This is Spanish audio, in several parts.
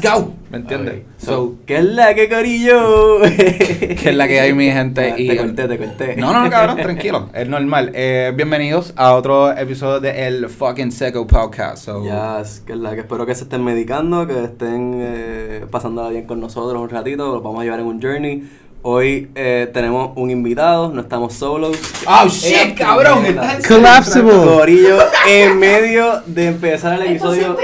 go, ¿me entiendes? So, ¿qué es la que corillo? ¿Qué es la que hay, mi gente? Ah, te corté, te corté. No, no, no, cabrón, tranquilo, es normal. Eh, bienvenidos a otro episodio de El Fucking Seco Podcast. So, Yes, que es la que espero que se estén medicando, que estén eh, pasándola bien con nosotros un ratito, los vamos a llevar en un journey. Hoy eh, tenemos un invitado, no estamos solos. ¡Oh, shit, cabrón! Estás Collapsible. Corillo, en medio de empezar el episodio,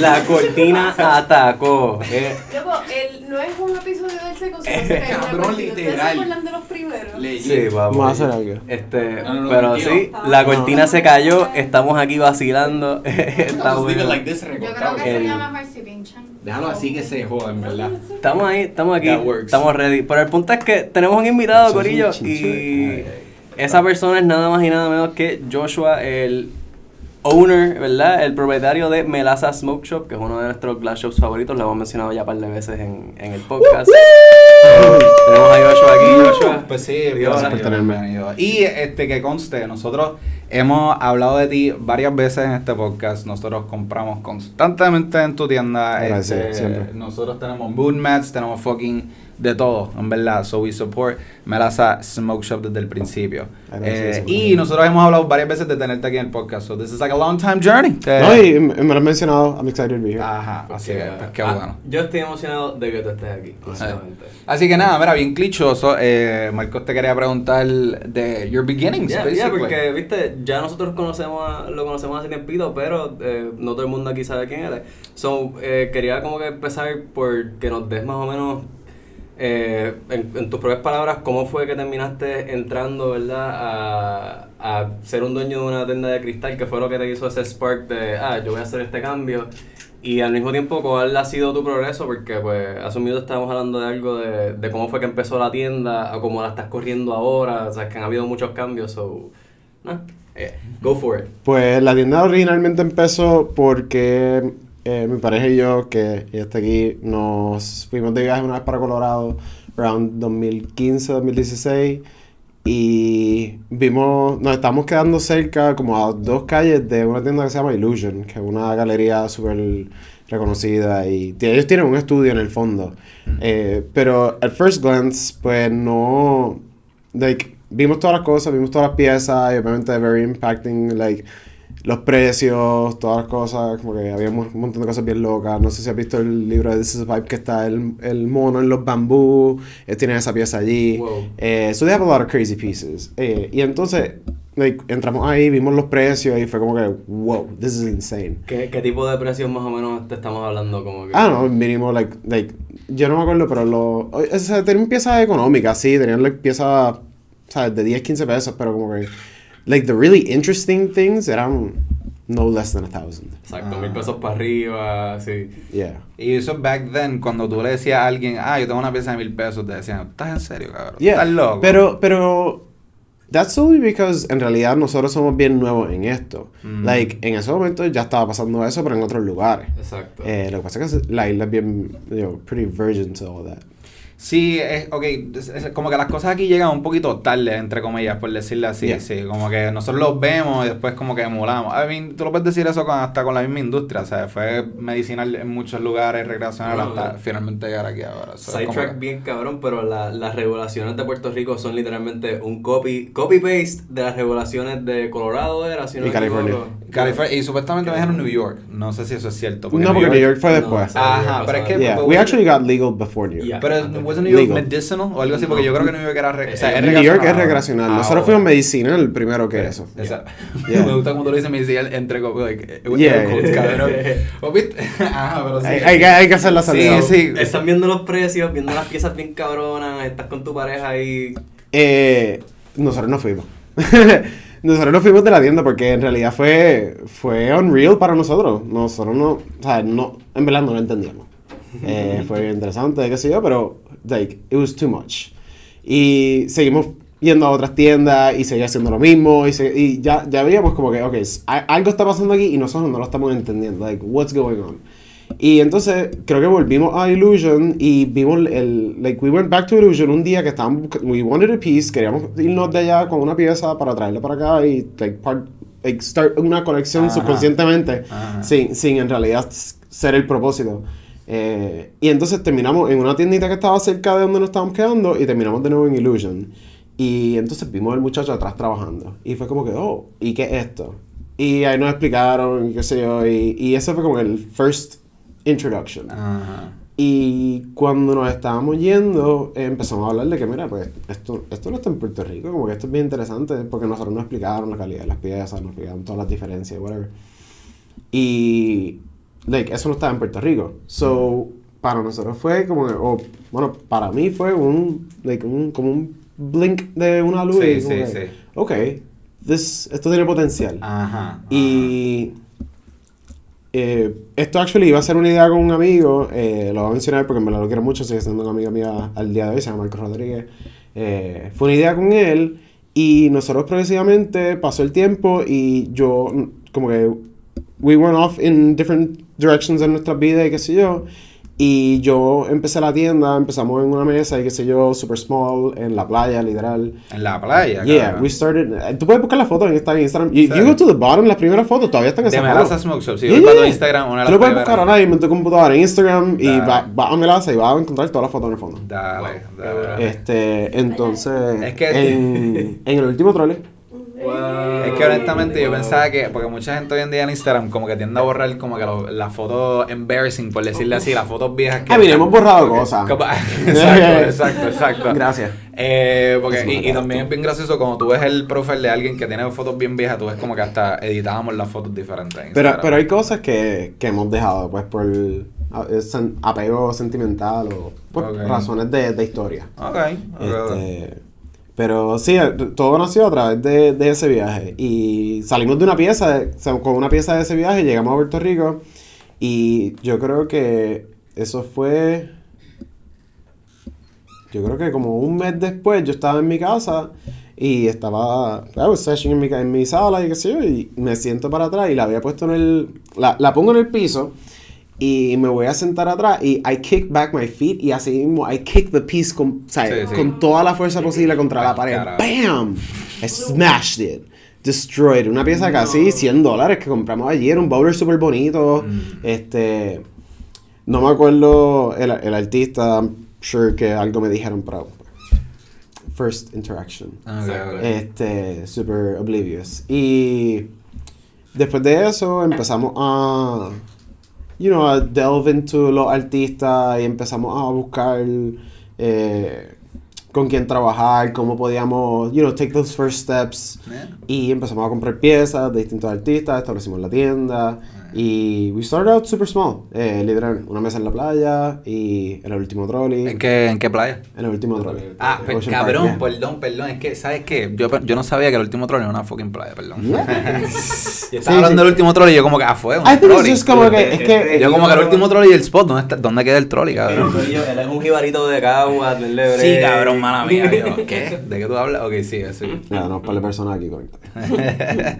la cortina atacó. Eh, Loco, el, no es un episodio del seco, sino que es una Cabrón, cortina. ¿Ustedes literal. se acuerdan de los primeros? Sí, vamos. Vamos a hacer algo. Este, No, no, no, pero sí, la cortina se cayó, estamos aquí vacilando. Está bueno. Yo creo que El- se llama Marcy Pinchan. Déjalo así que se joda, en verdad. Estamos ahí, estamos aquí, estamos ready. Pero el punto es que tenemos un invitado, Corillo, y esa persona es nada más y nada menos que Joshua, el owner, ¿verdad? El propietario de Melaza Smoke Shop, que es uno de nuestros glass shops favoritos, lo hemos mencionado ya un par de veces en, en el podcast. tenemos a Joshua aquí, Joshua. Pues sí, bienvenido, por tenerme. Y este que conste, nosotros hemos hablado de ti varias veces en este podcast. Nosotros compramos constantemente en tu tienda. Gracias, este, siempre. Nosotros tenemos moon mats, tenemos fucking de todo, en verdad. So we support Melaza Smoke Shop desde el principio. Eh, y nosotros hemos hablado varias veces de tenerte aquí en el podcast. So this is like a long time journey. Eh, No, y me lo han mencionado. I'm excited to be here. Ajá, así que pues, qué Ah, bueno. Yo estoy emocionado de que tú estés aquí, honestamente. Así que nada, mira, bien clichoso. Eh, Marcos te quería preguntar de your beginnings, Ya, basically. ya, porque, viste, ya nosotros conocemos a- lo conocemos hace tiempito, pero eh, no todo el mundo aquí sabe quién eres. So, eh, quería como que empezar por que nos des más o menos, eh, en, en tus propias palabras, cómo fue que terminaste entrando, ¿verdad?, a, a ser un dueño de una tienda de cristal, que fue lo que te hizo ese spark de, ah, yo voy a hacer este cambio. Y al mismo tiempo, ¿cuál ha sido tu progreso? Porque, pues, hace un minuto estábamos hablando de algo de, de cómo fue que empezó la tienda, a cómo la estás corriendo ahora, o sea, que han habido muchos cambios, so, no, eh, go for it. Pues la tienda originalmente empezó porque eh, mi pareja y yo, que ella está aquí, nos fuimos de viaje una vez para Colorado, around 2015, 2016, y vimos, nos estábamos quedando cerca, como a dos calles de una tienda que se llama Illusion, que es una galería súper reconocida y ellos tienen un estudio en el fondo. Eh, pero at first glance, pues no, like, vimos todas las cosas, vimos todas las piezas y obviamente very impacting, like, los precios, todas las cosas, como que había un montón de cosas bien locas. No sé si has visto el libro de This is a Pipe que está el, el mono en los bambú, eh, tiene esa pieza allí. Wow. Eh, so they have a lot of crazy pieces. Eh, y entonces, like, entramos ahí, vimos los precios y fue como que, wow, this is insane. ¿Qué, ¿Qué tipo de precios más o menos te estamos hablando? Como que, Ah, no, mínimo, like, like, yo no me acuerdo, pero lo, o sea, tenían piezas económicas, sí, tenían like, piezas, ¿sabes? De 10, 15 pesos, pero como que, like, the really interesting things eran no less than a thousand. Exacto, Ah. mil pesos para arriba, sí. Yeah. Y eso back then, cuando tú le decías a alguien, ah, yo tengo una pieza de mil pesos, te decían, ¿estás en serio, cabrón? Yeah. ¿Estás loco? Pero, pero, that's only because en realidad nosotros somos bien nuevos en esto. Mm. Like, en ese momento ya estaba pasando eso, pero en otros lugares. Exacto. Eh, lo que pasa es que la isla es bien, you know, pretty virgin to all that. Sí, es, ok, es- es como que las cosas aquí llegan un poquito tarde, entre comillas, por decirlo así, Yeah. sí, como que nosotros los vemos y después como que emulamos. I mean, tú lo puedes decir eso con, hasta con la misma industria, o sea, fue medicinal en muchos lugares, recreacional, No, hasta no. finalmente llegar aquí ahora. So, Sidetrack que- bien cabrón, pero la- las regulaciones de Puerto Rico son literalmente un copy copy paste de las regulaciones de Colorado era si no Y California. California, y supuestamente me dijeron New York, no sé si eso es cierto. porque no, porque New York fue después. Ajá, pero es que- yeah, we actually got legal before New York. Yeah. Pero ¿was New York Legal. medicinal o algo así? Porque yo creo que New York era, re- o sea, es New York es recreacional. Ah, Nosotros fuimos medicinal primero que eso. Exacto. Yeah. Me gusta cuando lo dice medicinal entre like, eh, Yeah. Ajá, pero sí. Hay, hay que- hay que hacer la Sí, salida. sí. Están viendo los precios, viendo las piezas bien cabronas, estás con tu pareja ahí. Eh, nosotros no fuimos. nosotros no fuimos de la tienda porque en realidad fue, fue unreal para nosotros. Nosotros no, o sea, no, en verdad no lo entendíamos. Eh, fue bien interesante, qué sé yo, pero, like, it was too much. Y seguimos yendo a otras tiendas y seguía haciendo lo mismo y, se- y ya, ya veíamos como que, ok, algo está pasando aquí y nosotros no lo estamos entendiendo, like, what's going on. Y entonces creo que volvimos a Illusion y vimos el, like, we went back to Illusion un día que estábamos, we wanted a piece, queríamos irnos de allá con una pieza para traerla para acá y, like, part, like, start una conexión subconscientemente Ajá. sin, sin en realidad ser el propósito. Eh, y entonces terminamos en una tiendita que estaba cerca de donde nos estábamos quedando y terminamos de nuevo en Illusion. Y entonces vimos al muchacho atrás trabajando. Y fue como que, oh, ¿y qué es esto? Y ahí nos explicaron, y qué sé yo. Y, y ese fue como el first introduction. Ajá. Y cuando nos estábamos yendo, eh, empezamos a hablar de que, mira, pues esto, esto no está en Puerto Rico, como que esto es bien interesante, porque nosotros nos explicaron la calidad de las piezas, nos explicaron todas las diferencias, whatever. Y, like, eso no estaba en Puerto Rico. So, para nosotros fue como, o, bueno, para mí fue un, like, un, como un blink de una luz. Sí, y como sí, que, sí. Ok, this, esto tiene potencial. Ajá. Y eh, esto actually iba a ser una idea con un amigo, eh, lo voy a mencionar porque me lo quiero mucho, sigue siendo un amigo mío al día de hoy, se llama Marcos Rodríguez. Eh, fue una idea con él y nosotros progresivamente pasó el tiempo y yo como que we went off in different directions en nuestras vidas y qué sé yo. Y yo empecé la tienda, empezamos en una mesa y qué sé yo, super small, en la playa, literal. En la playa, Yeah, cabrón. we started. eh, Tú puedes buscar las fotos en Insta- en Instagram. If you ¿Serio? go to the bottom, las primeras fotos todavía están en De Melaza foto. Smoke Shop. Si Yeah, voy para tu yeah. Instagram, una de Tú las lo puedes buscar ahora mismo en tu computadora, en Instagram, y Dale. va, va a Melaza y vas a encontrar todas las fotos en el fondo. Dale, dale. Este, entonces, Es que- en, en el último trolley, Wow. Es que honestamente yo pensaba que, porque mucha gente hoy en día en Instagram como que tiende a borrar como que las fotos embarrassing, por decirle así, las fotos viejas que... Ah, mira, hemos borrado cosas. Como- exacto, exacto, exacto. Gracias. Eh, porque, y, también es bien gracioso cuando tú ves el profile de alguien que tiene fotos bien viejas, tú ves como que hasta editábamos las fotos diferentes. en Pero, pero hay cosas que, que hemos dejado, pues, por apego sentimental o por Ok. razones de, de historia. Ok, ok, ok. Este, pero sí, eh, todo nació a través de, de ese viaje. Y salimos de una pieza, con una pieza de ese viaje, llegamos a Puerto Rico. Y yo creo que eso fue. Yo creo que como un mes después yo estaba en mi casa y estaba. I was session en mi, en mi sala y qué sé yo. Y me siento para atrás y la había puesto en el. La, la pongo en el piso y me voy a sentar atrás y I kick back my feet y así mismo I kick the piece con, o sea, Sí, sí. con toda la fuerza posible contra la pared. Carajo. ¡Bam! I smashed it. Destroyed. Una pieza casi 100 dólares que compramos ayer. Un bowler súper bonito. Mm. Este. No me acuerdo el, el artista. I'm sure que algo me dijeron, pero. First interaction. Ok, ok. Este, super oblivious. Y después de eso empezamos a, you know, a delve into los artistas y empezamos a buscar eh, con quién trabajar, cómo podíamos, you know, take those first steps. Y empezamos a comprar piezas de distintos artistas, establecimos la tienda. Y we started out super small. Eh, literal, una mesa en la playa y en el último trolley. ¿En qué, ¿En qué playa? En el último trolley. Ah, pues, Ocean Park, cabrón, yeah. perdón, perdón. Es que, ¿sabes qué? Yo, yo no sabía que el último troll era una fucking playa, perdón. Yeah. Yo Sí, estaba hablando sí. del último troll y yo como que, ah, fue un trolley. just como que, es que, Yo como que el último troll y el spot, ¿dónde, está, dónde queda el trolley, cabrón? Él es un jibarito de cagua, del lebre. Sí, cabrón, mala mía. Yo, ¿Qué? ¿De qué tú hablas? Ok, sí, sí. Ya, no, para la persona aquí conectada.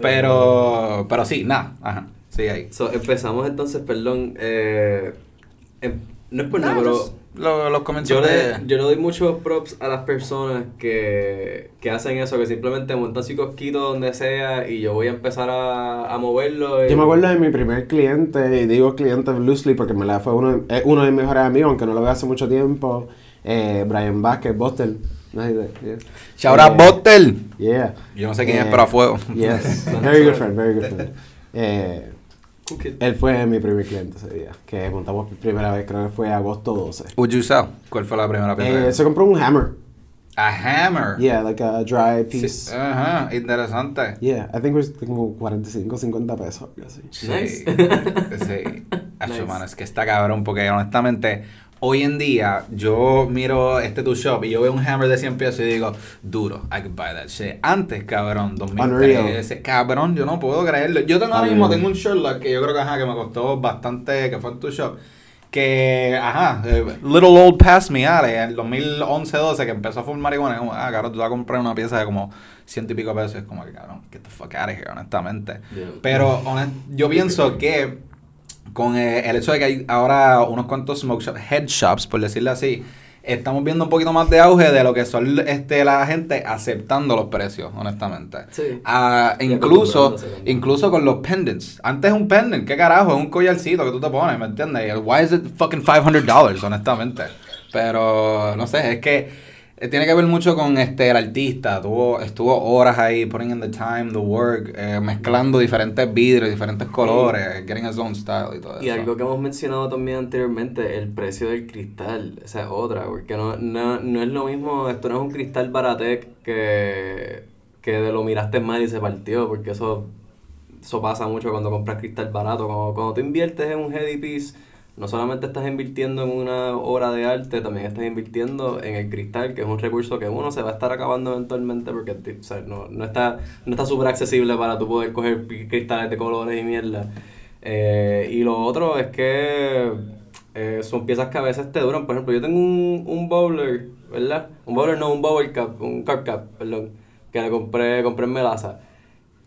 Pero, pero sí, nada. Ajá, sí, ahí. So, empezamos entonces, perdón. Eh, em- no es por nada, pero los yo comentarios le, de... yo le doy muchos props a las personas que, que hacen eso, que simplemente montan su cosquito donde sea y yo voy a empezar a, a moverlo. y- Yo me acuerdo de mi primer cliente, y digo cliente loosely porque me la fue uno, de- es uno de mis mejores amigos, aunque no lo veo hace mucho tiempo, eh, Brian Vázquez, Boston. Sé, yeah. Shout out Bottle. Yeah. Yo no sé quién es, pero a fuego. Yes. Very good friend, very good friend. Eh, él fue mi primer cliente ese día, que montamos por primera vez, creo que fue agosto 12. Would you sell? ¿Cuál fue la primera pieza? Eh, se compró un hammer. a hammer. Yeah, like a dry Sí, piece. Ajá, interesante. Yeah, I think it was como 45, 50 pesos. así. Sí, Nice. sí. Acho, Nice. mano, es que está cabrón porque honestamente hoy en día yo miro este tu shop y yo veo un hammer de 100 pesos y digo, duro, I could buy that shit. Antes, cabrón, 2013, cabrón, yo no puedo creerlo. Yo tengo ahora mismo tengo un Sherlock que yo creo que ajá, que me costó bastante, que fue en tu shop. Que, ajá, eh, Little Old Past Me, Ale, en el 2011-12 que empezó a fumar marihuana, como, ah, cabrón, tú vas a comprar una pieza de como ciento y pico pesos, es como que, cabrón, get the fuck out of here, honestamente. Yeah. Pero honest- yo pienso que con eh, el hecho de que hay ahora unos cuantos smoke shops, head shops, por decirlo así, estamos viendo un poquito más de auge de lo que son este la gente aceptando los precios, honestamente. Sí. Ah, incluso, incluso con los pendants. Antes un pendant, ¿qué carajo? Es un collarcito que tú te pones, ¿me entiendes? Why is it fucking $500, honestamente? Pero, no sé, es que tiene que ver mucho con este el artista. Tuvo, estuvo horas ahí, putting in the time, the work, eh, mezclando diferentes vidrios, diferentes colores, getting his own style y todo Y eso. algo que hemos mencionado también anteriormente, el precio del cristal. Esa es otra, porque no, no, no es lo mismo, esto no es un cristal baratec que, que de lo miraste mal y se partió, porque eso, eso pasa mucho cuando compras cristal barato. Cuando, cuando tú inviertes en un heady piece, no solamente estás invirtiendo en una obra de arte, también estás invirtiendo en el cristal, que es un recurso que uno se va a estar acabando eventualmente porque no, no está no está súper accesible para tú poder coger cristales de colores y mierda. Eh, y lo otro es que eh, son piezas que a veces te duran. Por ejemplo, yo tengo un, un bowler, ¿verdad? Un bowler no, un bowler cap, un carb cap, perdón, que le compré, compré en Melaza.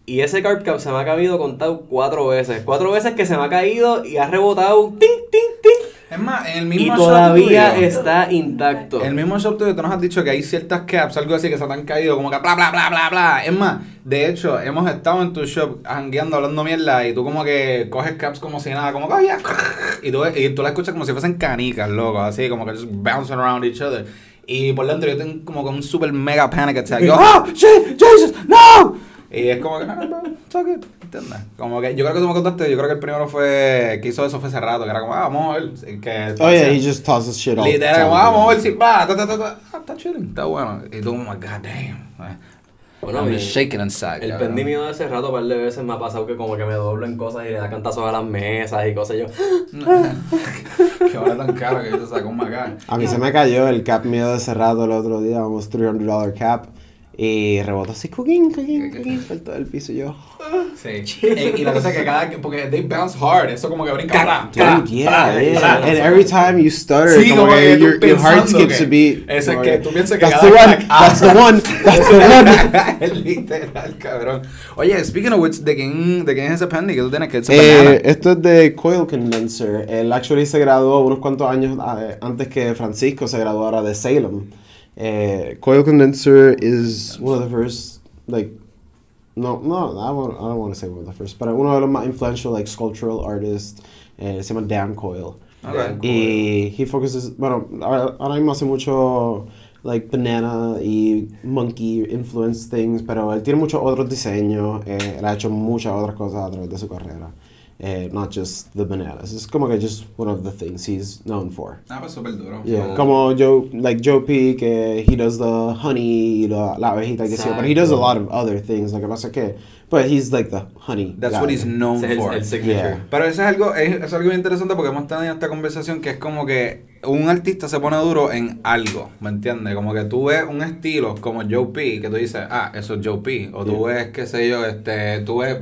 Y ese carb cap se me ha caído contado cuatro veces. Cuatro veces que se me ha caído y ha rebotado ting, ting, ting. Es más, en el Y mismo todavía shop tuyo, está intacto. El mismo shop tuyo, tú nos has dicho que hay ciertas caps, algo así que se te han caído, como que bla, bla, bla, bla, bla. Es más, de hecho, hemos estado en tu shop hangueando, hablando mierda, y tú como que coges caps como si nada, como que, y tú, y tú la escuchas como si fuesen canicas, loco, así, como que just bouncing around each other. Y por dentro yo tengo como que un super mega panic attack. Yo, ¡Oh, shit! ¡Jesus! ¡No! Y es como que, no, no, no, it's all good", ¿entiendes? Como que yo creo que tú me contaste, yo creo que el primero fue, que hizo eso fue hace rato, que era como, ah, vamos a ver. Que, Oh yeah, he just tosses shit the Literal, time. vamos a ver si va, ta, ta, ta, ta. Ah, está chilling, está bueno. Y tú, oh my god damn. Bueno, I'm mi- just shaking inside. El mío de ese rato, un par de veces me ha pasado que como que me doblo en cosas y le da cantazos a las mesas y cosas. Y yo, Qué hora tan cara que yo te saco un macán. A mí se me cayó el cap mío de cerrado el otro día, vamos, $300 cap. Y rebotó así, cooking, cooking, cooking, por todo el piso y yo. Sí. Eh, y la cosa es que cada. Porque they bounce hard. Eso como que brinca. Dude, pra, yeah, pra, yeah. pra. And every time you stutter, Sí, como como que your, your heart skips que- a beat. Eso es Como que tú piensas que That's cada the one, crack- that's the one, that's the one. Literal, cabrón. Oye, speaking of which, ¿de quién, de quién es ese pendy que tú tienes que? Eh, esto es de Coil Condenser. Él actually se graduó unos cuantos años eh, antes que Francisco se graduara de Salem. Eh, Coil Condenser is one of the first, like, no, no, I, I don't want to say one of the first, uno de los más influential, like, sculptural artists. Eh, se llama Dan Coyle. Ok. Y he focuses, bueno, ahora, ahora mismo hace mucho like banana y monkey influence things, pero él tiene muchos otros diseños, eh, él ha hecho muchas otras cosas a través de su carrera. Eh, not just the bananas. Es como que just one of the things he's known for. Ah, pues súper duro. Yeah, So- como Joe, like Joe P, que he does the honey la, la abejita que sí, but he does a lot of other things. Lo que pasa es que, but he's like the honey. That's guy. what he's known for. el, el signature. Yeah. Pero eso es algo, es, es algo bien interesante porque hemos tenido esta conversación que es como que un artista se pone duro en algo, ¿me entiendes? Como que tú ves un estilo como Joe P, que tú dices, ah, eso es Joe P. O tú ves, qué sé yo, este, tú ves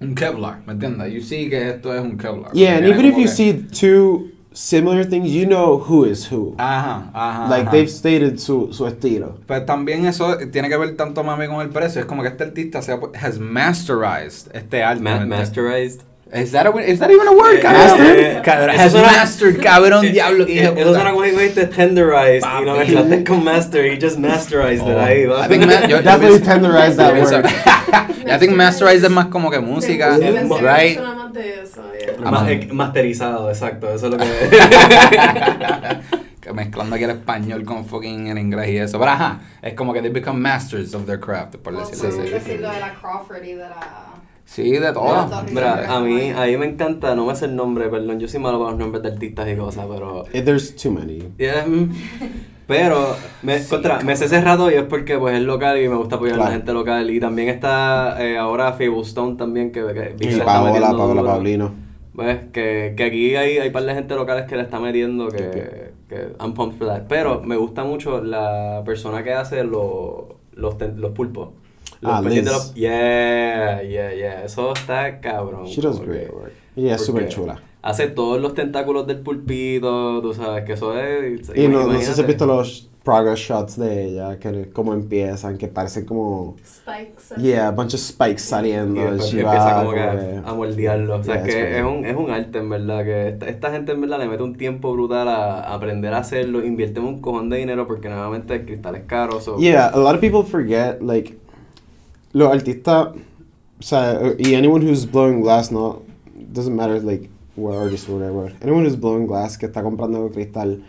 un Kevlar, ¿me entiendes? You see que esto es un Kevlar. Yeah, and even if you que- see two similar things, you know who is who. Ajá, ajá. like ajá. they've stated su, su estilo. Pues también eso tiene que ver tanto mami con el precio. Es como que este artista se ha, has masterized este arte. Ma- ¿me entiendes? masterized. Is that, a, is that even a word, Eh, cabrón? eh, Cabrón, eso has suena- mastered, cabrón, diablo, que Eh, Eso puta. suena como si dijiste tenderized y lo Papi. mezclaste con master y just masterized it Oh. ahí, va. I think ma- yo- Definitely pienso- tenderize that word. I think masterized es más como que música, right? suena más de eso, yeah. Ma- eh, masterizado, exacto, eso es lo que... Mezclando aquí el español con fucking en inglés y eso. Pero ajá, es como que they become masters of their craft, por O decirlo así. decir lo de la Crawford y de la... Sí, de todo. Mira, a mí, a mí me encanta, no me sé el nombre, perdón, yo soy malo para los nombres de artistas y cosas, pero... Eh, There's too many. Yeah. Pero, me, contra, me sé ese rato y es porque pues es local y me gusta apoyar a la Claro. gente local. Y también está eh, ahora Fable Stone también, que, que que Y Paola, Paola duro. Paulino. ¿Ves? Que, que aquí hay, hay par de gente locales que le está metiendo que, que I'm pumped for that. Pero me gusta mucho la persona que hace los, los, ten- los pulpos. Los Ah, pendientes de Liz. los- Yeah, yeah, yeah. Eso está cabrón. She does great work. Y es súper chula. Hace todos los tentáculos del pulpito, tú sabes que eso es... Y no, no sé si has visto los progress shots de ella, que como empiezan, que parecen como, Spikes. yeah, a bunch of spikes Y saliendo. después she empieza va como que a moldearlo. O sea, Yeah, que es un, es un arte, en verdad. Que esta, esta gente, en verdad, le mete un tiempo brutal a, a aprender a hacerlo. Invierte un cojón de dinero porque, nuevamente, el cristal es caro. so- Yeah, a lot of people forget, like, los artistas, o sea, y anyone who's blowing glass, no, doesn't matter, like, what artist or whatever, anyone who's blowing glass, que está comprando cristal,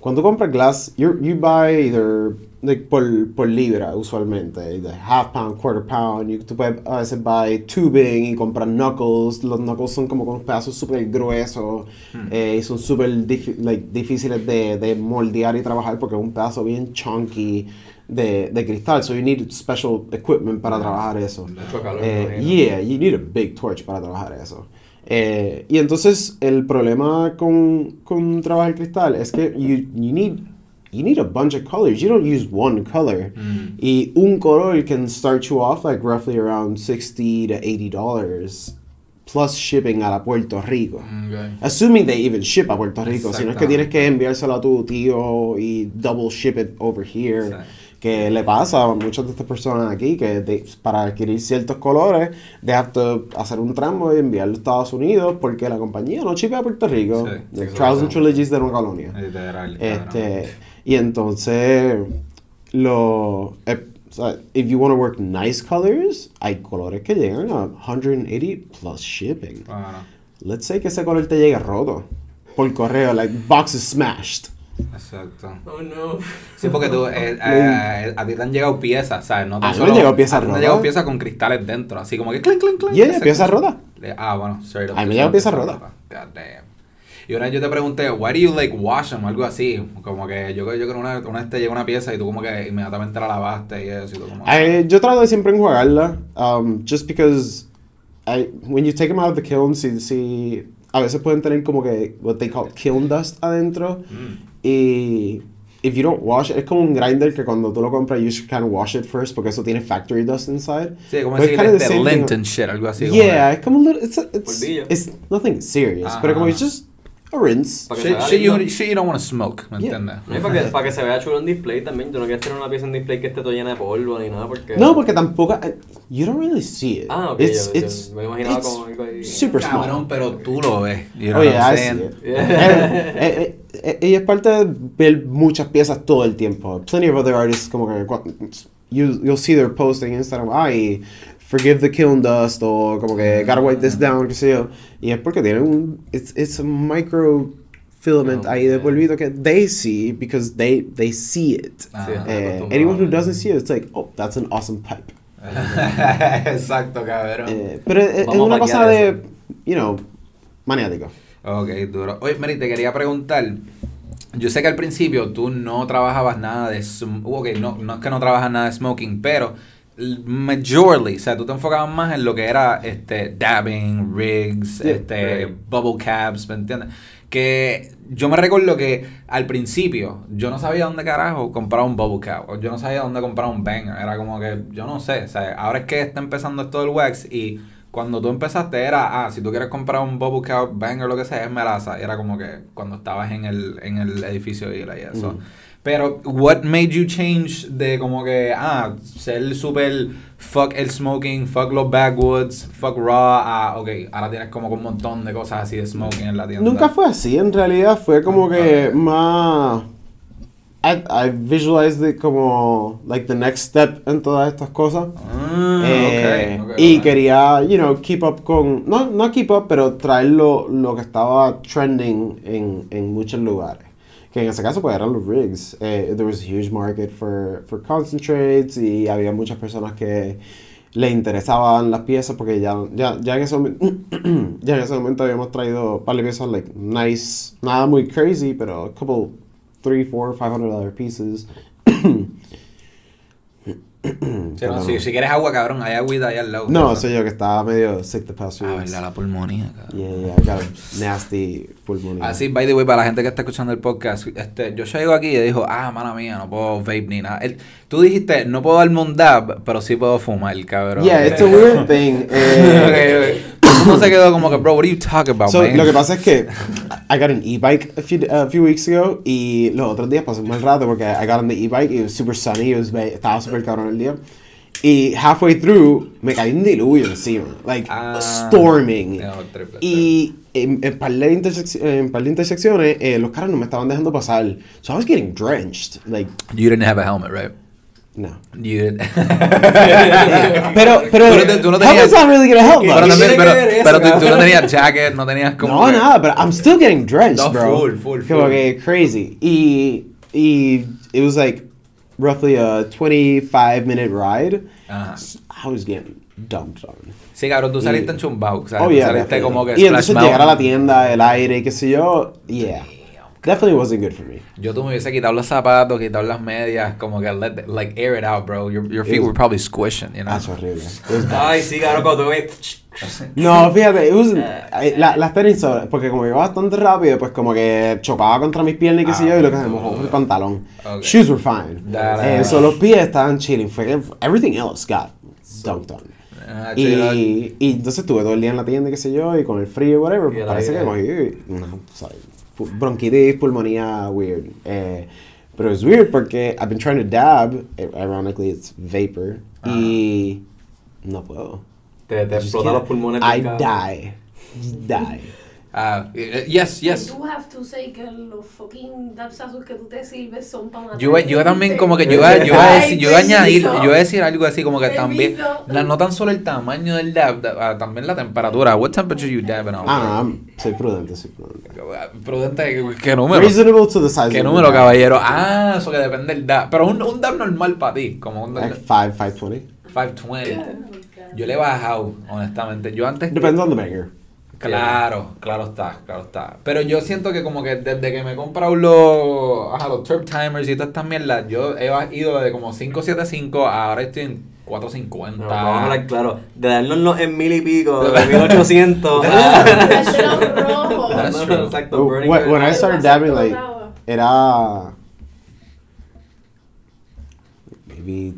cuando compras glass, you you buy either, like, por, por libra, usualmente, either half pound, quarter pound, you, tú puedes a veces buy tubing y comprar knuckles, los knuckles son como con pedazos súper gruesos, eh, y son súper like, difíciles de, de moldear y trabajar porque es un pedazo bien chunky de, de cristal, so you need special equipment para trabajar eso. Mucho calor, Eh, yeah, you need a big torch para trabajar eso. Eh, y entonces el problema con, con trabajar cristal es que you, you need you need a bunch of colors. You don't use one color. Mm. Y un color can start you off like roughly around 60 to 80 dollars plus shipping a Puerto Rico. Assuming they even ship a Puerto Rico, si no es que tienes que enviárselo a tu tío y double ship it over here, Exacto. Que le pasa a muchas de estas personas aquí, que para adquirir ciertos colores, have to hacer un tramo y enviarlo a Estados Unidos porque la compañía no shipea a Puerto Rico. Sí, The Trials and. Trilogies de una colonia. Literal. Este, y entonces, lo, eh, if you want to work nice colors, hay colores que llegan a 180 plus shipping. Bueno, Let's say que ese color te llegue roto por correo, like boxes smashed. Exacto. Oh, no. Sí, porque tú, eh, eh, a ti te han llegado piezas, ¿sabes? No tan A mí me solo- han llegado piezas ti te han rotas. llegado piezas con cristales dentro, así como que clink, clink, clink. Yeah, que se piezas rotas. Ah, bueno, up. A mí me llegan piezas rotas. God damn. Y una vez yo te pregunté, why do you like wash them? Algo así. Como que yo, yo creo que una, una vez te llegó una pieza y tú como que inmediatamente la lavaste y eso. Y tú como, Eh, yo trato de siempre enjuagarla, um, just because I, when you take them out of the kiln, si, si, a veces pueden tener como que what they call kiln dust adentro. Mm. Y if you don't wash it, es como un grinder que cuando tú lo compras, you should kind of wash it first porque eso tiene factory dust inside. Sí, como decir thing- lint and shit, algo así. como Yeah, que- es como un little, it's, a- it's, it's nothing serious, Ajá. pero como it's just a rinse. Para que Shit, se vea shit you, lindo. shit you don't want to smoke, ¿me Yeah. entiendes? No, y para, que, para que se vea chulo en display también. Tú no quieres tener una pieza en display que esté todo llena de polvo ni nada porque... No, porque tampoco, eh, you don't really see it. Ah, ok, It's, yo- yo it's, me imaginaba it's como algo ahí. super small. Cabrón, pero tú lo ves. You know Oh what yeah, I'm I see saying? it. Eh, eh, eh, y es parte de ver muchas piezas todo el tiempo. Plenty of other artists como que cua- you, you'll see their posting en Instagram, ay, forgive the kiln dust o como que gotta wipe this down, qué sé yo. Y es porque tienen un it's it's a micro filament Oh, ahí de polvito que they see because they they see it. Ah. Eh, anyone who doesn't see it, it's like, oh, that's an awesome pipe. Exacto, cabrón. Eh, pero es, Vamos una cosa de, you know, maniático. Ok, duro. Oye, Mary, te quería preguntar. Yo sé que al principio tú no trabajabas nada de... Ok, no, no es que no trabajas nada de smoking, pero... Majorly, o sea, tú te enfocabas más en lo que era este dabbing, rigs, Yeah, este right. bubble caps, ¿me entiendes? Que yo me recuerdo que al principio yo no sabía dónde carajo comprar un bubble cap, o yo no sabía dónde comprar un banger, era como que yo no sé, o sea, ahora es que está empezando esto del wax y cuando tú empezaste era, ah, si tú quieres comprar un bubble cap, banger, lo que sea, es melaza, era como que cuando estabas en el, en el edificio y eso. Mm. Pero, what made you change de como que, ah, ser súper fuck el smoking, fuck los backwoods, fuck raw, ah, ok, ahora tienes como un montón de cosas así de smoking en la tienda. Nunca fue así, en realidad fue como que más... I, I visualized it como like the next step en todas estas cosas. Ah, Eh, ok, ok, y quería, you know, keep up con... No, no keep up, pero traer lo, lo que estaba trending en, en muchos lugares. Que en ese caso pues eran los rigs. Eh, there was a huge market for, for concentrates y había muchas personas que le interesaban las piezas porque ya, ya, ya, en, ese momento, ya en ese momento habíamos traído par de piezas like nice, nada muy crazy, pero a couple, three, four, five hundred dollar pieces. Sí, no, si, si quieres agua, cabrón, hay agüita ahí al lado. No, soy yo que estaba medio sick the past few Ah, verdad, la pulmonía, cabrón. Yeah, yeah, nasty pulmonía. Así, by the way, para la gente que está escuchando el podcast, este, yo llegó aquí y dijo, ah, mala mía, no puedo vape ni nada. Él- tú dijiste, no puedo darme un dab, pero sí puedo fumar, cabrón. Yeah, it's a weird thing. Eh, Ok, ok. mundo se quedó como que, bro, what are you talking about, So, man? lo que pasa es que I got an e-bike a few, a few weeks ago y los otros días pasé un mal rato porque I got on the e-bike y it was super sunny, it was estaba super cabrón el día. Y halfway through me caí un diluvio encima, like Ah. storming. No, triple, Y en, en par de, en par de intersecciones eh, los carros no me estaban dejando pasar. So I was getting drenched, like, You didn't have a helmet, right? No. You didn't. Pero, pero, Tú no tú no how tenías- is that really gonna help pero tiene pero, pero tú, tú no tenías jacket, no tenías como. No, que- nada, but I'm still getting drenched, No, bro. full, full, Como full. que crazy. Y, y it was like roughly a 25 minute ride. Ajá. I was getting dumped on. Sí, cabrón, tú saliste Y- en chumbao. O sea, Oh, yeah, saliste definitely. como que. Y entonces llegar a la tienda, el aire, qué sé yo, yeah. Definitely wasn't good for me. Yo tú me hubiese quitado los zapatos, quitado las medias, como que let the- like air it out, bro. Your, your feet was- were probably squishing, you know. Ah, es horrible. Was. Ay, sí, cabrón, cuando. No, fíjate, it eh, la- las tenis, porque como iba bastante rápido, pues como que chocaba contra mis piernas y qué sé Ah, yo, y lo que se mojó el pantalón. Ok. Shoes were fine. Eh, so los pies estaban chilling. Fue que everything else got dunked on. Ah. Y, y entonces estuve todo el día en la tienda, qué sé yo, y con el frío, whatever, el parece que cogí una, bronquitis, pulmonía, weird. Eh, pero es weird porque I've been trying to dab, eh, ironically it's vapor, y no puedo. Te, te I just explota can't. los pulmones. I die. Die. Ah, eh, yes, yes. You have to say que los fucking dapsazos que tú te sirves son para Yo, yo también como que yo iba, yo iba a decir, yo iba a Ay, añadir, yo iba a decir algo así como que también, Permiso. la- no tan solo el tamaño del dab, da- ah, también la temperatura. What temperature you dabbing out? Ah, I'm- soy prudente, soy prudente. Prudente, ¿qué número? Reasonable to the size ¿Qué of número, dab. caballero? Ah, eso que depende del dab. Pero un, un dab normal para ti, como un Like five, 520. 520. Yo le he bajado, honestamente. Yo antes... Depends on the banger. Claro, claro está, claro está. Pero yo siento que como que desde que me he comprado los, ajá, los Turp Timers y todas estas mierdas, yo he ido de como 575 a ahora estoy en 450. No, vamos a hablar claro. De darnos en mil y pico, de 1800. Ese era un rojo. That's true. Exacto, Burning When, when I started dabbing, like, era maybe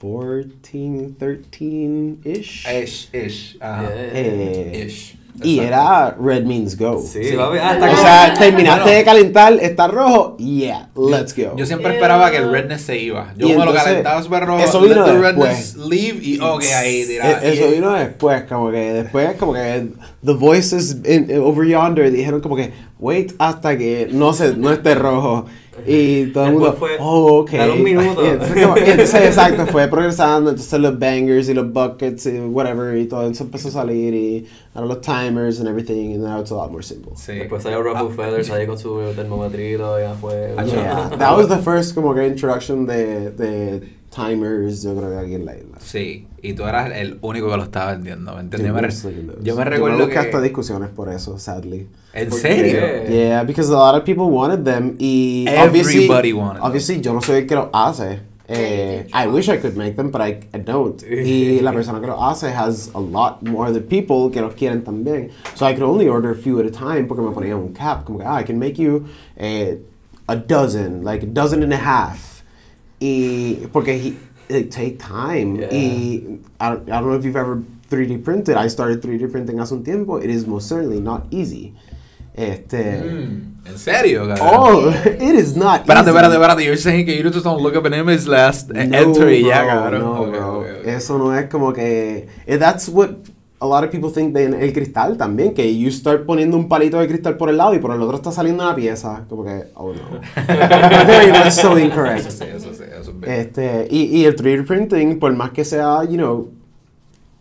2014, 13 ish. Ish, ish. Ajá. Yeah. Eh, Ish. y era Red Means Go. Sí, Sí. papi. Hasta O sea, terminaste Bueno. de calentar, está rojo, yeah, let's go. Yo siempre esperaba que el redness se iba. Yo Y como lo calentaba súper rojo, eso let vino the después. redness leave y ok, ahí tiraba. E- Eso vino después, como que después, como que the voices in- over yonder dijeron como que wait hasta que no se, no esté rojo. Y todo el mundo, fue, oh, ok. dale un minuto. Y entonces, como- y entonces, exacto, fue progresando. Entonces los bangers y los buckets y whatever y todo eso empezó a salir y ahora los timers and everything and now it's a lot more simple. Sí. Después salió Ruffle Feathers ahí con su termometrito, ya fue. Ah, Yeah, that was the first como que introduction de, de timers, yo creo que aquí en la isla. Sí, y tú eras el único que lo estaba vendiendo, ¿me entiendes? Yo me, yo me Yo recuerdo busqué que... hasta discusiones por eso, sadly. ¿En ¿Por serio? Yeah, because a lot of people wanted them y Everybody obviously, wanted them. obviously yo no soy el que los hace. Eh, I wish I could make them, but I, I don't. Y la persona que los hace has a lot more other people que los quieren también. So I could only order a few at a time porque me ponía un cap. Como que, ah, I can make you eh, a dozen, like a dozen and a half. Y porque he, it take time. Yeah. Y I, don't- I don't know if you've ever 3D printed. I started 3D printing hace un tiempo. It is most certainly not easy. Este. Mm, ¿En serio? Oh, it is not Espérate, easy. espérate, espérate. You're saying que you just don't look up an image last No, enter y ya, bro, cabrón. no, bro. Eso no es como que. eh, That's what a lot of people think de el cristal también. Que you start poniendo un palito de cristal por el lado y por el otro está saliendo una pieza. Como que, oh no. Much so Eso incorrect. sí, eso sí, eso es bien. Este, y, y el 3D printing, por más que sea, you know,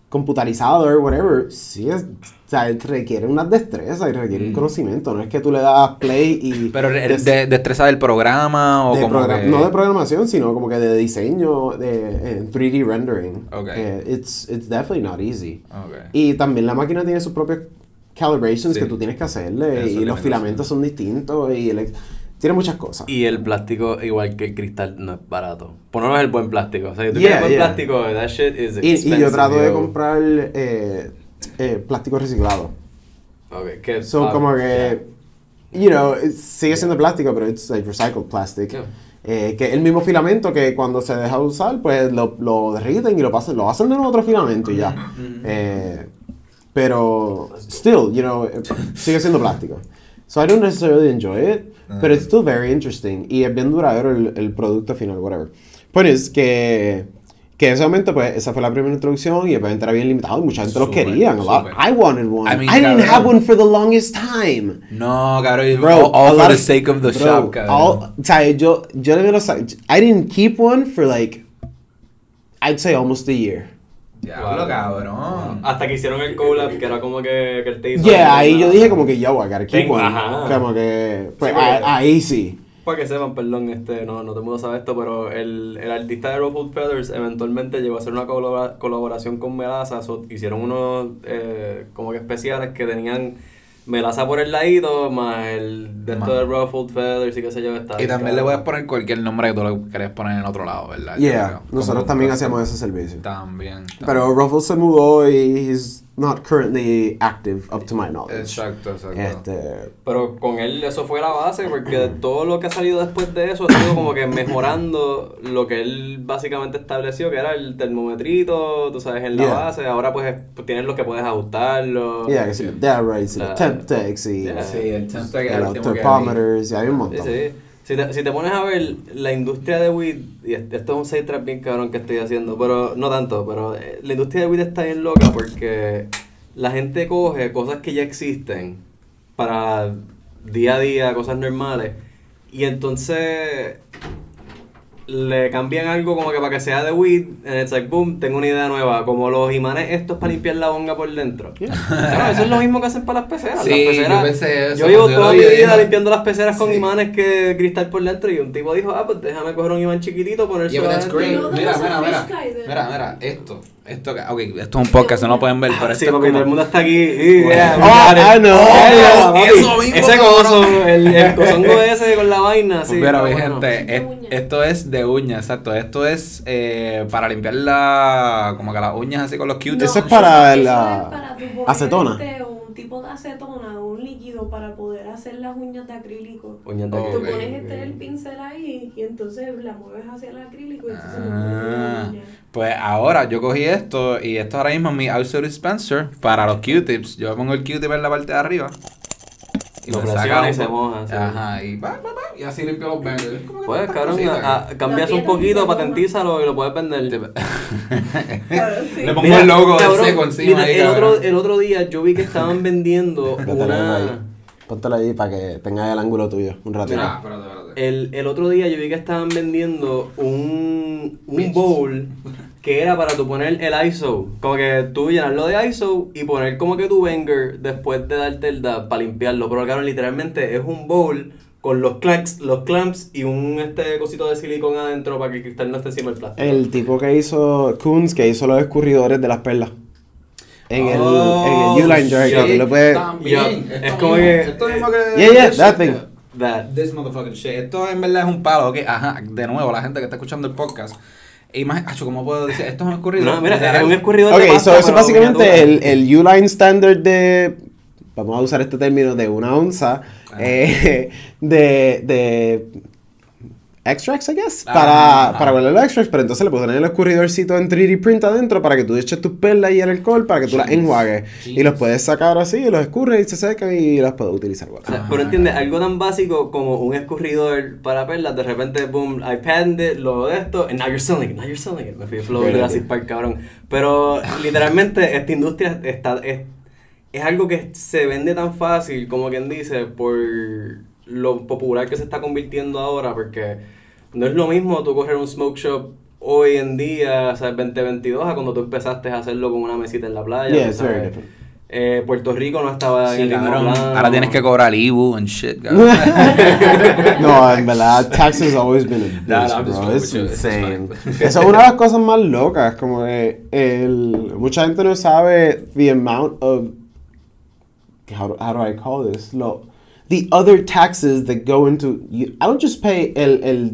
computarizado or whatever, sí es, o sea, requiere unas destrezas y requiere un conocimiento. No es que tú le das play y. Mm. Pero des- de, destreza del programa o de como que- No de programación, sino como que de diseño, de en 3D rendering. Ok. Eh, it's, it's definitely not easy. Ok. Y también la máquina tiene sus propios calibrations Sí. que tú tienes que hacerle. Eso y los filamentos son distintos. Y el- tiene muchas cosas. Y el plástico, igual que el cristal, no es barato. Por es el buen plástico. O sea, si tú Yeah, quieres buen yeah. plástico, that shit is Y, y expensive. yo trato de yo. comprar eh, eh, plástico reciclado. Ok, que So, ah, como que, you know, sigue siendo plástico, pero it's like recycled plastic. Yeah. eh, que es el mismo filamento que cuando se deja de usar, pues lo, lo derriten y lo pasan, lo hacen de nuevo otro filamento y ya. Eh, pero, still, you know, eh, sigue siendo plástico. So I don't necessarily enjoy it, but it's still very interesting. Y es bien duradero el, el producto final, whatever. Pues es que, que en ese momento, pues, esa fue la primera introducción y obviamente era bien limitado y mucha gente los Súper, quería. I wanted one. I I, mean, didn't cabrón. have one for the longest time. No, cabrón. Bro, all, all for the sake of the bro, shop, cabrón. all- o sea, yo, yo le los, I didn't keep one for like, I'd say almost a year. Diablo, cabrón. Hasta que hicieron el collab, que era como que, que él te hizo. Yeah, ahí yo dije como que yo, keep Tengo- one. ajá. Como que, pues, Sí, a- ahí sí. Para que sepan, perdón, este, no, no todo el mundo sabe esto, pero el, el artista de Ruffled Feathers eventualmente llegó a hacer una colabora- colaboración con Melaza. so- hicieron unos eh, como que especiales que tenían Melaza por el ladito, más el de esto de Ruffled Feathers y qué sé yo. Está Y también le cabrón. puedes poner cualquier nombre que tú le querés poner en otro lado, ¿verdad? Yeah, nosotros también hacíamos ese servicio. También. Pero Ruffles se mudó y he's not currently active up to my knowledge. Exacto, exacto. Este, Pero con él eso fue la base, porque todo lo que ha salido después de eso ha sido como que mejorando lo que él básicamente estableció, que era el termometrito, tú sabes, en la Yeah. base. Ahora pues, pues tienes lo que puedes ajustarlo. yeah, que sí, Dad Rates y Ah, los temp techs y yeah. Sí, el temp tech era el y hay un Sí, montón. sí. Si te, si te pones a ver la industria de weed, y esto es un side trap bien cabrón que estoy haciendo, pero no tanto, pero eh, la industria de weed está bien loca porque la gente coge cosas que ya existen para día a día, cosas normales, y entonces le cambian algo como que para que sea de weed, and it's like, boom, tengo una idea nueva, como los imanes estos para limpiar la bonga por dentro. Claro, eso es lo mismo que hacen para las peceras. Sí, las yo peceras pensé eso yo llevo cuando yo toda mi vi, vida limpiando las peceras con Sí. imanes que cristal por dentro y un tipo dijo, ah, pues déjame coger un imán chiquitito, poner Yeah, Mira, mira, mira. de- Mira, mira, esto. Esto, que- ok, esto es un podcast, no lo pueden ver, pero Ah, Sí, esto es porque todo el como- mundo está aquí. y, yeah, Oh, know. Yeah, yeah, Oh, papi. eso mismo, Ese el, el cosongo ese con la vaina, sí. Pero mi bueno. gente, es- esto es de uña, exacto. Esto es eh, para limpiar la, como que las uñas así con los Q-tips. Eso es para eso la es para tu poner, acetona. Tipo de acetona, un líquido para poder hacer las uñas de acrílico. Uñas de Ok. Tú acrílico. pones este el pincel ahí y entonces la mueves hacia el acrílico y entonces Ah, uña. pues ahora yo cogí esto y esto ahora mismo es mi outdoor dispenser para los Q-tips. Yo pongo el Q-tip en la parte de arriba. Lo me presiona saca y se moja, sí. Ajá, y va, va, va, y así limpio los bangers. Es como que Pues, tantas cabrón, cositas a- a- cambias un y poquito, patentízalo y lo puedes vender. Claro, sí. Le pongo Mira, el logo cabrón, seco encima mira, ahí, el, cabrón. otro, el otro día yo vi que estaban vendiendo una... Póntelo ahí para que tengas el ángulo tuyo un ratito. Mira, espérate, espérate. El, el otro día yo vi que estaban vendiendo un, un bowl que era para tú poner el ISO. Como que tú llenarlo de ISO y poner como que tu banger después de darte el dab para limpiarlo. Pero claro, literalmente es un bowl con los clamps, los clamps y un este cosito de silicón adentro para que el cristal no esté encima del plástico. El tipo que hizo Coons, que hizo los escurridores de las perlas. En el, Oh, en el U-Line Jar, que tú le puedes... También. Yo- esto es como mismo, que- Esto mismo que. Yeah, yeah, this that thing. That. This motherfucking shit. Esto en verdad es un palo, ok. Ajá, de nuevo, la gente que está escuchando el podcast. Imagínate, ¿cómo puedo decir? Esto es un escurridor. No, mira, es un escurridor Ok, de pasta, so eso es básicamente el, el U-Line standard de... Vamos a usar este término de una onza. Eh, de... de extracts, I guess, para, ajá. para guardar los extracts, pero entonces le puedes poner el escurridorcito en 3D print adentro para que tú eches tus perlas y el alcohol para que tú las Jeez. enjuagues. Y los puedes sacar así, y los escurres y se secan y las puedes utilizar. O sea, pero entiende, algo tan básico como un escurridor para perlas, de repente, boom, I patented it, lo de esto, and now you're selling it, now you're selling it. Me fui a flow? Jurassic Park, cabrón. Pero literalmente esta industria está, es, es algo que se vende tan fácil, como quien dice, por lo popular que se está convirtiendo ahora, porque no es lo mismo tú coger un smoke shop hoy en día, o sea, 2022, a cuando tú empezaste a hacerlo con una mesita en la playa. Yeah, it's very different. Eh, Puerto Rico no estaba en Sí, el mismo. Ahora tienes que cobrar Ibu and shit, no, en verdad, taxes always been a bitch, bro. It's insane. Eso es una de las cosas más locas, como que el, mucha gente no sabe the amount of how, how do I call this? Lo, the other taxes that go into you, I don't just pay el, el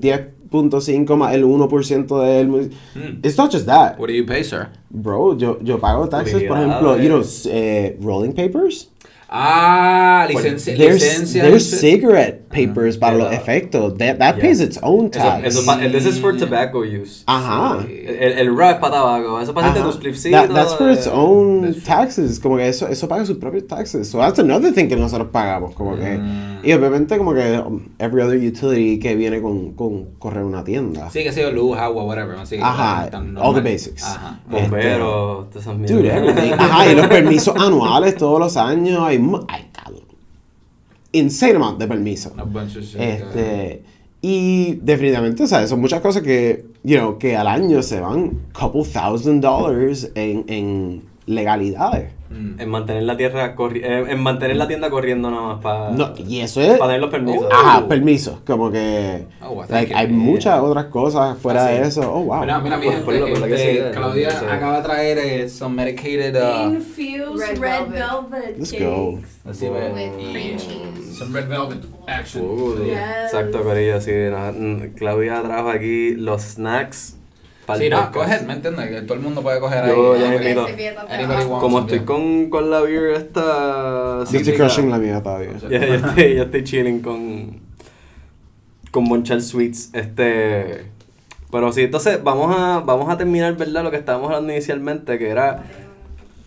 10.5 más el 1% del Hmm. It's not just that. What do you pay, sir? Bro, yo, yo pago taxes, por ejemplo, you know, eh, rolling papers. Ah, licencia. There's, licencia there's lic- cigarette papers para los efectos. That, that Yeah. pays its own Eso, tax. eso pa- this is for tobacco use. Ajá. El, el rap para tabaco. Eso para Ajá. tus splipsitos. That- that's for its eh, own taxes. Como que eso, eso paga sus propios taxes. So that's another thing que nosotros pagamos. Como que, Mm. y obviamente como que um, every other utility que viene con, con correr una tienda. Sí, que sea luz, agua, whatever. así que Ajá, tan all the basics. Ajá. Bomberos, esas Dude, everything. Ajá, y los permisos anuales todos los años. Hay, mu- ay, cabrón. Insane amount de permisos. A bunch of shit, Este, y definitivamente, o sea, son muchas cosas que, you know, que al año se van couple thousand dollars en, en legalidades. Mm. En mantener la tierra eh, en mantener la tienda corriendo nada más para No, y eso es... para tener los permisos. Ajá, permisos. Como que... Oh, like, hay yeah. muchas otras cosas fuera Ah, sí. de eso. Oh, wow. Mira, mira, mi Pues, que este, siga. Claudia Sí. acaba de traer eh, some medicated... uh, Infused Red red, velvet. velvet. Let's go. cream cheese. Some red velvet action. Uh, Yes. Exacto, Corillo, sí. no, Claudia trajo aquí los snacks Sí, no, podcast. coge, ¿me entiendes? Que todo el mundo puede coger Yo ahí. ya Como estoy con, con la beer esta... Yo estoy crushing la mía todavía. Ya, ya estoy, ya estoy chilling con... Con Monchal Sweets, este... Pero sí, entonces vamos a, vamos a terminar, ¿verdad? Lo que estábamos hablando inicialmente, que era...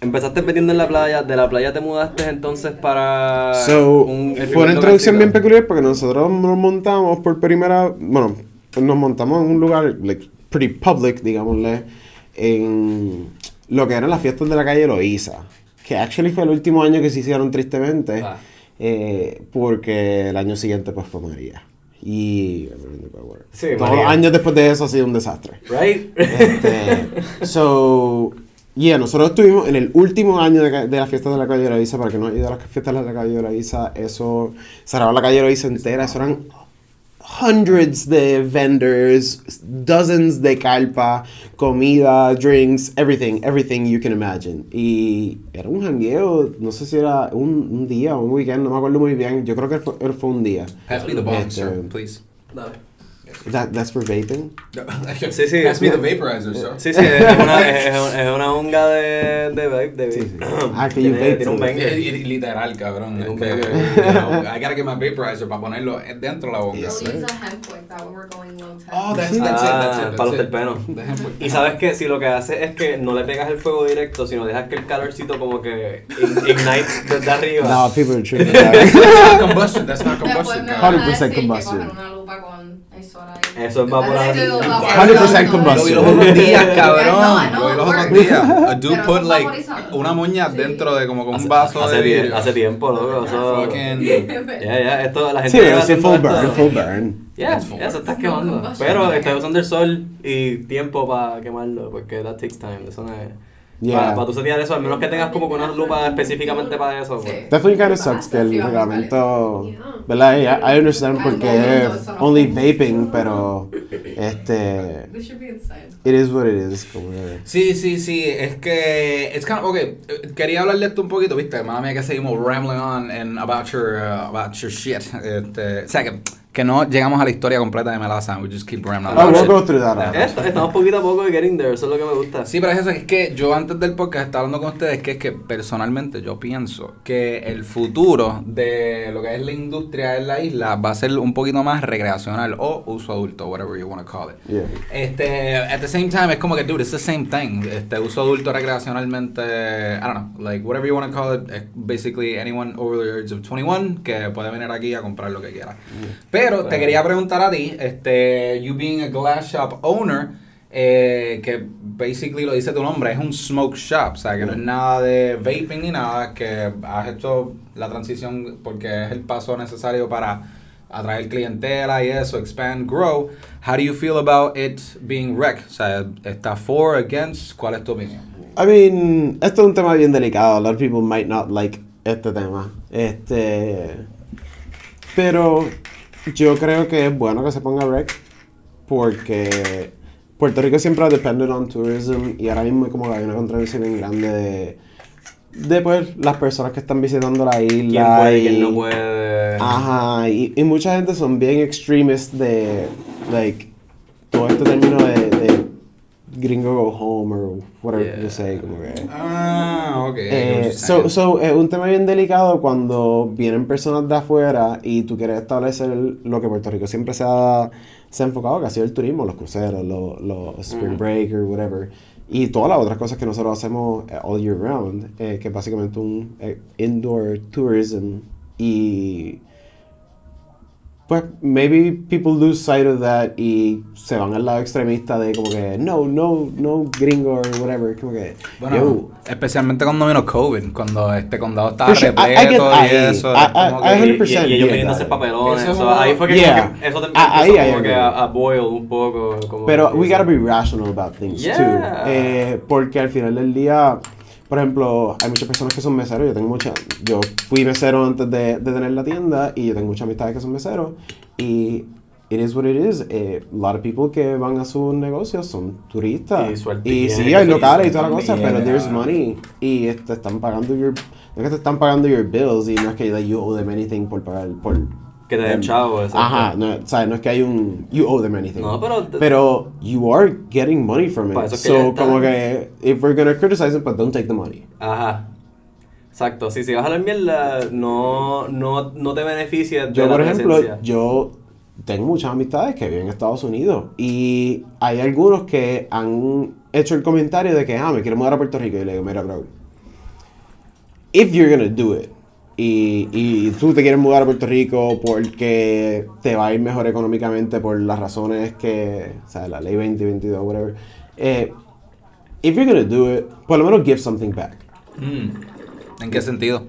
Empezaste metiendo en la playa, de la playa te mudaste entonces para... So, un- fue una introducción bien peculiar porque nosotros nos montamos por primera, bueno, nos montamos en un lugar like, pretty public, digámosle, en lo que eran las fiestas de la calle Loíza, que actually fue el último año que se hicieron tristemente, Ah. eh, porque el año siguiente pues fue María. Y Sí, todos María. los años después de eso ha sido un desastre. Right? Este, so, yeah, nosotros estuvimos en el último año de, de las fiestas de la calle Isa, para que no haya ido a las fiestas de la calle Isa, eso cerraba la calle Isa entera, eso eran hundreds de vendors, dozens de calpa, comida, drinks, everything, everything you can imagine. Y era un jangueo, no sé si era un, un día o un weekend, no me acuerdo muy bien, yo creo que fue, fue un día. Pass me the bomb, Este, sir, please. That, that's for vaping. Sí, sí. Pass me the vaporizer, sir. Sí, sí, es una, es, es una- es una onga de, de vape. De Sí, sí. vape. Ah, que Tiene- vape tiene un banger. Literal, cabrón. Es Es un que, you know, I gotta get my vaporizer para ponerlo dentro de la boca. Yes, We'll sir. use a hemp wick that we're going low temp. Oh, that's, that's it, that's Ah, it. para los that's it. terpenos. Y sabes que si lo que hace es que no le pegas el fuego directo, sino dejas que el calorcito como que ignite desde arriba. No, people are tripping. That's not combustion, that's not combustion, me cabrón. van a 100% decir que combustion. Eso ahí. Eso es vaporar. Eso es 100% Lo vi los otros días, cabrón. Lo vi los otros días. A dude put like una moña dentro de como con un Hace- vaso hace, de hace tiempo, loco. Eso. Fucking. Ya, ya, esto, la gente Sí, haciendo full burn, full burn. Ya, It's full ya se está burn. quemando. Pero combustion. está usando el sol y tiempo para quemarlo, porque that takes time. Eso no es. Yeah. Para, tú setear eso, al menos que tengas como que una lupa específicamente para eso. Sí. Definitely kind of sucks que el reglamento. ¿verdad? I, I understand eso no only vaping, pero este, it is what it is. Como que- Sí, sí, sí, es que, it's kind of, okay, quería hablar de esto un poquito, viste, mía que seguimos rambling on and about your, uh, about your shit, este, o sea, que, no llegamos a la historia completa de Melaza, we just keep rambling Oh, about we'll go through that. Esto- estamos poquito a poco de getting there, eso es lo que me gusta. Sí, pero es eso, es que yo antes del podcast estaba hablando con ustedes que es que personalmente yo pienso que el futuro de lo que es la industria en la isla va a ser un poquito más recreacional o uso adulto, whatever you want to call it. Yeah. Este, at the same time, es como que, dude, it's the same thing. Este, uso adulto recreacionalmente, I don't know, like, whatever you want to call it, basically anyone over the age of 21 que puede venir aquí a comprar lo que quiera. Pero te quería preguntar a ti, este, you being a glass shop owner, eh, que basically lo dice tu nombre, es un smoke shop, o sea, que no es nada de vaping ni nada, que has hecho la transición porque es el paso necesario para atraer clientela y eso, expand, grow. How do you feel about it being rec? O sea, ¿está for, against? ¿Cuál es tu opinión? I mean, esto es un tema bien delicado. A lot of people might not like este tema. Este. Pero yo creo que es bueno que se ponga rec. Porque Puerto Rico siempre ha depended on tourism. Y ahora mismo como que hay una controversia bien grande de. De pues las personas que están visitando la ¿Quién isla. puede, y- quién no puede? Ajá, y, y mucha gente son bien extremist de, like, todo este término de, gringo go home or whatever Yeah. you say, como que... Ah, ok. Eh, so, so, es un tema bien delicado cuando vienen personas de afuera y tú quieres establecer lo que Puerto Rico siempre se ha, se ha enfocado, que ha sido el turismo, los cruceros, los, los spring break or whatever, y todas las otras cosas que nosotros hacemos eh, all year round, eh, que es básicamente un eh, indoor tourism y pues maybe people lose sight of that y se van al lado extremista de como que no, no, no gringo or whatever, como que Bueno, yo, especialmente cuando vino COVID, cuando este condado estaba sure, I- I repleto get- y I- eso. I- era como I- I que- Y, 100% y ellos pidiéndose that- papelones. Eso- eso- ahí fue que, Yeah. como que eso te ahí empezó como que a, a boil un poco. Como Pero que- we gotta be rational about things Yeah. too. Eh, porque al final del día, por ejemplo, hay muchas personas que son meseros. Yo tengo muchas. Yo fui mesero antes de, de tener la tienda y yo tengo muchas amistades que son meseros. Y it is what it is. Eh, a lot of people que van a sus negocios son turistas. Y suerte Y tiene sí, hay locales y toda la cosa, también, pero there's money. Y te están pagando your. No es que te están pagando your bills y no es que you owe them anything por pagar. Por, Que te den em, chavo, exacto. Ajá, no, o sea, no es que hay un. You owe them anything. No, pero- Pero you are getting money from it. eso que So, como que, if we're gonna criticize them, but don't take the money. Ajá. Exacto. Si, si vas a la mierda, no, no, no te beneficias de Yo, la por ejemplo, presencia. yo tengo muchas amistades que viven en Estados Unidos y hay algunos que han hecho el comentario de que, ah, me quiero mudar a Puerto Rico. Y le digo, mira, bro, if you're gonna do it, y, y tú te quieres mudar a Puerto Rico porque te va a ir mejor económicamente por las razones que, o sea, la ley 2022, whatever, eh, if you're gonna do it, por lo menos give something back. Mm. ¿En qué sentido?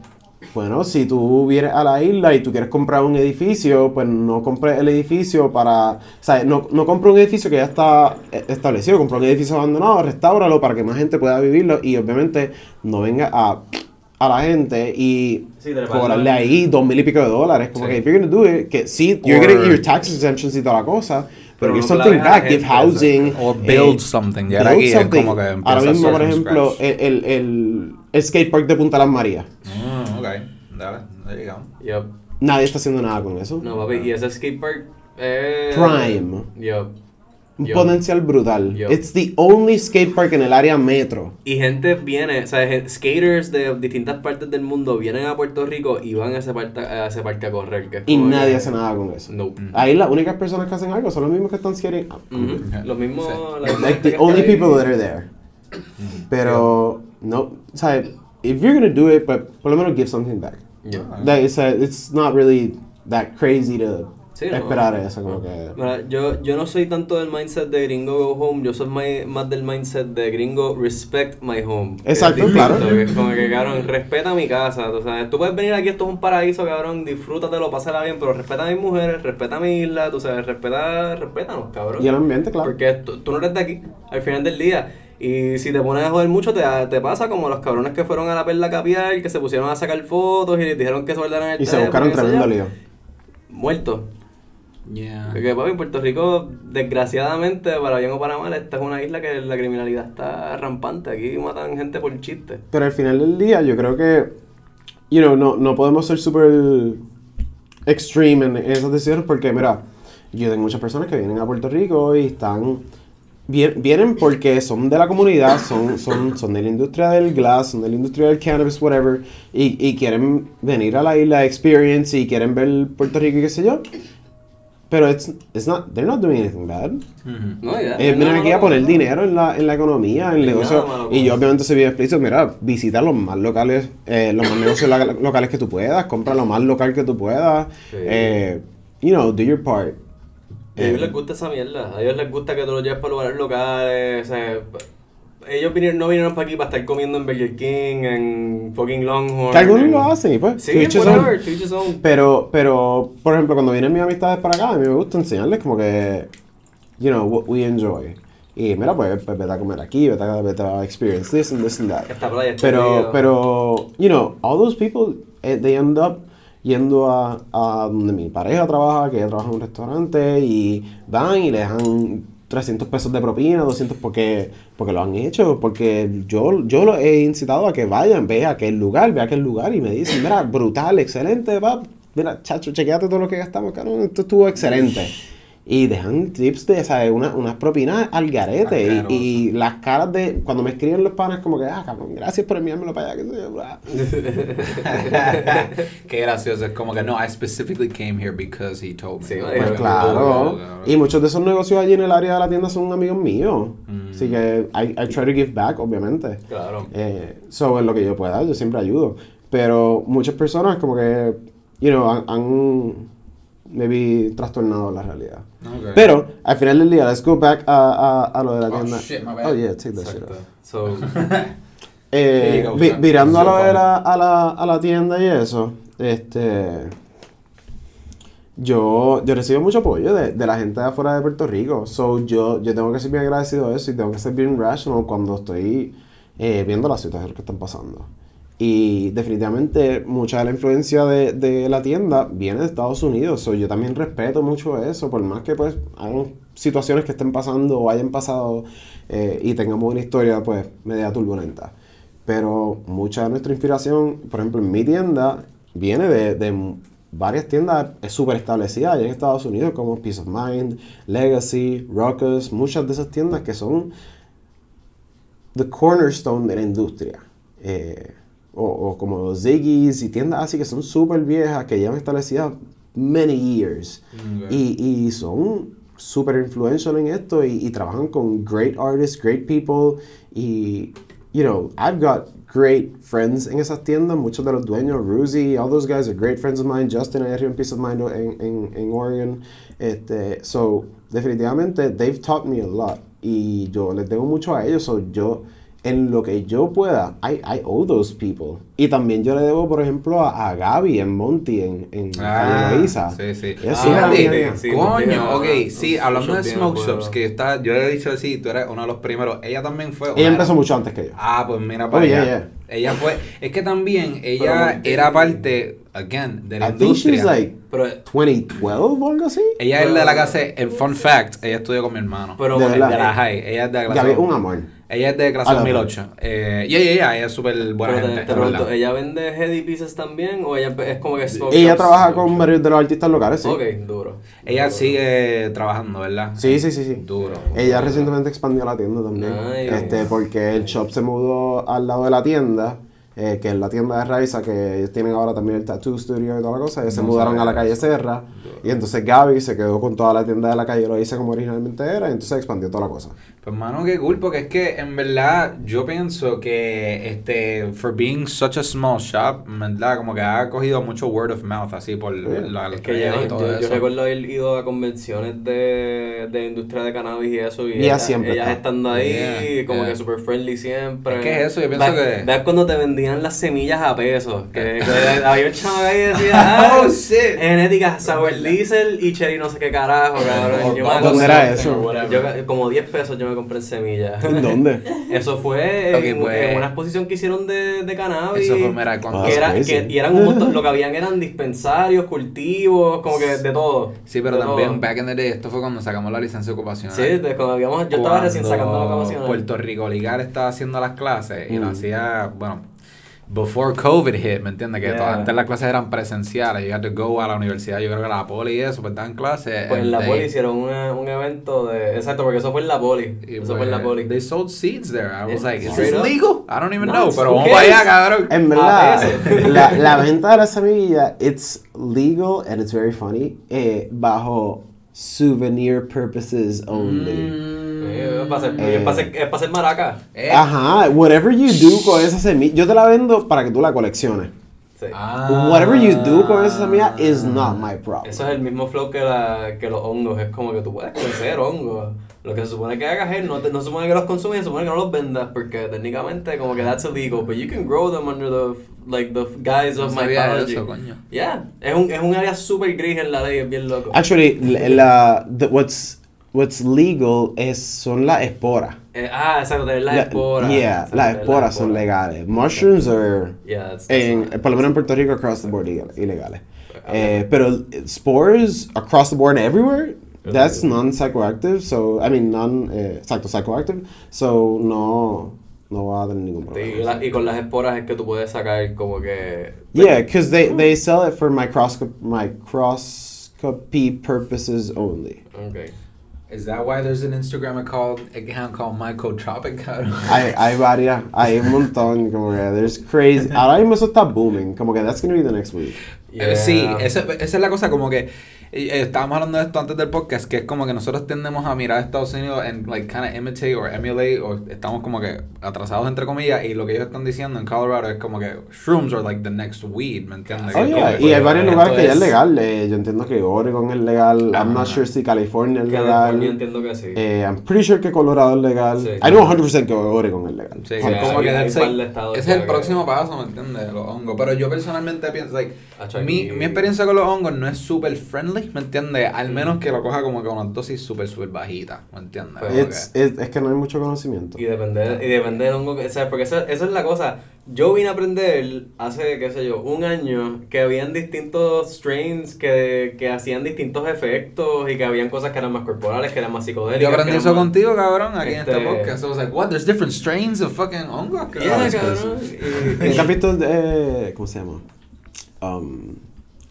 Bueno, si tú vienes a la isla y tú quieres comprar un edificio, pues no compres el edificio para... O sea, no, no compres un edificio que ya está eh, establecido, compra un edificio abandonado, restáuralo para que más gente pueda vivirlo y obviamente no venga a, a la gente y Sí, cobrarle ahí dos mil y pico de dólares. Como Sí. que if you're gonna do it, que sí, you're Or- getting your tax exemptions y toda la cosa, pero give no something back, give housing. O eh, build something. Ya build aquí es something. como que Ahora mismo, por ejemplo, el, el, el, el skatepark de Punta Las Marías. Mm, ok, dale, you go. Yup. Nadie está haciendo nada con eso. No, papi, y ese skatepark es... Prime. Yup. Un Yo. potencial brutal. Yo. It's the only skate park en el área metro. Y gente viene, o sea, skaters de distintas partes del mundo vienen a Puerto Rico y van a ese parque a, ese parque a correr. Que es Y nadie que- hace nada con eso. Nope. Ahí las únicas personas que hacen algo son los mismos que están skating. Ah, Ujú. Los mismos... Sí. Like the only ahí. people that are there. Pero, no, o sea, if you're gonna do it, but por lo menos give something back. Yeah. That is a- it's not really that crazy to Sí, no. esperar eso, como que... Mira, yo, yo no soy tanto del mindset de gringo go home, yo soy más del mindset de gringo respect my home. es Exacto, distinto, claro. Que es como que, cabrón, respeta mi casa. Tú, sabes, tú puedes venir aquí, esto es un paraíso, cabrón, disfrútatelo, pásala bien, pero respeta a mis mujeres, respeta a mi isla, tú sabes, respeta, respétanos, cabrón. Y el ambiente, claro. Porque tú, tú no eres de aquí, al final del día. Y si te pones a joder mucho, te, te pasa como los cabrones que fueron a la perla capial, que se pusieron a sacar fotos y les dijeron que se guardaran el Y se buscaron tremendo lío. Muertos. Yeah. Porque papi, en Puerto Rico, desgraciadamente, para bien o para mal, esta es una isla que la criminalidad está rampante. Aquí matan gente por chiste. Pero al final del día, yo creo que, you know, no, no podemos ser súper extreme en esas decisiones porque, mira, yo tengo muchas personas que vienen a Puerto Rico y están, vien- vienen porque son de la comunidad, son, son, son de la industria del glass, son de la industria del cannabis, whatever, y, y quieren venir a la isla, experience, y quieren ver Puerto Rico y qué sé yo. Pero it's, it's not, they're not doing anything bad. No, ya. Eh, no, vienen no, aquí no, a poner no. dinero en la, en la economía, en el negocio. Y yo obviamente soy bien explícito, mira, visita los más locales, eh, los más negocios locales que tú puedas, compra lo más local que tú puedas. Sí. Eh, you know, do your part. A ellos Eh, les gusta esa mierda. A ellos les gusta que tú los lleves para lugares locales. O sea, ellos vinieron, no vinieron para aquí para estar comiendo en Burger King, en fucking Longhorn. que algunos en- lo hacen pues, Sí, whatever, own. Pero, pero, por ejemplo, cuando vienen mis amistades para acá, a mí me gusta enseñarles como que, you know, what we enjoy. Y mira, pues, pues vete a comer aquí, vete a, vete a experience this and this and that. Esta playa está Pero, pero, you know, all those people, eh, they end up yendo a, a donde mi pareja trabaja, que ella trabaja en un restaurante, y van y le dejan 300 pesos de propina, 200 porque, porque lo han hecho, porque yo, yo los he incitado a que vayan, ve a aquel lugar, ve a aquel lugar, y me dicen, mira, brutal, excelente, va, mira, chacho, chequeate todo lo que gastamos, cabrón, esto estuvo excelente. Y dejan tips de, ¿sabes? Una, unas propinas al garete. Y, y las caras de. Cuando me escriben los panas, como que, ah, cabrón, gracias por enviármelo para allá. Que sé yo, bla. Qué gracioso. Es como que no, I specifically came here because he told me. Sí, pues Pues claro. Y muchos de esos negocios allí en el área de la tienda son amigos míos. Mm. Así que I, I try to give back, obviamente. Claro. Eh, so, en lo que yo pueda, yo siempre ayudo. Pero muchas personas como que, you know, han, han maybe trastornado la realidad. Pero, al final del día, let's go back a, a, a lo de la Oh, tienda. shit, my bad. Oh, yeah, take that shit Exacto. off. So, Eh, go, vi- virando a lo de la, a, la, a la tienda y eso, este... Yo, yo recibo mucho apoyo de, de la gente de afuera de Puerto Rico. So, yo, yo tengo que ser bien agradecido de eso y tengo que ser bien rational cuando estoy eh, viendo las situaciones que están pasando. Y definitivamente mucha de la influencia de, de la tienda viene de Estados Unidos. So, yo también respeto mucho eso, por más que pues hayan situaciones que estén pasando o hayan pasado eh, y tengamos una historia pues media turbulenta. Pero mucha de nuestra inspiración, por ejemplo, en mi tienda, viene de, de varias tiendas súper establecidas allá en Estados Unidos, como Peace of Mind, Legacy, Ruckus, muchas de esas tiendas que son the cornerstone de la industria. Eh, o, o como Ziggy's y tiendas así que son súper viejas, que llevan establecidas many years. Ok. Y, y son súper influential en esto y, y trabajan con great artists, great people. Y, you know, I've got great friends en esas tiendas, muchos de los dueños, Ruzy, all those guys are great friends of mine. Justin, I en Peace of Mind en, en, en Oregon. Este, so, definitivamente, they've taught me a lot. Y yo les debo mucho a ellos. So, yo, en lo que yo pueda, I, I owe those people. Y también yo le debo, por ejemplo, a, a Gaby en Monty, en, en Ah, sí, sí. Ah, mía. sí, coño, ok, sí, hablando de smoke shops, que está, yo le he dicho así, tú eres uno de los primeros, ella también fue. Ella empezó mucho antes que yo. Ah, pues mira para Oh, yeah, allá. yeah. Ella fue, es que también ella Monty- era parte, again, de la I industria. like pero, 2012 o algo así. ella es de la clase, en fun fact, ella estudió con mi hermano. pero De de verdad. la high, ella es de la clase. Es un amor. Ella es de clase Ah, no, 2008. Eh, y ella, ella, ella es súper buena pero te, gente. te pregunto, verdad. ¿ella vende heady pieces también o ella es como que smoke Ella shops? trabaja con varios de los artistas locales, sí. Ok, duro. Ella Duro. sigue trabajando, ¿verdad? Sí, sí, sí, sí. Duro. Ella recientemente expandió la tienda también. Nice. Este, porque el shop se mudó al lado de la tienda, eh, que es la tienda de Raiza, que ellos tienen ahora también el tattoo studio y toda la cosa. Ellos se mudaron sabía a la calle. Serra. Y entonces Gaby se quedó con toda la tienda de la calle, lo hice como originalmente era, y entonces expandió toda la cosa. Pues mano, qué cool, porque es que en verdad yo pienso que este, for being such a small shop, en verdad, como que ha cogido mucho word of mouth así por la Es que yo, y todo yo, yo eso. recuerdo haber ido a convenciones de, de industria de cannabis y eso. Y Ella ellas, siempre ellas está. estando ahí, Yeah, como yeah. que super friendly siempre. Es que eso, yo pienso Ve- que- Veas cuando te vendían las semillas a pesos. Que, que había un chavo ahí que decía, ah, Oh, shit. genética, sour diesel y cherry no sé qué carajo, cabrón. Yo me ¿Dónde era eso? Yo, como 10 pesos yo me compré en semillas. ¿En dónde? Eso fue en, pues, en una exposición que hicieron de, de cannabis. Eso fue, mira, cuando... Ah, Que era, crazy. que, y eran un montón, lo que habían eran dispensarios, cultivos, como que de todo. Sí, pero también, todo. back in the day, esto fue cuando sacamos la licencia ocupacional. Sí, de cuando habíamos, yo estaba recién sacando la ocupacional. Puerto Rico Legal estaba haciendo las clases y lo Mm. hacía, bueno, before COVID hit, ¿me entiendes? Que Yeah. todas- antes las clases eran presenciales, you had to go a la universidad, yo creo que la poli y eso, pues estaban clases. Pues en la and poli they- hicieron una- un evento de. Exacto, porque eso fue en la poli. Eso pues, fue en la poli. They sold seeds there. I was Yeah, like, is this legal? I don't even No, know, pero vamos para allá, cabrón. En A verdad, la, la venta de la semilla, it's legal and it's very funny, eh, bajo souvenir purposes only. Eh, es para hacer, Eh. es para hacer- es para hacer maraca. Eh, Ajá, whatever you do con esa semilla, yo te la vendo para que tú la colecciones. Sí. ah. Whatever you do con esa semilla is not my problem. Eso es el mismo flow que, la, que los hongos. Es como que tú puedes crecer hongos. Lo que se supone que hagas es, no, te- no se supone que los consumes, se supone que no los vendas, porque técnicamente como que that's illegal, but you can grow them under the, like, the guise No of sabía mycology. eso, coño. Yeah, es un, es un área súper gris en la ley, es bien loco. Actually, la, la- the- what's, what's legal es, son las esporas. Eh, ah, exacto, tener las La- esporas. Yeah, Exacto, las esporas son legales. Mushrooms are, Yeah, that's, that's en, not- por lo menos en Puerto Rico, across the board, ilegal- ilegales. Ah, Eh, pero spores across the board everywhere, that's non-psychoactive, so, I mean, non, eh, exacto, psychoactive, so no, no va a tener ningún problema. y, la- y con las esporas es que tú puedes sacar como que... Yeah, because they, they sell it for microscope, called pee purposes only. Okay. Is that why there's an Instagram account, account called Mycotropic? cabrón? Hay, hay varias, hay un montón, como que there's crazy. Ahora mismo eso está booming, como que that's gonna be the next week. Eh, Sí, esa, esa es la cosa, como que eh, eh, estábamos hablando de esto antes del podcast, que es como que nosotros tendemos a mirar a Estados Unidos en, like, kind of imitate or emulate, o estamos como que atrasados entre comillas, y lo que ellos están diciendo en Colorado es como que shrooms are like the next weed, ¿me entiendes? Oh, yeah, Y hay varios lugares que ya es legal. eh, yo entiendo que Oregon es legal. I'm not sure si California es California legal. entiendo que sí. Eh, I'm pretty sure que Colorado es legal. Sí. I know 100% que Oregon es legal. Sí, que como que ese es el que- próximo paso, ¿me entiendes? Los hongos. Pero yo personalmente pienso, like, mi, mi experiencia con los hongos no es súper friendly, ¿me entiendes? Al menos que lo coja como que una dosis súper, súper bajita, ¿me entiendes? Pues, es, es que no hay mucho conocimiento. Y depende, y depende del hongo que ¿sabes? Porque esa, esa es la cosa. Yo vine a aprender hace, qué sé yo, un año que habían distintos strains que, que hacían distintos efectos y que habían cosas que eran más corporales, que eran más psicodélicas. yo aprendí eso más- contigo, cabrón, aquí en este Este- podcast. I was like, what? There's different strains of fucking hongos? Yeah, cabrón. cabrón. Y- ¿Te has visto, eh, cómo se llama? Um, ¿Cómo se llama?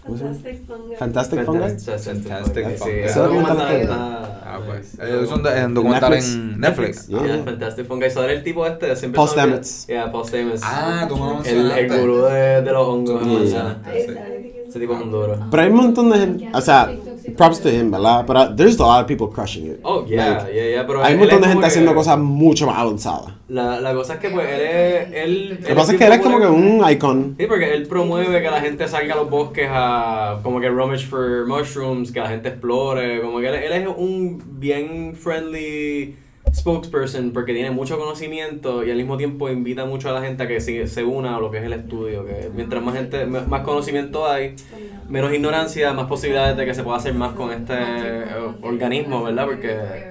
Fantastic Fungi. Fantastic Fungi. Fantastic Fungi. Ah, pues. Es un, documental Netflix. en Netflix. Yeah. Fantastic Fungi. Eso era el tipo este, siempre Paul Stamets. Yeah, Paul Stamets. Ah, tú el, el gurú de, de los hongos. Mencionaste. Exacto. Ese tipo es un duro. Pero hay un montón de gente, o sea, props to him, ¿verdad? Pero there's a lot of people crushing it. Oh, yeah, Like, yeah, yeah. Pero hay un montón de gente haciendo que- cosas mucho más avanzadas. La, la cosa es que pues él es... Él, Lo que pasa es que él es como que un icon. Sí, porque él promueve que la gente salga a los bosques a como que rummage for mushrooms, que la gente explore, como que él, él es un bien friendly spokesperson porque tiene mucho conocimiento y al mismo tiempo invita mucho a la gente a que se, se una a lo que es el estudio, que mientras más gente, más conocimiento hay, menos ignorancia, más posibilidades de que se pueda hacer más con este eh, organismo, ¿verdad? Porque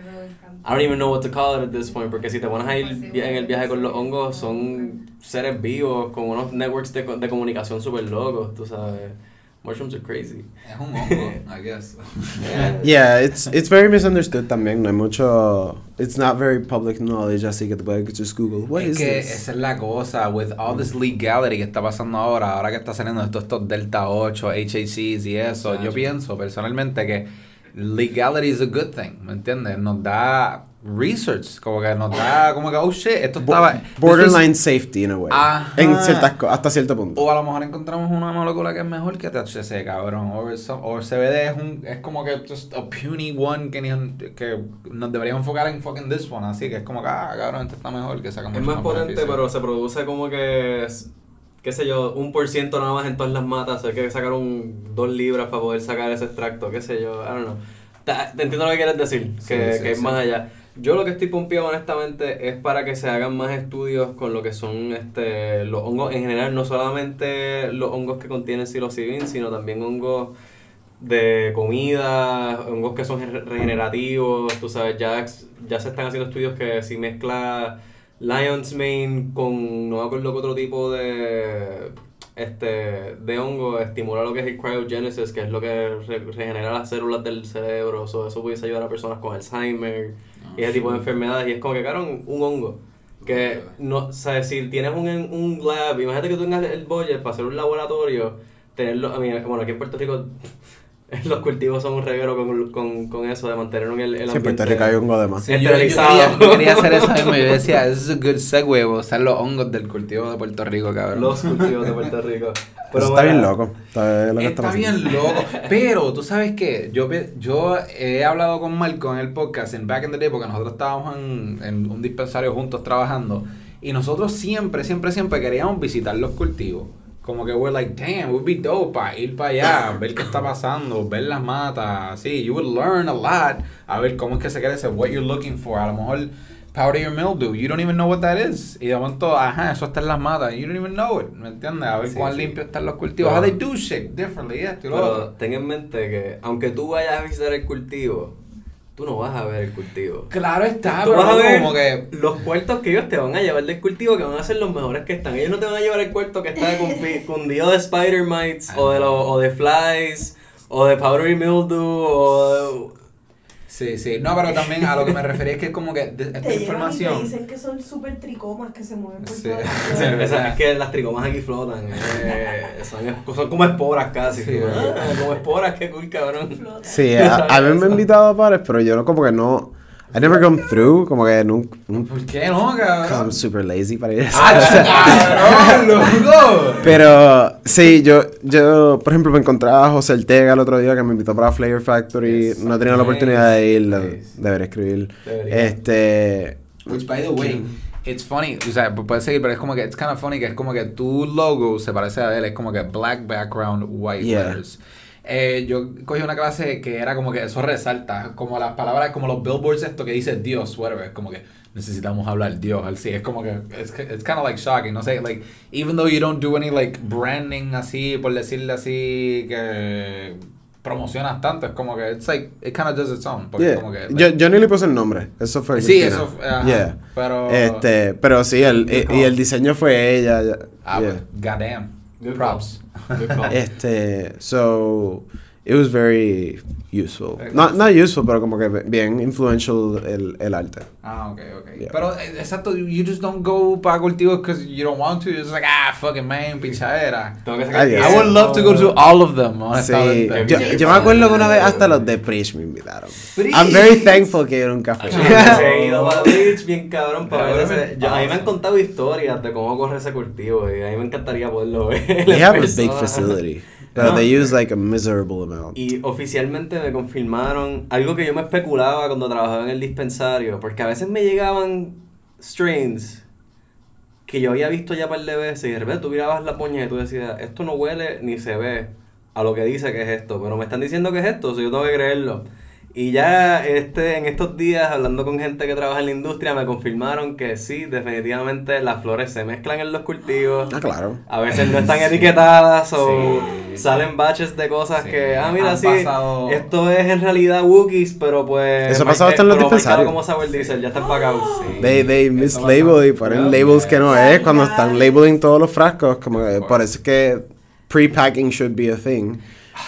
I don't even know what to call it at this point, porque si te pones a ir en el viaje con los hongos, son seres vivos con unos networks de, de comunicación súper locos, tú sabes. Mushrooms are crazy. Es un hongo, I guess. Yeah, it's it's very misunderstood también. No hay mucho. It's not very public knowledge, así que te puedes just Google. What es is que this? esa es la cosa, with all this legality que está pasando ahora, ahora que está saliendo estos, estos Delta 8, HACs y eso, yo pienso personalmente que legality is a good thing, ¿me entiendes? Nos da research, como que nos da, como que, oh shit, esto Bo- estaba... borderline safety in a way. Ajá. En ciertas hasta cierto punto. O a lo mejor encontramos una molécula que es mejor que THC, cabrón. O, el so- o el CBD es, un, es como que just a puny one que, ni- que nos deberíamos enfocar en fucking this one. Así que es como que, ah, cabrón, este está mejor, que saca Es más potente, beneficio. pero se produce como que, es- qué sé yo, un por ciento nada más en todas las matas. Hay que sacar un dos libras para poder sacar ese extracto, qué sé yo, I don't know. Te, te entiendo lo que quieres decir, Sí, que, sí, que es sí. más allá. Yo lo que estoy pompeado honestamente es para que se hagan más estudios con lo que son este los hongos en general, no solamente los hongos que contienen psilocibin, sino también hongos de comida, hongos que son re- regenerativos, tú sabes, ya, ya se están haciendo estudios que si mezcla Lion's Mane con no qué otro tipo de este de hongo estimula lo que es el cryogenesis, que es lo que re- regenera las células del cerebro, so, eso pudiese ayudar a personas con Alzheimer y ese tipo de enfermedades. Y es como que claro, un, un hongo. Que no, o sea, si tienes un, un lab, imagínate que tú tengas el budget para hacer un laboratorio, tenerlo, a mí, bueno, aquí en Puerto Rico los cultivos son un reguero con, con, con eso de mantener en el, el Sí, en Puerto ambiente- Rico hay hongo de más. Sí, yo, yo quería, yo quería hacer eso mismo. Yo decía, this is a good segue, usar los hongos del cultivo de Puerto Rico, cabrón. los cultivos de Puerto Rico. Eso está bien loco. Está, lo que Está bien loco. Pero, ¿tú sabes qué? Yo, yo he hablado con Marco en el podcast en Back in the Day porque nosotros estábamos en, en un dispensario juntos trabajando. Y nosotros siempre, siempre, siempre queríamos visitar los cultivos. Como que we're like, damn, it would be dope para ir para allá, ver qué está pasando, ver las matas, así. You would learn a lot. A ver cómo es que se crece, what you're looking for. A lo mejor powder your mildew, you don't even know what that is. Y de momento, ajá, eso está en las matas, you don't even know it, ¿me entiendes? A ver Sí, cuán sí. limpio están los cultivos. Pero- How they do shit differently, esto y lo Pero ten en mente que aunque tú vayas a visitar el cultivo, tú no vas a ver el cultivo. Claro está, tú pero vas a ver como que... los cuartos que ellos te van a llevar del cultivo que van a ser los mejores que están. Ellos no te van a llevar el cuarto que está cundido de spider mites o de, lo- o de flies o de powdery mildew o Sí, sí. No, pero también a lo que me refería es que es como que de- esta Te llegan y te información. dicen que son súper tricomas que se mueven por Sí. todo el Sí, mundo. o sea, es que las tricomas aquí flotan. eh, son, son como esporas casi. Sí, como esporas, qué cool, cabrón. Flotan. Sí, a, a mí me han invitado a pares, pero yo no, como que no. I never come through, como que nunca. ¿Por qué no, I'm cabrón? super lazy para ir a ¡Ah, cabrón, loco! Pero sí, yo, yo, por ejemplo, me encontraba a José Ortega el otro día que me invitó para Flavor Factory. Yes. No he tenido la oportunidad de ir, Nice. debería escribir. Debería. Este. Which, by the way, it's funny. O sea, pu- puedes seguir, pero es como que, it's kind of funny que es como que tu logo se parece a él. Es como que black background, white Yeah. letters. Eh, yo cogí una clase que era como que eso resalta, como las palabras, como los billboards esto que dice Dios, whatever, como que necesitamos hablar Dios, así, es como que, it's, it's kind of like shocking, no sé, like, even though you don't do any like branding así, por decirle así, que promocionas tanto, es como que, it's like, it kind of does its own, porque yeah. como que, yo, like- yo ni le puse el nombre. Eso fue. Sí, Cristina. eso fue- Yeah. pero- Este, pero sí, el, y, y el diseño fue ella. Ah, yeah. pues, goddamn. Good Props. Good call. Este, so it was very useful. Not, not useful, pero como que bien influential el, el arte. Ah, ok, ok. Yeah. Pero, eh, exacto, you just don't go para cultivos because you don't want to. You're just like, ah, fucking man, Ah, yes. I would love to go to all of them, honestamente. Sí, yo, yo me acuerdo que una vez hasta los de Preach me invitaron. Preach. I'm very thankful que fui. Sí, he ido para Beach, bien cabrón, para ver ese- yo- A mí me han contado historias de cómo corre ese cultivo y a mí me encantaría poderlo ver. They have a big facility, No. they use like a miserable amount. Y oficialmente me confirmaron algo que yo me especulaba cuando trabajaba en el dispensario, porque a veces me llegaban strains que yo había visto ya un par de veces y de repente tú mirabas la poña y tú decías, esto no huele ni se ve a lo que dice que es esto, pero me están diciendo que es esto, o sea, yo tengo que creerlo. Y ya este, en estos días, hablando con gente que trabaja en la industria, me confirmaron que sí, definitivamente las flores se mezclan en los cultivos. Ah, claro. A veces no están etiquetadas o Sí. salen baches de cosas Sí. que, ah, mira, Han sí, pasado- esto es en realidad Wookiees, pero pues. Eso ha pasado hasta en los dispensarios. como sour diesel, ya está empacado. Sí. They, they Eso mislabel y ponen labels que no es cuando están labeling todos los frascos. Como por eso es que pre-packing should be a thing.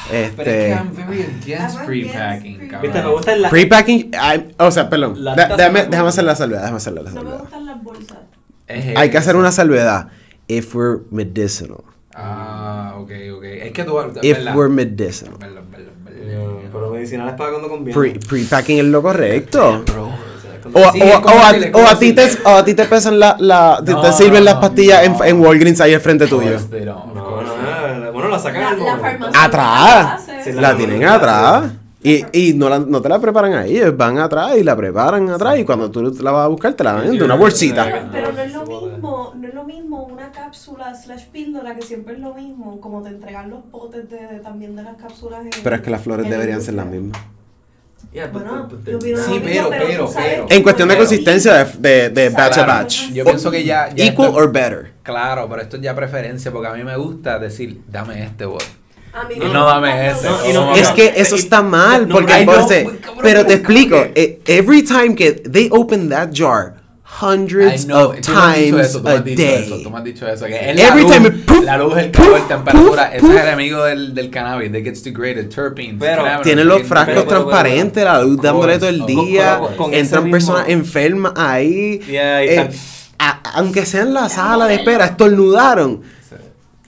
Pero es que Este, I'm very against pre-packing, cabrón. Viste, me gusta el la. pre-packing, o sea, perdón. La da- déjame, déjame hacer la salvedad, déjame hacer la No me salvedad. gustan las bolsas. Es Hay que hacer una salvedad. If we're medicinal. Ah, ok, ok. Es que tú... If verdad. we're medicinal. Verdad, verdad, verdad. No, Pero medicinal es para cuando conviene. Pre- Pre-packing es lo correcto. Bro. O, Sí, o o a- o ti te, o a ti te pesan la, la te, No, te sirven las no, pastillas en, no. en Walgreens ahí al frente tuyo. La sacan La, al la momento. farmacia. Atrás. Sí, La la- tienen atrás. Y, y no, la, no te la preparan ahí, ellos van atrás y la preparan atrás y cuando tú la vas a buscar te la dan de una bolsita. Pero, pero no es lo mismo, no es lo mismo una cápsula slash píldora que siempre es lo mismo, como te entregan los potes de, también de las cápsulas. en- Pero es que las flores deberían ser las mismas. Yeah, but- Bueno, but- yo but- opino lo Sí, pero, pero, pero. En cuestión de consistencia de, de, de batch a Claro, batch. Yo pienso que ya... ya Equal esto- or better. Claro, pero esto es ya preferencia, porque a mí me gusta decir, dame este bot. A No, no, dame ese. No, y no- Es que eso está mal, No, porque entonces, pues, pero te explico, eh, every time que they open that jar, hundreds know, of times eso, tú me a has dicho eso, tú day. me has dicho eso, que es Every la luz, time it poof, la luz, el poof, calor, temperatura, poof, ese poof. es el enemigo del, del cannabis, that gets degraded, terpenes, Pero- Tienen los frascos pero- pero- transparentes, la luz dándole todo el día, con- con ese entran personas enfermas ahí. Yeah, eh, a- aunque sea en la sala de espera, estornudaron.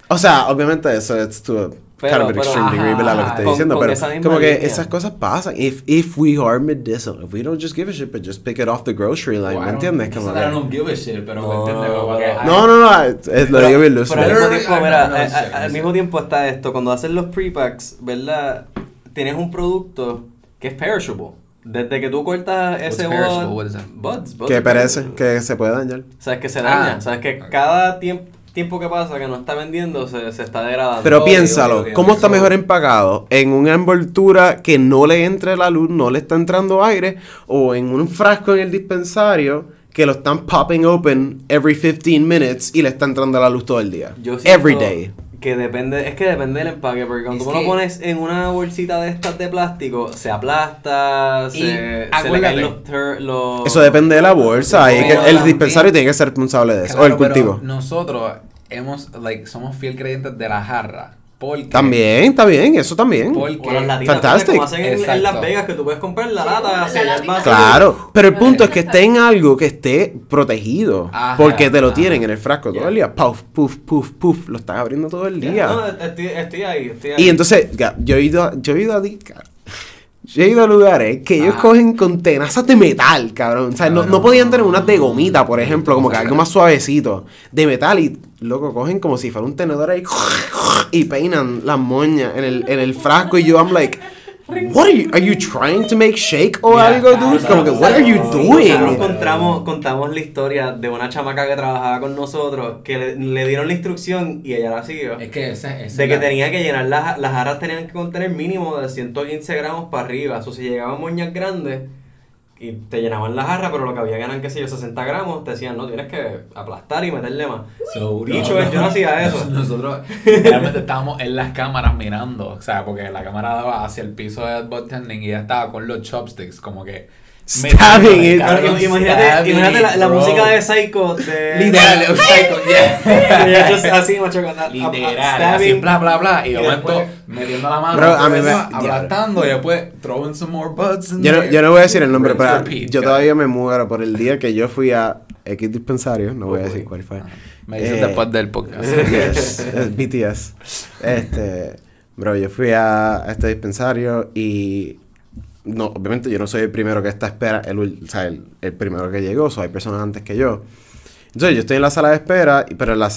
O sea, obviamente eso es to Pero- kind of an pero- extreme degree, ¿verdad? Lo que estoy con- diciendo, con pero como que línea. esas cosas pasan. If, if we are medicinal, if we don't just give a shit, but just pick it off the grocery line, ¿me entiendes? Como I que- don't give a shit, pero No, me entiendes, como que pero- I- No, no, no, es- es- lo digo bien loose. Pero al mismo tiempo, mira, no, no no al mismo tiempo está esto, cuando hacen los pre-packs, ¿verdad? Tienes un producto que es perishable. Desde que tú cortas ese perishable? bud, buds, buds Que perece, que se puede dañar. Sabes que se daña, Ah. sabes que cada tiempo, tiempo que pasa que no está vendiendo se, se está degradando. Pero piénsalo, ¿cómo está mejor empacado? ¿En una envoltura que no le entre la luz, no le está entrando aire? ¿O en un frasco en el dispensario que lo están popping open every 15 minutes y le está entrando la luz todo el día? Yo siento Every day. Que depende, es que depende del empaque, porque cuando Es tú lo pones en una bolsita de estas de plástico, se aplasta, Y se, se le caen los, Eso depende de la bolsa. y que Pero el también- dispensario tiene que ser responsable de eso. Claro, o el cultivo. pero nosotros hemos, like, somos fiel creyentes de la jarra. Porque, También, está bien, eso también. Porque, O como hacen en, en Las. Vegas que tú puedes comprar la Sí, lata, la sellar vaso. Claro, pero el punto es que esté en algo que esté protegido. Ajá, porque te lo ajá. tienen en el frasco todo el día. Puff, puff, puff, puff. Lo están abriendo todo el día. No, estoy, estoy ahí, estoy ahí. Y entonces, yo he ido, a- yo he ido a. Yo he ido a lugares que ellos Ah. cogen con tenazas de metal, cabrón. O sea, no, no podían tener unas de gomita, por ejemplo, como que algo más suavecito. De metal y, loco, cogen como si fuera un tenedor ahí y peinan las moñas en el, en el frasco. Y yo, I'm like, what are you, are you trying to make shake o Mira, algo, dude? Como que, what are you Nosotros doing? contamos, contamos la historia de una chamaca que trabajaba con nosotros, que le, le dieron la instrucción y ella la siguió. Es que ese, ese De que la- tenía que llenar las, las jarras tenían que contener mínimo de 115 gramos para arriba. O si llegaban moñas grandes y te llenaban la jarra, pero lo que había que eran, qué sé yo, 60 gramos, te decían, no, tienes que aplastar y meterle más. So, Dicho es, yo no hacía eso. Nosotros realmente estábamos en las cámaras mirando, o sea, porque la cámara daba hacia el piso de bartending y ella estaba con los chopsticks, como que... Stabbing it. Claro, imagínate, stabbing imagínate la, música de Psycho de... Literal, o sea, con- yeah. Ellos así, macho, con la- Literal, stabbing. así bla bla bla y de momento metiendo la mano, Bro, a mí me- aplastando y después throwing some more butts in Yo no, yo no voy a decir el nombre, Rinse, pero repeat, yo todavía me muero por el día que yo fui a X dispensario, no voy a decir cuál fue. Me dices Eh, después del podcast. Yes, es BTS. Este, bro, yo fui a, a este dispensario y no, obviamente yo no soy el primero que está a espera, el, o sea, el, el primero que llegó, so hay personas antes que yo. Entonces yo estoy en la sala de espera, pero en la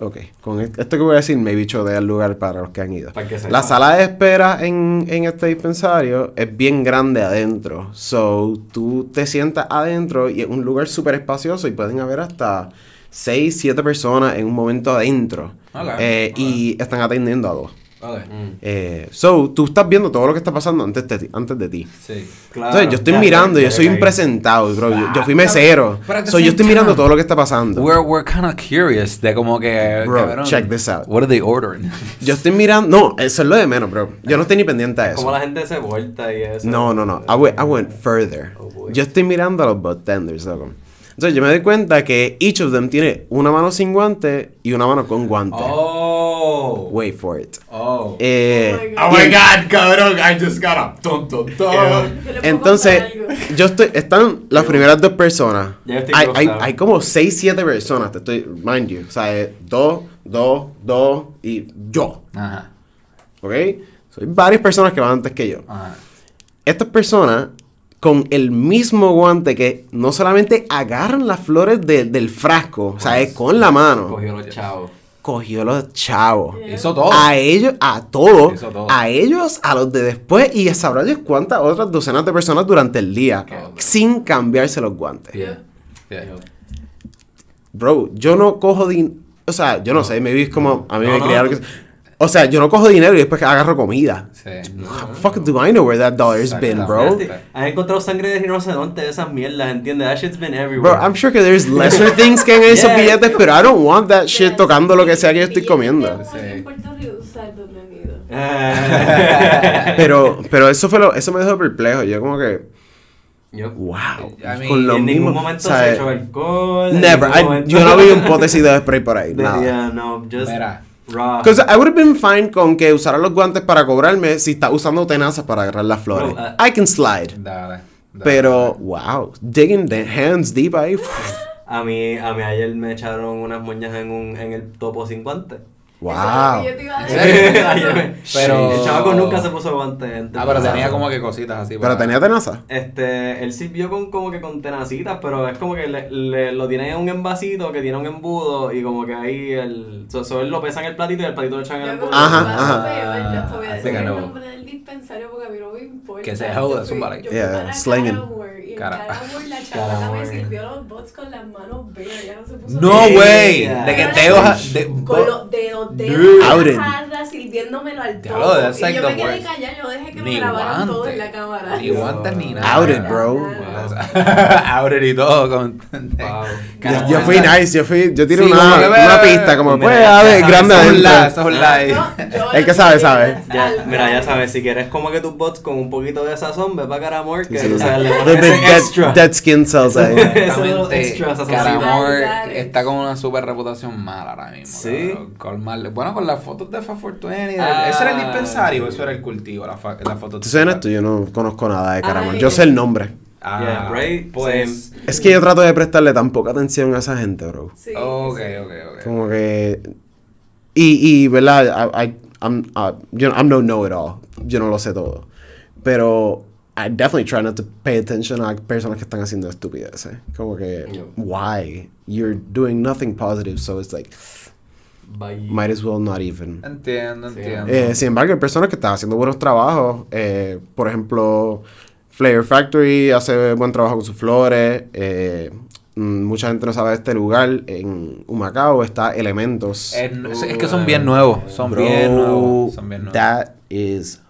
Ok, con e- esto que voy a decir me bicho de el lugar para los que han ido. La sala de espera en, en este dispensario es bien grande adentro. So, tú te sientas adentro y es un lugar súper espacioso y pueden haber hasta 6, 7 personas en un momento adentro. Eh. Y están atendiendo a dos. Mm, Eh, so, tú estás viendo todo lo que está pasando antes de ti. Antes de ti. sí. claro, Entonces, yo estoy ya, mirando, ya, yo soy un presentado, bro. Yo, yo fui Ah, mesero. the So, yo estoy mirando time, todo lo que está pasando. We're, we're kind of curious de como que... Bro, cabrón, check this out. What are they ordering? Yo estoy mirando. No, eso es lo de menos, bro. Yo no estoy ni pendiente a eso. Como la gente se vuelta y eso. No, no, no. I went, I went further. Oh, yo estoy mirando a los bartenders, loco. Entonces yo me doy cuenta que each of them tiene una mano sin guante y una mano con guante. Oh. Wait for it. Oh. Eh, Oh my en- god, cabrón, I just got a ton, ton, ton. Yo le puedo Entonces, yo estoy, están las primeras dos personas. Ya Hay, hay, hay como 6, 7 personas, te estoy, mind you. O sea, es dos, dos, dos y yo. Ajá, ¿Ok? Soy varias personas que van antes que yo. ajá. estas personas con el mismo guante que no solamente agarran las flores de- del frasco, o sea, es con la mano, Cogió los chavos. Cogió los chavos. Hizo todo. A ellos, a todos, todo. a ellos, a los de después y a sabrá Dios cuántas otras docenas de personas durante el día, sin cambiarse los guantes. Yeah. Yeah. Bro, yo no cojo dinero, o sea, yo no, sé, me vi como, a mí No, me no, criaron que... O sea, yo no cojo dinero y después agarro comida. Sí. How the fuck do I know where that dollar's been, bro? Han encontrado sangre de rinoceronte de esas mierdas, ¿entiendes? That shit's been everywhere. Bro, I'm sure que there's lesser things que en esos Yeah. billetes, pero I don't want that shit Yes. tocando lo que sea que yo estoy comiendo. Sí. En Puerto Rico, ¿sabes dónde han ido? Eh. Pero, pero eso fue lo, eso me dejó perplejo. Yo como que, Yo- wow. I mean, con lo en ningún mismo. momento o sea, se echó alcohol. Never. ningún I- momento- yo no vi un potecito de spray por ahí. De- Nada. yeah, no, just Mira. Because I would have been fine con que usaran los guantes para cobrarme si está usando tenazas para agarrar las flores. Bro, uh, I can slide. Dale. dale. Pero, wow. Digging the hands deep ahí. A mí, a mí ayer me echaron unas moñas en un en el topo sin guantes. Eso es lo Wow. que yo te iba a ¿En decir. serio? Ayer me- Pero- El chavaco nunca se puso guantes. antes. Ah, pero tenía como que cositas así. Pero para- tenía tenaza. Este, él sirvió con como que con tenacitas, pero es como que le, le- lo tiene en un envasito que tiene un embudo y como que ahí el... So, so él lo pesa en el platito y el platito lo echan en el embudo. Ajá, que ajá. más peor, yo te voy a I decir think I el know. nombre del dispensario porque a mí no me importa. Que se joda, Yeah, slanging. Cara- Caramore la Caramore. me sirvió los bots con las manos bare, ya no se puso No, güey. De que dedos. a- de- Con los dedos de Dude. la Outed. jarra sirviéndomelo al todo. Y like yo the me quedé worst. callada, yo dejé que me Ni grabaran todo en la cámara. Ni guantes ni nada. Outed, bro. Outed y todo. Con... Wow. Yo, yo fui nice, yo fui, yo tiré Sí, una, pista como pues a ver, sabes, grande adentro. El que sabe, sabe. mira, ya sabes, si quieres como que tus bots con un poquito de sazón, ve para Caramor, que Sí, sí. o sea, le pones dead, extra. dead skin cells ahí. Caramor está con una super reputación mala ahora mismo. Sí. cabrón. Colmarle- Bueno, con las fotos de Fa 420. Ah. ¿Ese era el dispensario eso era el cultivo? La, fa- la foto Tú sabes esto, yo no conozco nada de Caramel. Ay. Yo sé el nombre. Ah, Yeah, right? Pues. Es que yo trato de prestarle tan poca atención a esa gente, bro. Sí, Ok, ok, ok. Como que. Y, y ¿verdad? I, I- I'm, uh, yo, I'm no know-it-all. Yo no lo sé todo. Pero. I definitely try not to pay attention a personas que están haciendo estupideces. Como que. Yeah. Why? You're doing nothing positive, so it's like. Bye. Might as well not even. Entiendo, Sí. entiendo. Eh, sin embargo, hay personas que están haciendo buenos trabajos. eh, por ejemplo, Flair Factory hace buen trabajo con sus flores. eh, mm, mucha gente no sabe de este lugar. En Humacao está Elementos. Es, es que son bien nuevos. Son Bro, bien nuevos. Son bien nuevos. That is.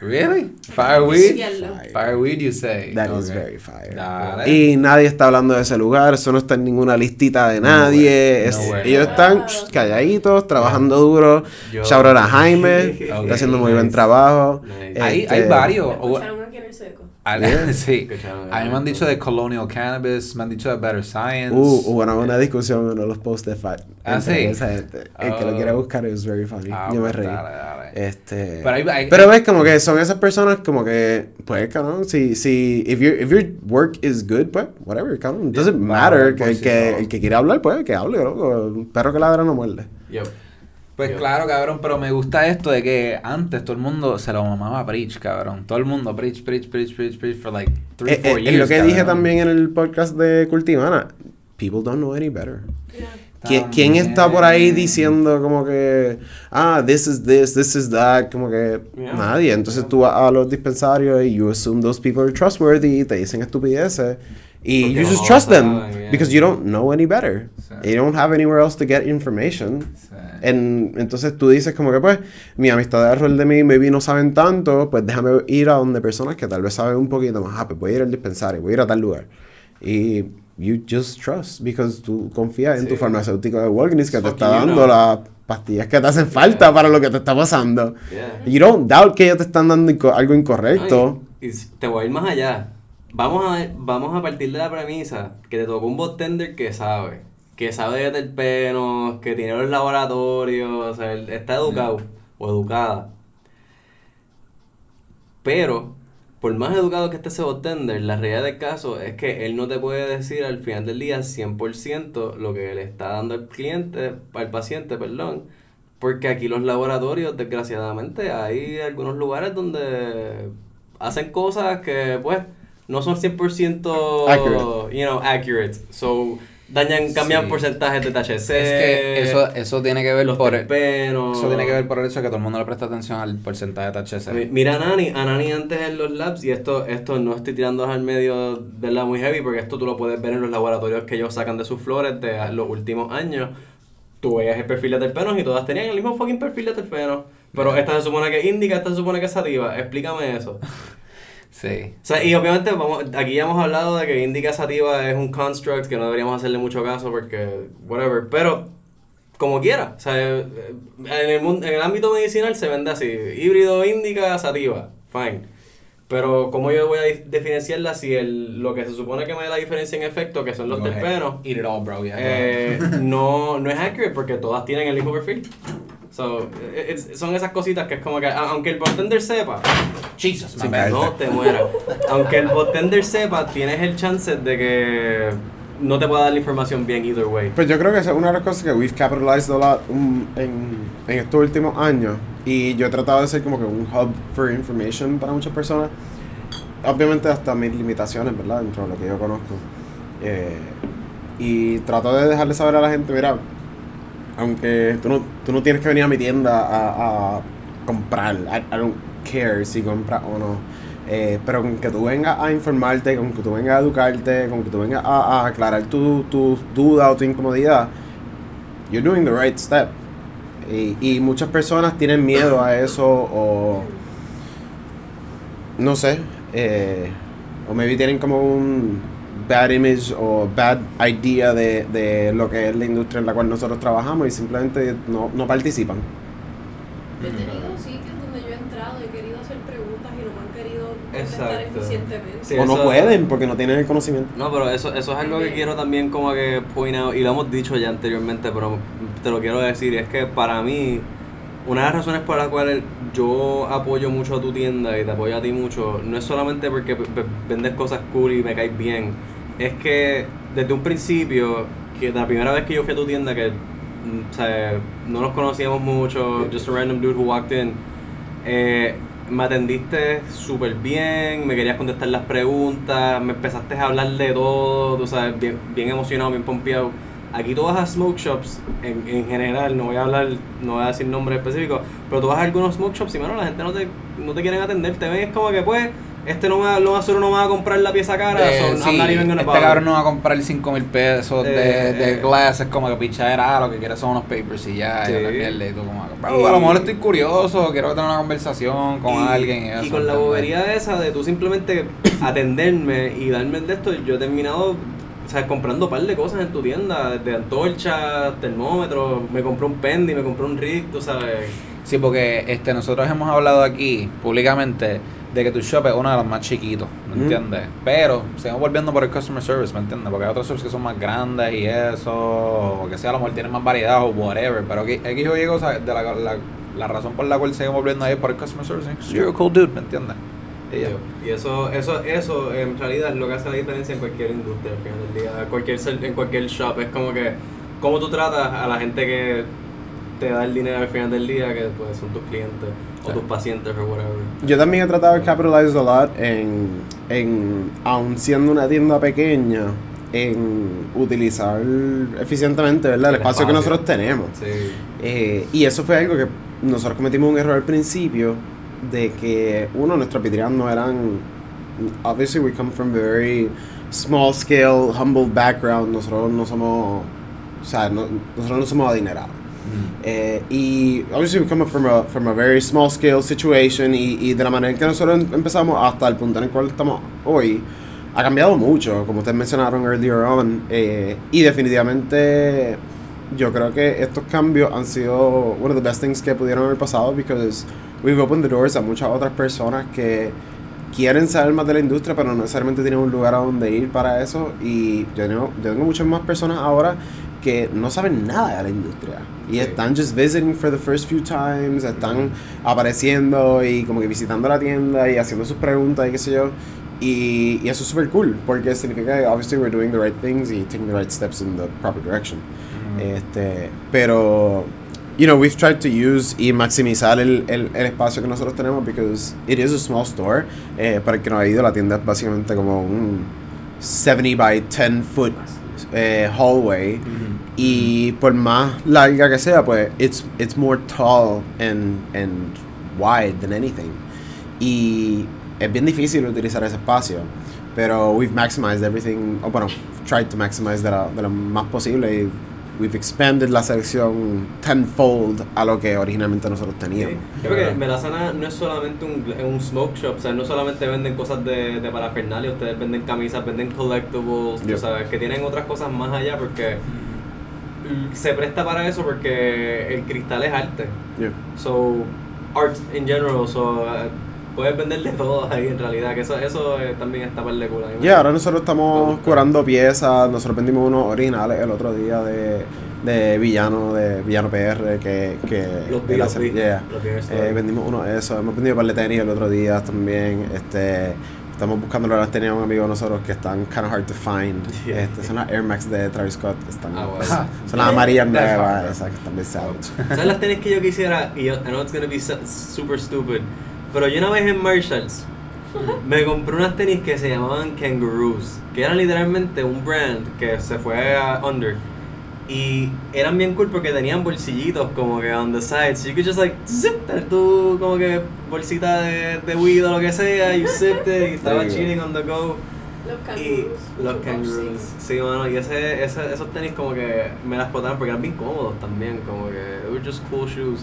Really? Fireweed? Cielo. Fireweed, you say. That is Ok. very fire. Dale. Y nadie está hablando de ese lugar, eso no está en ninguna listita de nadie. way, es- no way. ellos están shh, calladitos, trabajando duro. Shout out a Jaime, Ok, está haciendo muy buen trabajo. Nice. Hay, Este, hay varios. Escucharon A- sí. A mí me han dicho de Colonial Cannabis, me han dicho de Better Science. Uh, hubo una buena discusión en uno de los posts de Fat. Ah, sí. esa gente. El que Oh. lo quiera buscar es very funny. Ah, Yo me pues reí. dale, dale. Este, Pero hay- hay- pero ves como que son esas personas como que pues cabrón, si si if your if your work is good, pues whatever, cabrón. Doesn't Yeah, matter por que el que el que quiere hablar, pues que hable, loco. Un perro que ladra no muerde. Yep. Pues Yo- claro, cabrón, pero me gusta esto de que antes todo el mundo se lo mamaba a Preach, cabrón. Todo el mundo Preach, Preach, Preach, Preach, Preach for like three, Eh, four eh, years. es lo que dije también en el podcast de Cultivana. People don't know any better. Yeah. ¿Qui- ¿Quién está por ahí diciendo como que, ah, this is this, this is that? Como que Yeah. nadie. Entonces tú vas a los dispensarios y you assume those people are trustworthy, te dicen estupideces. Y you just trust them yeah. because you don't know any better. Sí. You don't have anywhere else to get information. Sí. En- entonces tú dices como que pues mi amistad de alrededor de mí maybe no saben tanto, pues déjame ir a donde personas que tal vez saben un poquito más. Ah, pues voy a ir al dispensario, voy a ir a tal lugar. Y you just trust because tú confías en tu Sí. farmacéutico de Walgreens que te está dando know. las pastillas que te hacen falta para lo que te está pasando. Yeah. You don't doubt que ellos te están dando inco- algo incorrecto. Y te voy a ir más allá. Vamos a, vamos a partir de la premisa que te tocó un botender que sabe. Que sabe de terpenos, que tiene los laboratorios, o sea, él está educado o educada. Pero, por más educado que esté ese botender, la realidad del caso es que él no te puede decir al final del día 100% lo que le está dando al cliente, al paciente, perdón. Porque aquí los laboratorios, desgraciadamente, hay algunos lugares donde hacen cosas que, pues, no son 100% Accurate. you know, accurate. So, dañan, cambian Sí. porcentajes de THC. Es que eso, eso tiene que ver los por el, terpenos. eso tiene que ver por el hecho de que todo el mundo le presta atención al porcentaje de THC. Mi- Mira a Nani, a Nani antes en los labs, y esto, esto no estoy tirando al medio de la muy heavy, porque esto tú lo puedes ver en los laboratorios que ellos sacan de sus flores de los últimos años. Tú veías el perfil de terpenos y todas tenían el mismo fucking perfil de terpenos. Pero esta se supone que es indica, esta se supone que es sativa. Explícame eso. Sí. O sea, y obviamente vamos, aquí ya hemos hablado de que indica sativa es un construct que no deberíamos hacerle mucho caso porque, whatever, pero como quiera, o sea, eh, en el, mun- en el ámbito medicinal se vende así, híbrido indica sativa, fine. Pero ¿cómo yo voy a dif- diferenciarla si el, lo que se supone que me da la diferencia en efecto, que son los terpenos, all, bro. yeah. eh, no, no es accurate porque todas tienen el mismo perfil? So, eh, it's- son esas cositas que es como que, aunque el bartender sepa, Jesus, caer. no te mueras. Aunque el botender sepa, tienes el chance de que no te pueda dar la información bien either way. Pues yo creo que esa es una de las cosas que we've capitalized a lot um, en, en estos últimos años. Y yo he tratado de ser como que un hub for information para muchas personas. Obviamente hasta mis limitaciones, ¿verdad? Dentro de lo que yo conozco. Eh, y trato de dejarle saber a la gente, mira, aunque tú no, tú no tienes que venir a mi tienda a, a comprar, I, I don't care si compras o no. Eh, pero con que tú vengas a informarte, con que tú vengas a educarte, con que tú vengas a, a aclarar tu, tu duda o tu incomodidad, you're doing the right step. Y, y muchas personas tienen miedo a eso o no sé, eh, o maybe tienen como un bad image o bad idea de, de lo que es la industria en la cual nosotros trabajamos y simplemente no, no participan. Yo he tenido sitios donde yo he entrado y he querido hacer contestar Exacto. eficientemente. Sí, o no pueden porque no tienen el conocimiento. No, pero eso, eso es algo que quiero también como que point out, y lo hemos dicho ya anteriormente, pero te lo quiero decir, y es que para mí, una de las razones por las cuales yo apoyo mucho a tu tienda y te apoyo a ti mucho, no es solamente porque vendes cosas cool y me caes bien, es que desde un principio, que la primera vez que yo fui a tu tienda, que mm, no nos conocíamos mucho, just a random dude who walked in, eh, me atendiste súper bien, me querías contestar las preguntas, me empezaste a hablar de todo, tú sabes, bien, bien emocionado, bien pompeado. Aquí tú vas a smoke shops, en, en general, no voy a hablar, no voy a decir nombres específicos, pero tú vas a algunos smoke shops y mano, la gente no te, no te quieren atender, te ven es como que pues, este no seguro no va a comprar la pieza cara, Eh, so sí, este cabrón no va a comprar 5 mil pesos de, Eh, de eh. glass, es como que pichadera, ah, lo que quiere son unos papers y ya, Sí. y la mierda, y tú como, que, Y- "Bro, a lo mejor estoy curioso, quiero tener una conversación con y, alguien y eso. y con la bobería esa de tú simplemente atenderme y darme de esto, yo he terminado o sea, comprando un par de cosas en tu tienda, desde antorchas, termómetros, me compré un Pendi, me compré un rig, tú sabes. Sí, porque este, nosotros hemos hablado aquí públicamente de que tu shop es uno de los más chiquitos, ¿me Mm. entiendes? Pero seguimos volviendo por el customer service, ¿me entiendes? Porque hay otros shops que son más grandes y eso, o que sea, a lo mejor tienen más variedad o whatever. Pero aquí, aquí o Y cosa, de la, la, la razón por la cual seguimos volviendo ahí es por el customer service. You're a cool dude, ¿me entiendes? Y eso, eso, eso en realidad es lo que hace la diferencia en cualquier industria al final del día, cualquier, en cualquier shop. Es como que, cómo tú tratas a la gente que te da el dinero al final del día, que pues son tus clientes o tus pacientes o whatever. Yo también he tratado de capitalize a lot en, en, aun siendo una tienda pequeña, en utilizar eficientemente ¿verdad? el, El espacio, que nosotros tenemos. Sí. Eh, y eso fue algo que nosotros cometimos un error al principio de que uno nuestros no eran obviously we come from a very small scale humble background nosotros no somos o sea no- nosotros no somos adinerados eh, y we come from a, from a very small scale situation y, y de la manera en que nosotros em- empezamos hasta el punto en el cual estamos hoy ha cambiado mucho, como ustedes mencionaron earlier on, eh, y definitivamente yo creo que estos cambios han sido one of the best things que pudieron haber pasado because we've opened the doors a muchas otras personas que quieren saber más de la industria pero no necesariamente tienen un lugar a donde ir para eso. Y yo tengo, yo tengo muchas más personas ahora que no saben nada de la industria y están just visiting for the first few times, están apareciendo y como que visitando la tienda y haciendo sus preguntas y qué sé yo. Y, y eso es súper cool porque significa que obviously we're doing the right things y taking the right steps in the proper direction. Este, pero, you know, we've tried to use y maximizar el, el, el espacio que nosotros tenemos because it is a small store. Eh, para el que no ha ido, la tienda es básicamente como un 70 by 10 foot eh, hallway. Y por más larga que sea, pues it's, it's more tall and, and wide than anything. Y es bien difícil utilizar ese espacio. Pero we've maximized everything, o bueno, tried to maximize de, la- de lo más posible. Y we've expanded la sección tenfold a lo que originalmente nosotros teníamos. Yo creo que Melazana no es solamente un, un smoke shop, o sea, no solamente venden cosas de, de parafernalia, ustedes venden camisas, venden collectibles, tú Yep. sabes, que tienen otras cosas más allá porque se presta para eso porque el cristal es arte. Yeah. So, art in general, so, uh, puedes vender de todo ahí en realidad, que eso, eso eh, también está par de Ya, ahora nosotros estamos curando piezas. Nosotros vendimos unos originales el otro día de, de Villano, de Villano PR, que, que Los vi, los vi, yeah. vi Eh, vendimos uno de esos. Hemos vendido par de tenis el otro día también. Este, estamos buscando las tenis a un amigo de nosotros que están kind of hard to find. Yeah. Este, son las Air Max de Travis Scott. Están, Ah, bueno. son, son las amarillas nuevas, esas que están bien savage. ¿Sabes las tenis que yo quisiera? Y yo, I know it's gonna be su- super stupid. Pero yo una vez en Marshalls me compré unas tenis que se llamaban Kangaroos. Que eran literalmente un brand que se fue a under. Y eran bien cool porque tenían bolsillitos como que on the side. So you could just like zip, tener tu como que bolsita de, de weed o lo que sea. You zipped it y estaba There you go. chilling on the go. Los Y kangaroos. los mucho kangaroos. Sí, mano, y ese, ese, esos tenis como que me las explotaron porque eran bien cómodos también, como que they were just cool shoes.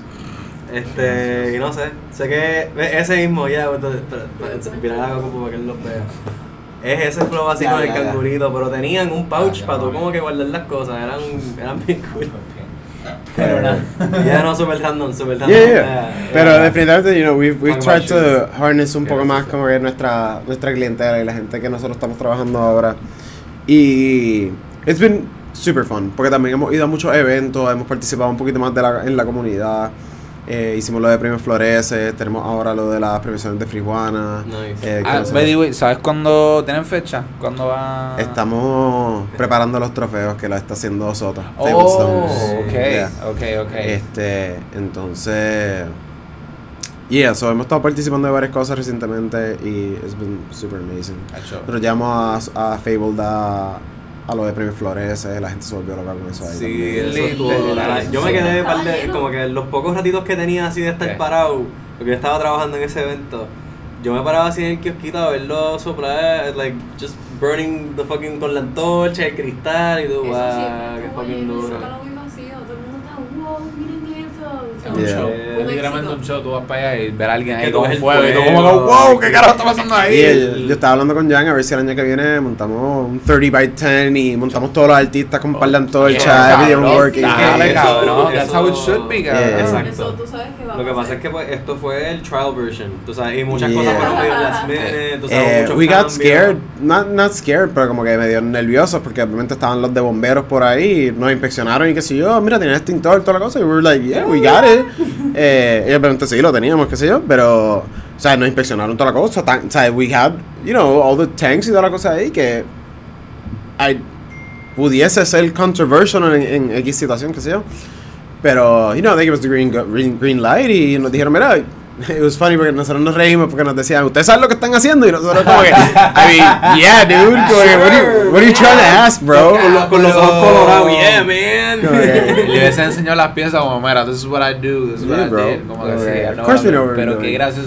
Este, y no sé, sé que ese mismo, ya, la copa para que él los vea. Es ese flow así Ya, con el cangurito, pero tenían un pouch Ya, para tú como que guardar las cosas, eran, eran bien cool. Pero nada. Ya no, super random, super random. Yeah, yeah. Yeah, Pero yeah. definitivamente, you know, we've, we've tried to harness un Yeah, poco más como que nuestra, nuestra clientela y la gente que nosotros estamos trabajando ahora. Y it's been super fun, porque también hemos ido a muchos eventos, hemos participado un poquito más de la, en la comunidad. Eh, hicimos lo de Premios Floreces, tenemos ahora lo de las premiaciones de Frijuana. Nice. eh, Ah, nosotros- by the way, ¿sabes cuándo tienen fecha? ¿Cuándo va? Estamos preparando los trofeos que la está haciendo Soto. Oh, ok, Yeah. ok, ok. Este, entonces. Yeah, so hemos estado participando de varias cosas recientemente y it's been super amazing. Nosotros llamamos a, a Fabled a, a lo de Premios Flores, la gente se volvió loca con eso ahí. Sí, eso Lindo. estuvo. Yo me Sí. quedé par de, como que los pocos ratitos que tenía así de estar ¿Qué? parado, porque yo estaba trabajando en ese evento, yo me paraba así en el kiosquito a verlo soplar, like, just burning the fucking con la antorcha, el cristal y todo, wow, siempre qué fucking duro. Un Yeah. show. Literalmente éxito. un show. Tú vas para allá y ver a alguien ahí con fuego y tú como wow, ¿qué carajo está pasando ahí? Y el- yo estaba hablando con Jan a ver si el año que viene montamos un 30 by 10 y montamos todos los artistas con un par de antorchas, Yeah, video cabrón. working. Dale, Eso- cabrón. That's how it should be, cabrón. Yeah. Exacto. Eso tú sabes que Lo que pasa es que pues, esto fue el trial version, tú sabes, y muchas Yeah. cosas fueron medio last minute, tú sabes, Eh, muchos we got scared, not, not scared, pero como que medio nerviosos porque obviamente estaban los de bomberos por ahí, y nos inspeccionaron y qué sé yo, mira, tenían extintor y toda la cosa, y we were like, yeah, we got it. Eh, y obviamente sí, lo teníamos, qué sé yo, pero, o sea, nos inspeccionaron toda la cosa, tan- o sea, we had, you know, all the tanks y toda la cosa ahí que I, pudiese ser controversial en, en X situación, qué sé yo. Pero, you know, they gave us the green, green, green light y nos dijeron, mira, it was funny porque nosotros nos reímos porque nos decían, ¿ustedes saben lo que están haciendo? Y nosotros como que, I mean, yeah, dude, como que, what, are you, what are you trying to ask, bro? Con los, con los ojos colorados, yeah, man. Que- Le hubiese enseñado las piezas como, mira, this is what I do, this is what Yeah, I bro. did. Como que sí, que, we're Pero qué gracias.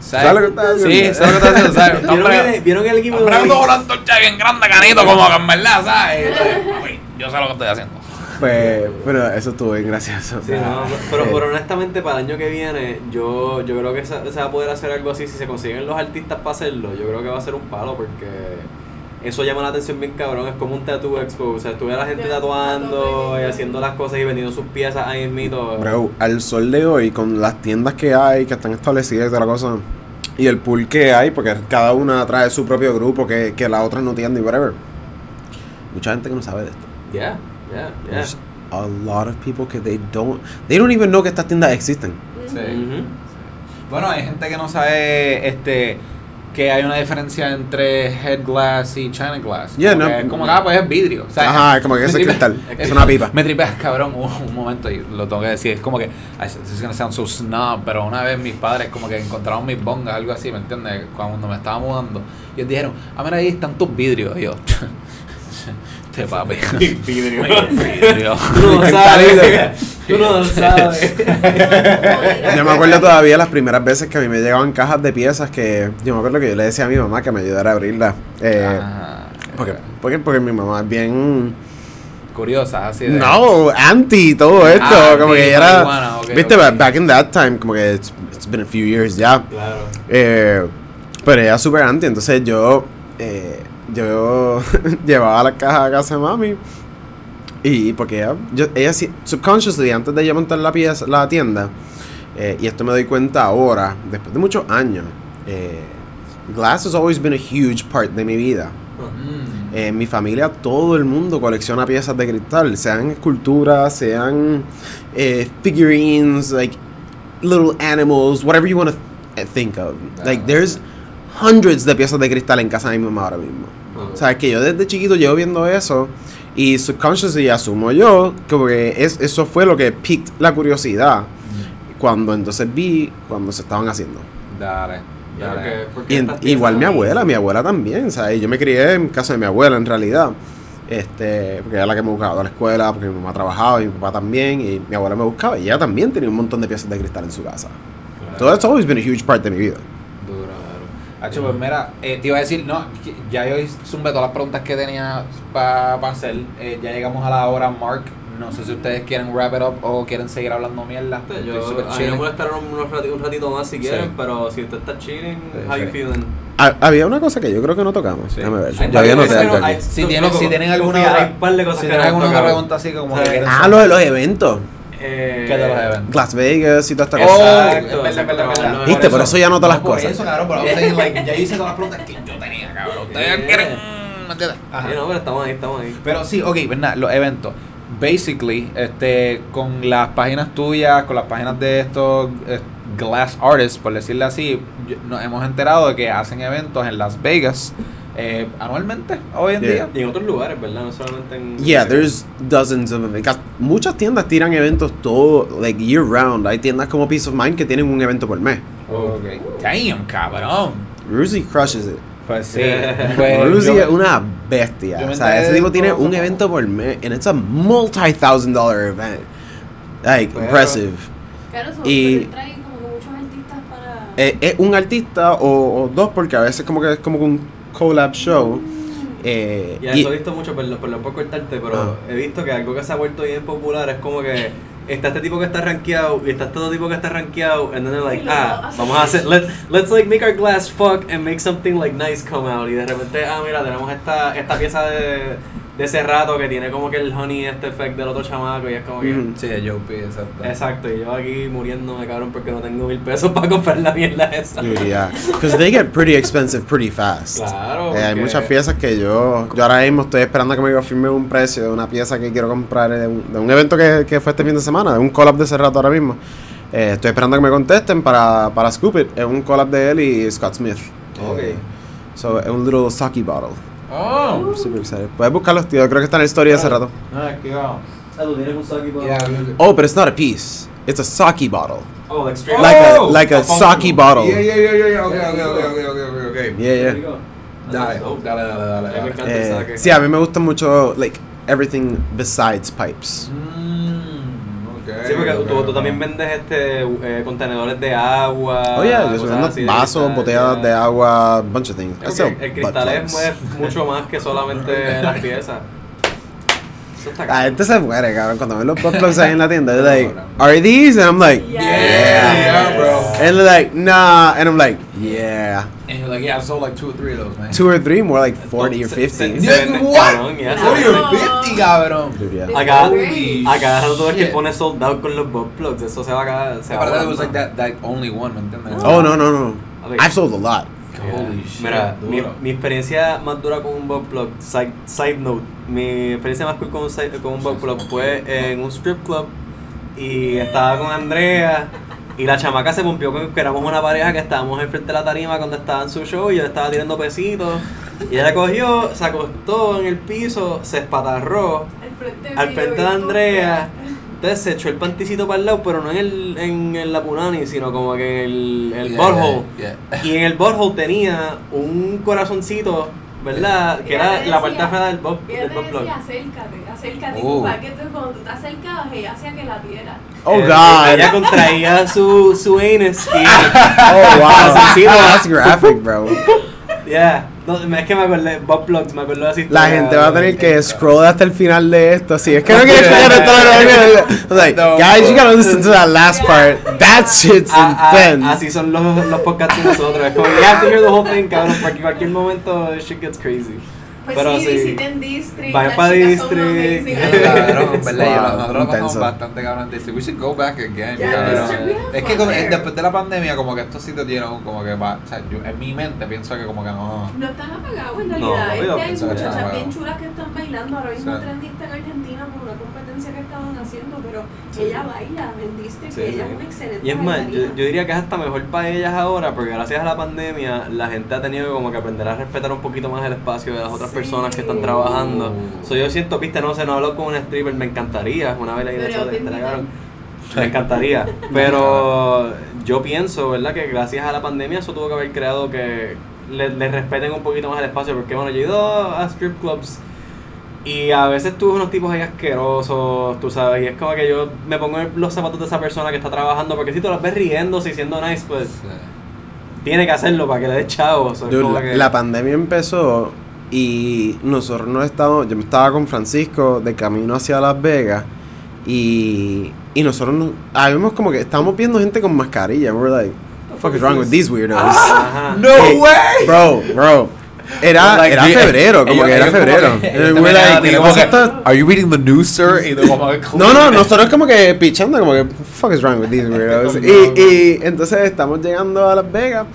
¿Sabes lo que estás haciendo? Sí, sabes lo que estás haciendo, ¿sabes? ¿Vieron, Hombre, el, ¿Vieron el equipo? Con una antorcha bien grande, canito, como que en verdad, ¿sabes? Uy, Yo sé lo que estoy haciendo. Pues, bueno, eso estuvo bien gracioso. Sí, no, pero, Eh, pero honestamente para el año que viene yo, yo creo que se, se va a poder hacer algo así si se consiguen los artistas para hacerlo. Yo creo que va a ser un palo porque eso llama la atención bien cabrón. Es como un tattoo expo. O sea, estuve a la gente tatuando y haciendo las cosas y vendiendo sus piezas ahí en mito. Bro, al sol de hoy, con las tiendas que hay, que están establecidas y toda la cosa, y el pool que hay, porque cada una trae su propio grupo que, que la otra no tiene y whatever. Mucha gente que no sabe de esto. Yeah, yeah, yeah. There's a lot of people que they don't, they don't even know que estas tiendas existen. Sí. Ujú. Bueno, hay gente que no sabe este que hay una diferencia entre head glass y china glass. Yeah, como no. que es como que, ah, pues es vidrio. O sea, Ajá, como que me ese tripe- cristal, es una pipa. Me tripeas, cabrón, un, un momento y lo tengo que decir. Es como que, this is gonna sound so snob, pero una vez mis padres como que encontraron mis bongas, algo así, ¿me entiendes? Cuando me estaba mudando. Y ellos dijeron, ah, mira, ahí están tus vidrios. Y yo, este papi. Vidrio. vidrio. Tú no lo sabes. Tú no lo sabes. Yo me acuerdo todavía las primeras veces que a mí me llegaban cajas de piezas que yo me acuerdo que yo le decía a mi mamá que me ayudara a abrirlas. Eh, Ah, porque, porque, porque mi mamá es bien... Curiosa, así de. No, anti todo esto. Ah, como que era. Viste, ok. ba- back in that time, como que it's, it's been a few years ya. Claro. Eh, pero ella es súper anti, entonces yo. eh, yo llevaba la caja a casa de mami. Y porque ella, yo, ella subconsciously, antes de yo montar la, pieza, la tienda, eh, y esto me doy cuenta ahora, después de muchos años, eh, glass has always been a huge part de mi vida. Mm. En mi familia todo el mundo colecciona piezas de cristal, sean esculturas, sean eh, figurines, like little animals, whatever you want to think of. Like there's hundreds de piezas de cristal en casa de mi mamá ahora mismo. O sea, es que yo desde chiquito llevo viendo eso y subconsciously asumo yo que es, eso fue lo que piqued la curiosidad cuando entonces vi cuando se estaban haciendo. Dale. Porque- porque Y igual mi abuela, mi abuela también, ¿sabes? Yo me crié en casa de mi abuela en realidad. Este, porque era la que me buscaba a la escuela, porque mi mamá trabajaba y mi papá también, y mi abuela me buscaba, y ella también tenía un montón de piezas de cristal en su casa. So that's always been a huge part de mi vida. Hacho, pues mira, eh, te iba a decir, no, ya yo zumbé todas las preguntas que tenía para hacer. Eh, ya llegamos a la hora, Mark. No sé si ustedes quieren wrap it up o quieren seguir hablando mierda. Estoy Yo, súper a mí me molestar un, unos rati- un ratito más si Sí. quieren, pero si usted está chilling, Sí, how you sí. feeling? Ha- había una cosa que yo creo que no tocamos. Sí. Déjame ver. Yo había. Si tienen, si tienen alguna si tienen pregunta así como que Sí. quieren Ah, lo de los eventos. Eh, ¿Qué de los eventos? Las Vegas y toda esta Oh, cosa. Exacto, verdad, verdad. Viste, por eso ya no todas las por cosas. eso, cabrón, pero like, ya hice todas las preguntas que yo tenía, cabrón. Ustedes quieren. Ajá. Sí, no, pero estamos ahí, estamos ahí. Pero sí, ok, verdad, los eventos. Basically, este, con las páginas tuyas, con las páginas de estos eh, glass artists, por decirle así, nos hemos enterado de que hacen eventos en Las Vegas eh, anualmente hoy en Yeah. día. Y en otros lugares, ¿verdad? No solamente en. Yeah, there's dozens of events. Muchas tiendas tiran eventos todo, like year round. Hay tiendas como Peace of Mind que tienen un evento por mes. Ok. Damn, cabrón. Ruzy crushes it. Pues sí. pues Ruzy yo- es una bestia. O sea, ese tipo tiene un como- evento por mes. And it's a multi-thousand dollar event. Like, Pero- impressive. Claro, Y- pero él trae como que muchos artistas para. Eh, es un artista o, o dos, porque a veces como que es como que un collab show. Eh, Y y- eso he visto mucho, perdón, perdón por cortarte, pero Ah. he visto que algo que se ha vuelto bien popular es como que está este tipo que está rankeado y está este otro tipo que está rankeado and then they're like, ah, vamos a hacer, let's, let's like make our glass fuck and make something like nice come out y de repente, ah, mira, tenemos esta, esta pieza de, de ese rato que tiene como que el honey este effect del otro chamaco y es como que... Ujú. Sí, Joe P, exacto. Exacto, y yo aquí muriéndome cabrón porque no tengo mil pesos para comprar la mierda esa. Yeah. Because they get pretty expensive pretty fast. Claro, Eh, hay muchas piezas que yo, yo ahora mismo estoy esperando a que me confirme un precio de una pieza que quiero comprar de un, de un evento que, que fue este fin de semana, de un collab de ese rato ahora mismo. Eh, estoy esperando a que me contesten para, para Scoop It. Es un collab de él y Scott Smith. Ok. Eh, so, es un little sake bottle. Oh. Super excited. Puedes buscarlos, tío. Creo que está en la historia ese rato. Ah. Oh, but it's not a piece. It's a sake bottle. Oh, like straight Like a- Oh! like a sake bottle. Yeah, yeah, yeah, yeah, yeah. Okay, okay, okay, okay, okay, okay, okay. Yeah, yeah. Dale, dale, dale, dale, dale. Eh, sí, a mí me gusta mucho, like, everything besides pipes. Mm, Sí, porque okay, tú, tú okay. también vendes este eh, contenedores de agua. Oh yeah, yo vendo de vasos, botellas de agua, bunch of things. Sell el cristal es mucho más que solamente las piezas. Eso está La cabrón. gente se muere, cabrón, cuando ven los butt plugs ahí en la tienda. They're like, are these? And I'm like, Yeah. Yeah, yeah, bro. And they're like, nah. And I'm like, yeah. And you're like, yeah, I sold like two or three of those, man. Two or three, more like 40 or 50. se- Yeah, se vende what? 40 or 50, cabrón. Dude, yeah. Acá, Holy acá tú ves que shit. pone sold out con los butt plugs. Eso se va a caer. Se va Aparte, a it was like that, that only one, ¿me entiendes? Oh, no, no, no. I've sold a lot. Holy shit, Mira, mi, mi experiencia más dura con un plug, side, side note, mi experiencia más cool con un, side- con un fue en un strip club y estaba con Andrea y la chamaca se pompió con que éramos una pareja que estábamos enfrente de la tarima cuando estaba en su show y yo le estaba tirando pesitos. Y ella cogió, se acostó en el piso, se espatarró Al frente, al mío, frente de Andrea. Entonces se echó el panticito para el lado, pero no en el, en, el la punani, sino como que en el, el Yeah, butthole. yeah. Y en el butthole tenía un corazoncito, ¿verdad? Que era ella la decía- parte afuera del Y ella te decía, acércate, acércate. Oh. Para que tú, cuando tú te acercabas, ella hacía que la diera. Oh, Eh, God. Ella contraía su, su anus y... Oh, wow. That's graphic, bro. Yeah. No, es que me acordé, butt plugs, me acuerdo así. La gente va a tener que scroll hasta el final de esto. Si es que no quiere escuchar esto, no, no. Like, No, guys, you gotta listen to that last part. That shit's A- a- intense. así son los, los podcasts de nosotros. Es como, you have to hear the whole thing, cabrón, porque en cualquier momento shit gets crazy. Pues Pero sí, sí. visiten District. Vayan las pa' chicas son District. Cabrón, ¿verdad? Nosotros pasamos bastante cabrón en District. We should go back again, Yeah, cabrón. Es que fun como- there. después de la pandemia, como que estos sitios tienen como que va, o sea, yo en mi mente pienso que como que no. No están apagados en No, realidad. yo es que hay muchachas bien chulas que están bailando. Ahora mismo Sí. trendista en Argentina por una competencia que estaban haciendo, pero ella baila en District Sí, y ella sí. es una excelente Y es más, yo, yo diría que es hasta mejor para ellas ahora, porque gracias a la pandemia la gente ha tenido como que aprender a respetar un poquito más el espacio de las otras Sí. Personas que están trabajando. So, yo siento, viste, no sé, no hablo con un stripper, me encantaría, una de te esta, invitan. cabrón. Me encantaría. Pero yo pienso, ¿verdad? Que gracias a la pandemia eso tuvo que haber creado que le, le respeten un poquito más el espacio. Porque bueno, yo he ido a strip clubs y a veces tú ves unos tipos ahí asquerosos, tú sabes. Y es como que yo me pongo en los zapatos de esa persona que está trabajando. Porque si tú las ves riéndose y siendo nice, pues tiene que hacerlo para que le des chavos. La, que- la pandemia empezó y nosotros no estábamos, yo estaba con Francisco de camino hacia Las Vegas y, y nosotros no, habíamos como que estábamos viendo gente con mascarilla. We were like, what the fuck is wrong with these weirdos? Ajá. ¡No Hey, way! Bro, bro, Era, Like, era febrero, como ellos- que era febrero. que- Eh, we're like. Are you reading the news, sir? Y No, no, nosotros como que pichando, como que, fuck is wrong with these weirdos. y, y entonces estamos llegando a Las Vegas.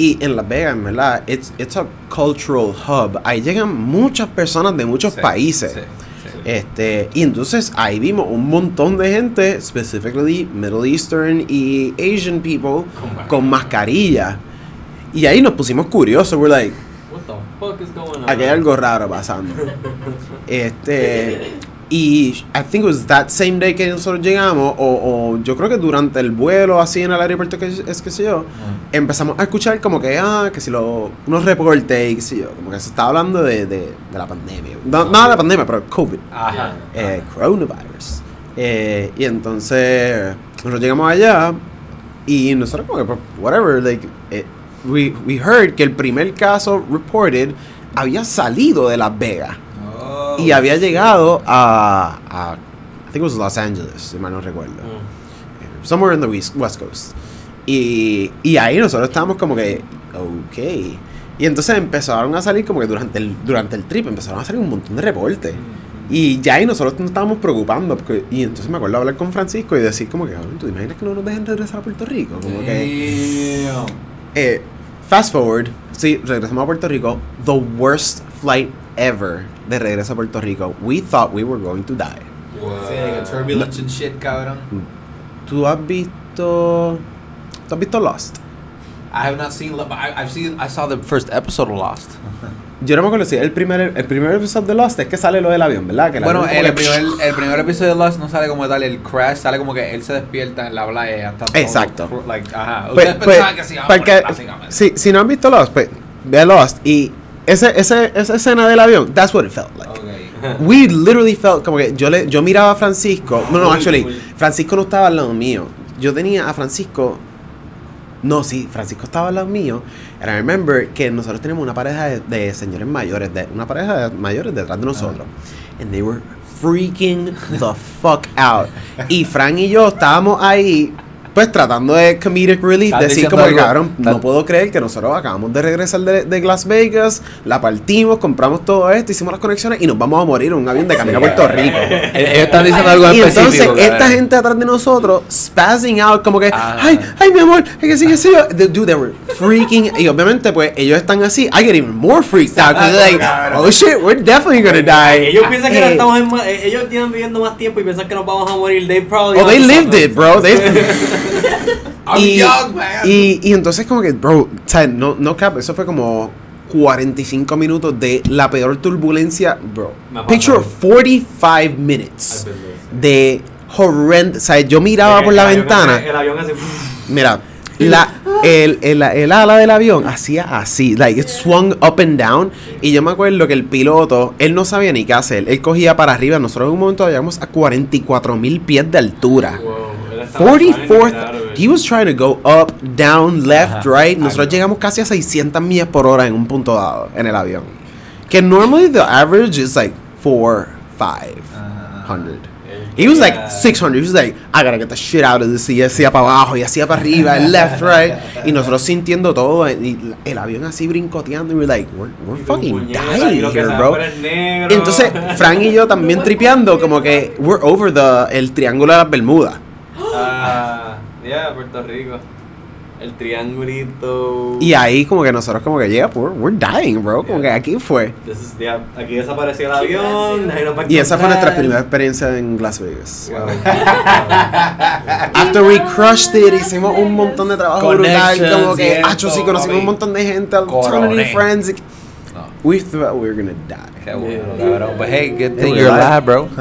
Y en Las Vegas, en verdad, it's, it's a cultural hub. Ahí llegan muchas personas de muchos Sí, países. sí, sí. Este, y entonces ahí vimos un montón de gente, specifically Middle Eastern y Asian people, con mascarilla. Y ahí nos pusimos curiosos, we're like, What the fuck is going on? aquí hay algo raro pasando. Este, y I think it was that same day que nosotros llegamos, o, o yo creo que durante el vuelo, así en el aeropuerto, que es que sé yo, empezamos a escuchar como que, ah, que si lo, unos reportes y qué sé yo, como que se estaba hablando de, de, de la pandemia. No, no de la pandemia, pero COVID. Ajá. eh, coronavirus. Eh, y entonces nosotros llegamos allá y nosotros como que, pues, whatever, like, eh, we, we heard que el primer caso reported había salido de Las Vegas Y había llegado a, a, I think it was Los Angeles, si mal no recuerdo. Mm. Somewhere in the West, West Coast. Y, y ahí nosotros estábamos como que, ok. Y entonces empezaron a salir como que durante el, durante el trip empezaron a salir un montón de reportes. Y ya ahí nosotros nos estábamos preocupando. Porque, y entonces me acuerdo hablar con Francisco y decir como que, "Cabrón, ¿tú te imaginas que no nos dejen regresar a Puerto Rico? Como que... Eh, fast forward, sí, regresamos a Puerto Rico. The worst flight ever de regreso a Puerto Rico. We thought we were going to die. Sí, like a turbulence and shit, cabrón. ¿Tú has visto... ¿Tú has visto Lost? I have not seen, but I, I've seen, I saw the first episode of Lost. Yo no me acuerdo si el primer, el primer episodio de Lost es que sale lo del avión, ¿verdad? Que el Bueno, avión el, primer, el primer episodio de Lost no sale como tal el crash, sale como que él se despierta en la playa y ya está todo Exacto. cru- like, ajá. Pues- Ustedes pues, pensaban que se iba a porque- morir, básicamente. si, si no han visto Lost, pues ve Lost y ese, ese, esa escena del avión, that's what it felt like. Okay. We literally felt como que yo le yo miraba a Francisco. No, no, actually, Francisco no estaba al lado mío. Yo tenía a Francisco. No, sí, Francisco estaba al lado mío. And I remember que nosotros tenemos una pareja de, de señores mayores, de, una pareja de mayores detrás de nosotros. And they were freaking the fuck out. Y Frank y yo estábamos ahí, pues tratando de comedic relief, decir como, cabrón, no puedo creer que nosotros acabamos de regresar de, de Las Vegas, la partimos, compramos todo esto, hicimos las conexiones y nos vamos a morir en un avión de camino a Puerto Rico. Ellos están diciendo algo Y entonces específico. esta cabrón. gente atrás de nosotros spazzing out como que Ah. ay ay mi amor es que sí que sí dude they were freaking y obviamente pues ellos están así I get even more freaked out 'cause they're like oh shit we're definitely gonna die Ellos piensan que no Eh, estamos en eh, ellos tienen viviendo más tiempo y piensan que nos vamos a morir. They probably oh they lived it bro they, Y, y, Y, entonces como que, bro, o sea, no, no cap, eso fue como 45 minutos de la peor turbulencia, bro. Picture 45 minutes de horrendo, o sea, yo miraba el, por la el ventana. Avión, el, avión hace... Mira, la, el, el, el, ala del avión hacía así, like it swung up and down. Y yo me acuerdo que el piloto, él no sabía ni qué hacer, él cogía para arriba. Nosotros en un momento llegamos a 44 mil pies de altura. Wow, 44 he was trying to go up, down, left, Ajá. right. Nosotros llegamos casi a 600 millas por hora en un punto dado en el avión. Que normally the average is like 4, 500. He was like 600. He was like, I gotta get the shit out of this. Y hacía para abajo, y hacía para arriba, left, right. Y nosotros sintiendo todo. Y el avión así brincoteando. Y we're like, we're, we're fucking dying here, bro. Entonces, Frank y yo también tripeando, como que we're over the, el triángulo de las Bermudas. Ah, yeah, Puerto Rico. El triangulito. Y ahí, como que nosotros, como que, yeah, we're, we're dying, bro. Como que aquí fue. This is- yeah, aquí desapareció el avión. Y esa fue nuestra primera experiencia en Las Vegas. Wow. After we crushed it, hicimos un montón de trabajo brutal. Como que, y acho, sí, conocimos un montón de gente, Coroné. new friends. y- No. We thought we were gonna die. Qué bueno, cabrón. But hey, good thing you're alive, bro.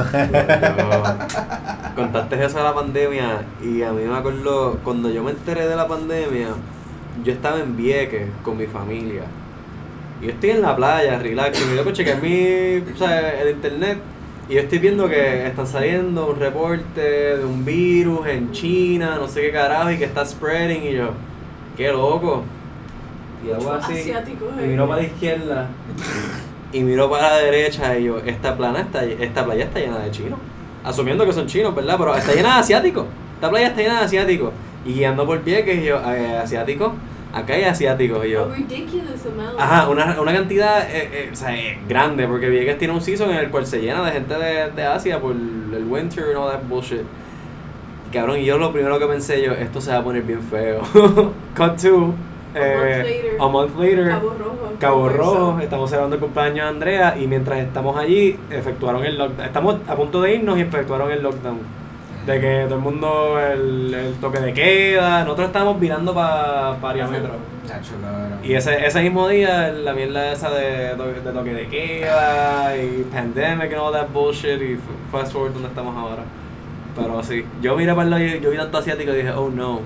Contaste eso de la pandemia y a mí me acuerdo cuando yo me enteré de la pandemia, yo estaba en Vieques con mi familia. Y yo estoy en la playa, relax, y me dio chequear mi, o sea, el internet y yo estoy viendo que están saliendo un reporte de un virus en China, no sé qué carajo, y que está spreading y yo, qué loco. Y hago así, y eh. miro para la izquierda y miro para la derecha y yo, esta plana está, esta playa está llena de chinos. Asumiendo que son chinos, ¿verdad? Pero está llena de asiáticos. Esta playa está llena de asiáticos. Y guiando por Vieques, y yo, eh, asiáticos. acá hay asiáticos y A yo. ridiculous amount. Ajá, una, una cantidad eh, eh, o sea, eh, grande, porque Vieques tiene un season en el cual se llena de gente de, de Asia por el winter y all that bullshit. Y cabrón, y yo lo primero que pensé yo, esto se va a poner bien feo. Cut to. Eh, a month later. Cabo Rojo. Cabo Rojo, estamos celebrando el cumpleaños de Andrea y mientras estamos allí efectuaron el lockdown. Estamos a punto de irnos y efectuaron el lockdown. De que todo el mundo, el, el toque de queda, nosotros estábamos virando para pa Ariametro. Y ese, ese mismo día, la mierda esa de, de toque de queda y pandemic and all that bullshit y fast forward donde estamos ahora. Pero sí, yo miré para el lado y yo vi tanto asiático y dije, oh no,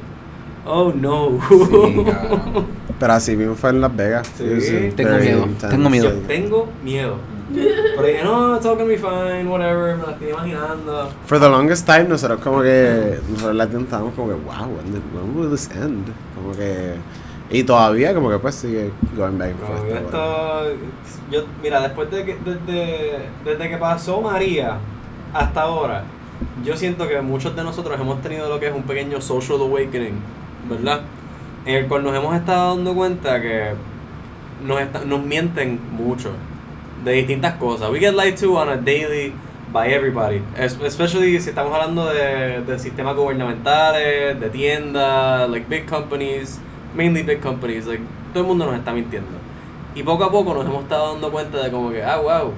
oh no. Sí. Pero así mismo fue en Las Vegas. Sí. Tengo miedo, intense. tengo miedo. Yo tengo miedo. Pero dije, no, it's all gonna be fine, whatever, me la estoy imaginando. For the longest time, nosotros como que, nosotros la estábamos como que, wow, when, did- when will this end? Como que, y todavía como que pues sigue going back and forth. esto, yo, mira, después de que, desde, desde que pasó María hasta ahora, yo siento que muchos de nosotros hemos tenido lo que es un pequeño social awakening, ¿verdad? En el cual nos hemos estado dando cuenta que nos, está- nos mienten mucho de distintas cosas. We get lied to on a daily by everybody. Es- Especially si estamos hablando de, de sistemas gubernamentales, de tiendas, like big companies, mainly big companies, like todo el mundo nos está mintiendo. Y poco a poco nos hemos estado dando cuenta de como que, ah, wow,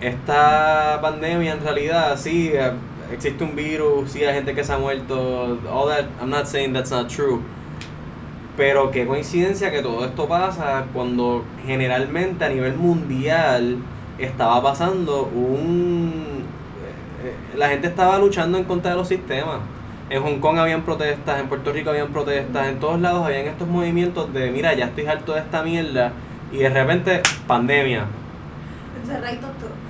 esta pandemia en realidad sí eh, existe un virus, sí hay gente que se ha muerto, all that, I'm not saying that's not true. Pero qué coincidencia que todo esto pasa cuando generalmente a nivel mundial estaba pasando un... eh, eh, La gente estaba luchando en contra de los sistemas. En Hong Kong habían protestas, en Puerto Rico habían protestas, en todos lados habían estos movimientos de, mira, ya estoy harto de esta mierda. Y de repente, pandemia.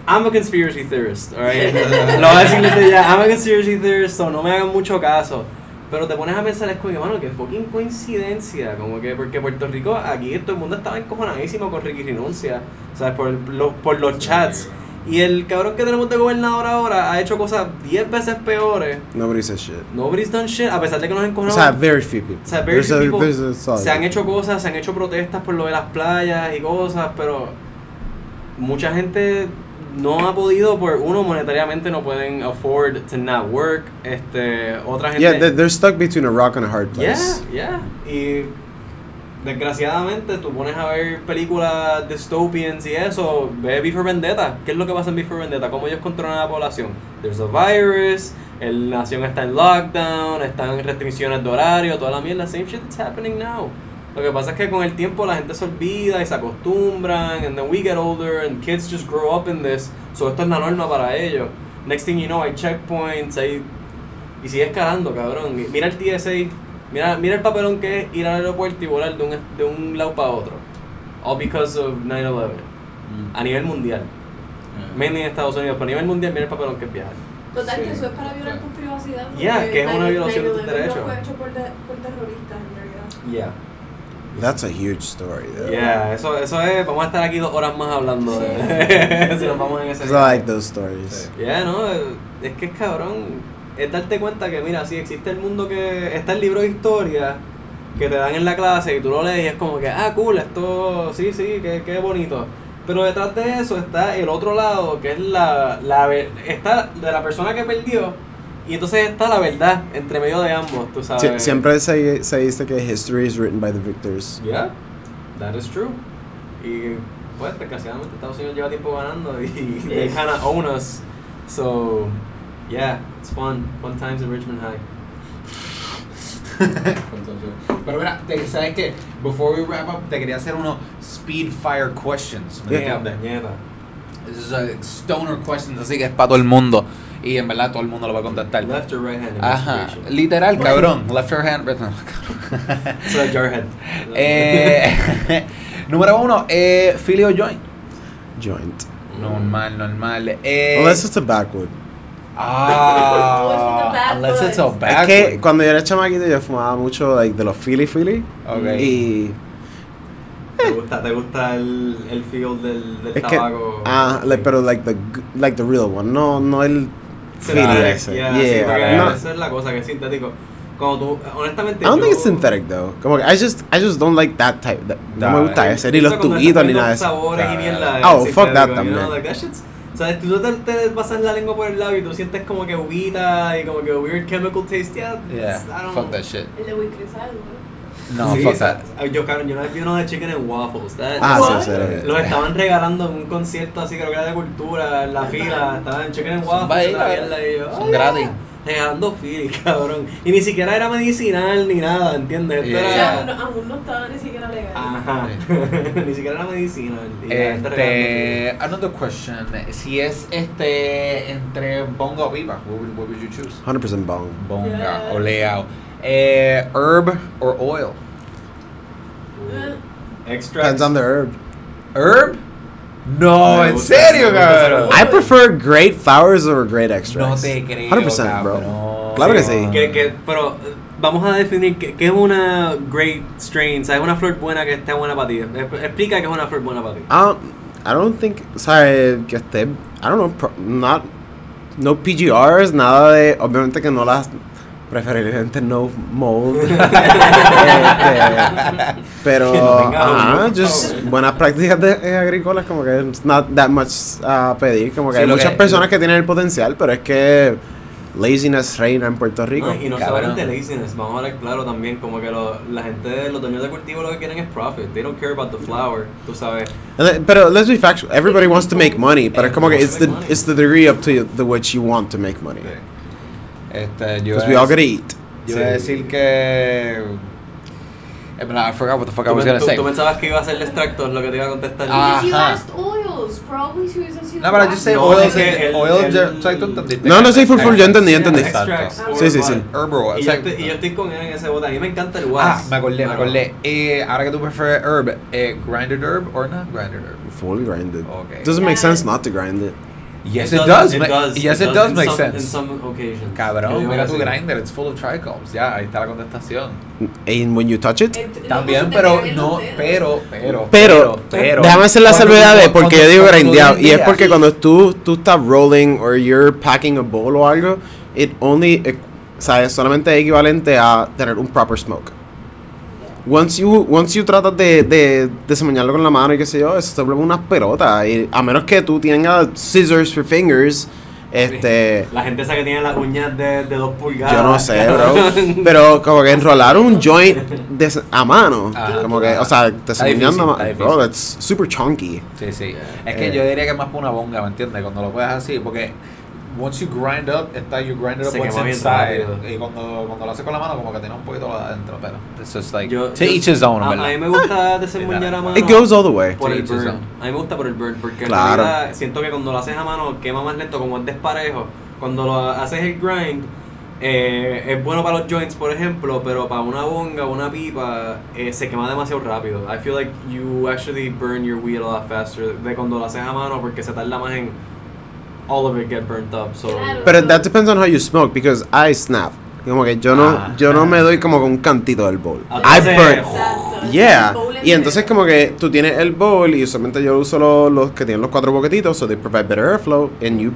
I'm a conspiracy theorist, alright. Lo voy a decir desde ya, I'm a conspiracy theorist, so no me hagan mucho caso. Pero te pones a pensar, es como que, mano, que fucking coincidencia. Como que, porque Puerto Rico, aquí todo el mundo estaba encojonadísimo con Ricky Rinuncia, ¿sabes? Por, lo- por los chats. Y el cabrón que tenemos de gobernador ahora ha hecho cosas 10 veces peores. Nobody says shit. Nobody's done shit, a pesar de que nos O encojonamos. sea, very few people. O sea, very There's few a- people a se han hecho cosas, se han hecho protestas por lo de las playas y cosas, pero mucha gente no ha podido por uno monetariamente no pueden afford to not work, este otra gente Yeah, they're, stuck between a rock and a hard Yeah, place. yeah. Y desgraciadamente tú pones a ver películas dystopians y eso, ve V for Vendetta. ¿Qué es lo que pasa en V for Vendetta? ¿Cómo ellos controlan a la población? There's a virus, el nación está en lockdown, están en restricciones de horario, toda la mierda. Same shit that's happening now. Lo que pasa es que con el tiempo la gente se olvida y se acostumbran, and then we get older and kids just grow up in this. So esto es la norma para ellos. Next thing you know, hay checkpoints, hay y sigue escalando, cabrón. Mira el TSA, mira, mira el papelón que es ir al aeropuerto y volar de un, de un lado para otro. All because of 9-11. A nivel mundial. Mainly en Estados Unidos, pero a nivel mundial mira el papelón que es viajar. Total, Sí, que eso es para violar tu privacidad. Yeah, porque que es una 9/11 violación de tus no derechos. fue hecho por, de- por terroristas, en realidad. Yeah. That's a huge story, though. Yeah, eso, eso es, vamos a estar aquí dos horas más hablando de si nos vamos en ese I like those stories. Ya, no, es que es cabrón. Es darte cuenta que, mira, sí existe el mundo que. Está el libro de historia que te dan en la clase y tú lo lees y es como que, ah, cool, esto, sí, sí, qué, qué bonito. Pero detrás de eso está el otro lado, que es la, la. Está de la persona que perdió y entonces está la verdad entre medio de ambos, tú sabes. Sie- siempre se, se dice que history is written by the victors. Yeah, that is true. Y pues desgraciadamente Estados Unidos lleva tiempo ganando y they kinda own us. So yeah, it's fun. Fun times in Richmond High. Pero mira, te- ¿sabes qué? Before we wrap up, te quería hacer unos speed fire questions. ¿me Mierda, entiendes? mierda. This is a stoner questions, así que es para todo el mundo. Y en verdad todo el mundo lo va a contestar. Left or right hand Ajá, literal, cabrón. Left or hand. no, So jarhead. eh, número uno, eh, Philly o joint. Joint. Normal, normal. Eh, Unless it's a backwood. Ah, unless it's a Es backwood. que cuando yo era chamaquito yo fumaba mucho like, de los Philly Philly. Ok. Y ¿Te gusta, te gusta el, el feel del, del es tabaco? ah, like, pero like the g- like the real one, no no el La- ese. yeah, Yeah, sí, porque no. esa es la cosa que es sintético. Cuando tú, honestamente, I don't yo, think it's synthetic though. Como que I just, I just don't like that type. that- no me gusta eh, ese, ni los tubitos ni nada de eso. sabores y mierda, Oh, fuck that sintético, you también. know, like, that shit's- o sea, tú te, te pasas la lengua por el lado y tú sientes como que uvita y como que weird chemical taste. Yeah, Yeah, I don't fuck that shit. El de. No, Sí, fuck that. Yo, cabrón, yo una vez vi uno de chicken and waffles. that- Ah, sí, sí. Los estaban regalando en un concierto así, creo que era de cultura, en la fila. Estaban en chicken and waffles. Son "Ay, gratis". Regalando Philly, cabrón. Y ni siquiera era medicinal ni nada, ¿entiendes? Yeah. O sea, aún era. no, aún no estaba ni siquiera legal. Ajá. ni siquiera era medicinal. Este, another question. Si es este entre bonga o pipa, what would, what would you choose? 100% bong. Bonga Yeah. o leao. Eh, herb or oil? Eh, Philly. Extra. Depends on the herb. Herb? No, Me en serio, cabrón. I prefer great flowers over great extracts. No te creo, 100%, bro. cabrón. Claro que sí. Que, que, pero eh, vamos a definir qué es una great strain, ¿sabes? Una flor buena que esté buena para ti. Exp- Explica qué es una flor buena para ti. Um, I don't think, ¿sabes? Que esté, I don't know, pro- not, no PGRs, nada de, obviamente que no las, preferiblemente no mold. Este, pero, Que no ajá, just buenas prácticas de, eh, agrícolas, como que it's not that much a pedir, como que Sí, hay muchas que- personas que tienen el potencial, pero es que laziness reina en Puerto Rico. No, y no solamente laziness, vamos a hablar claro también, como que lo- la gente, los dueños de cultivo lo que quieren es profit. They don't care about the flower, tú sabes. Eh, Pero let's be factual. Everybody wants to make money, pero es como que it's the it's the degree up to the which you want to make money. Este, yo we a all dec- gotta eat. Yo iba a decir que. Eh, but I forgot what the fuck I Tú, was gonna tú- say. tú pensabas que iba a ser el extracto, lo que te iba a contestar. Ah. Because you Ajá. asked oils. Probably si hubiese sido No, pero yo sé No, oil, el- oil, el- ya- o sea, tú entendiste. No, no, sí, full, full, yo entendí, yo entendí. extracts Exacto. or Sí, sí, sí. what. Herb or oil, Y yo, exacto. estoy, y yo estoy con él en ese bote. A mí me encanta el Ah, wax. me acordé, me acordé. Eh, ahora que tú prefieres herb, eh, grinded herb or not grinded herb? Full grinded. Okay. It doesn't make sense not to grind it. Yes, it, does. It ma- does. Yes, it, does in make some- In sense. some occasions. Cabrón, mira tu grinder, it's full of trichomes. Ya, ahí está la contestación. And when you touch it, También, pero no, dedos. pero, pero, Pero, pero. déjame hacer la cuando salvedad de porque yo digo grindeado. Y es porque cuando tú, tú estás rolling or you're packing a bowl o algo, it only, eh, sabes, solamente es equivalente a tener un proper smoke. Once you, once you tratas de, de desempeñarlo con la mano y qué sé yo, eso se vuelve unas pelotas. Y a menos que tú tengas scissors for fingers, este... La gente esa que tiene las uñas de, de dos pulgadas. Yo no sé, bro. Pero como que enrolar un joint de- a mano. Ajá. como que, o sea, te difícil, a mano. Bro, that's super chunky. Sí, sí. Es que Eh. yo diría que es más para una bonga, ¿me entiendes? Cuando lo puedes así, porque once you grind up, está you grind it up Se bien inside. Y cuando, cuando lo haces con la mano, como que tiene un poquito adentro, pero it's just like, Yo- to yo- each his own, a, ¿verdad? a mí me gusta desembuñar a mano. It goes all the way. por Sí, el burn. A mí me gusta por el burn, porque Claro. en realidad siento que cuando lo haces a mano quema más lento, como es desparejo. Cuando lo haces el grind, eh, es bueno para los joints, por ejemplo, pero para una bonga o una pipa eh, se quema demasiado rápido. I feel like you actually burn your weed a lot faster de cuando lo haces a mano porque se tarda más en all of it get burnt up. So. Pero that depends on how you smoke because I snap. Como que yo no, Ah. yo no me doy como con un cantito del bowl. Ah, I burn. Yeah. Y entonces como que tú tienes el bowl y usualmente yo uso los, los que tienen los cuatro boquetitos so they provide better airflow and you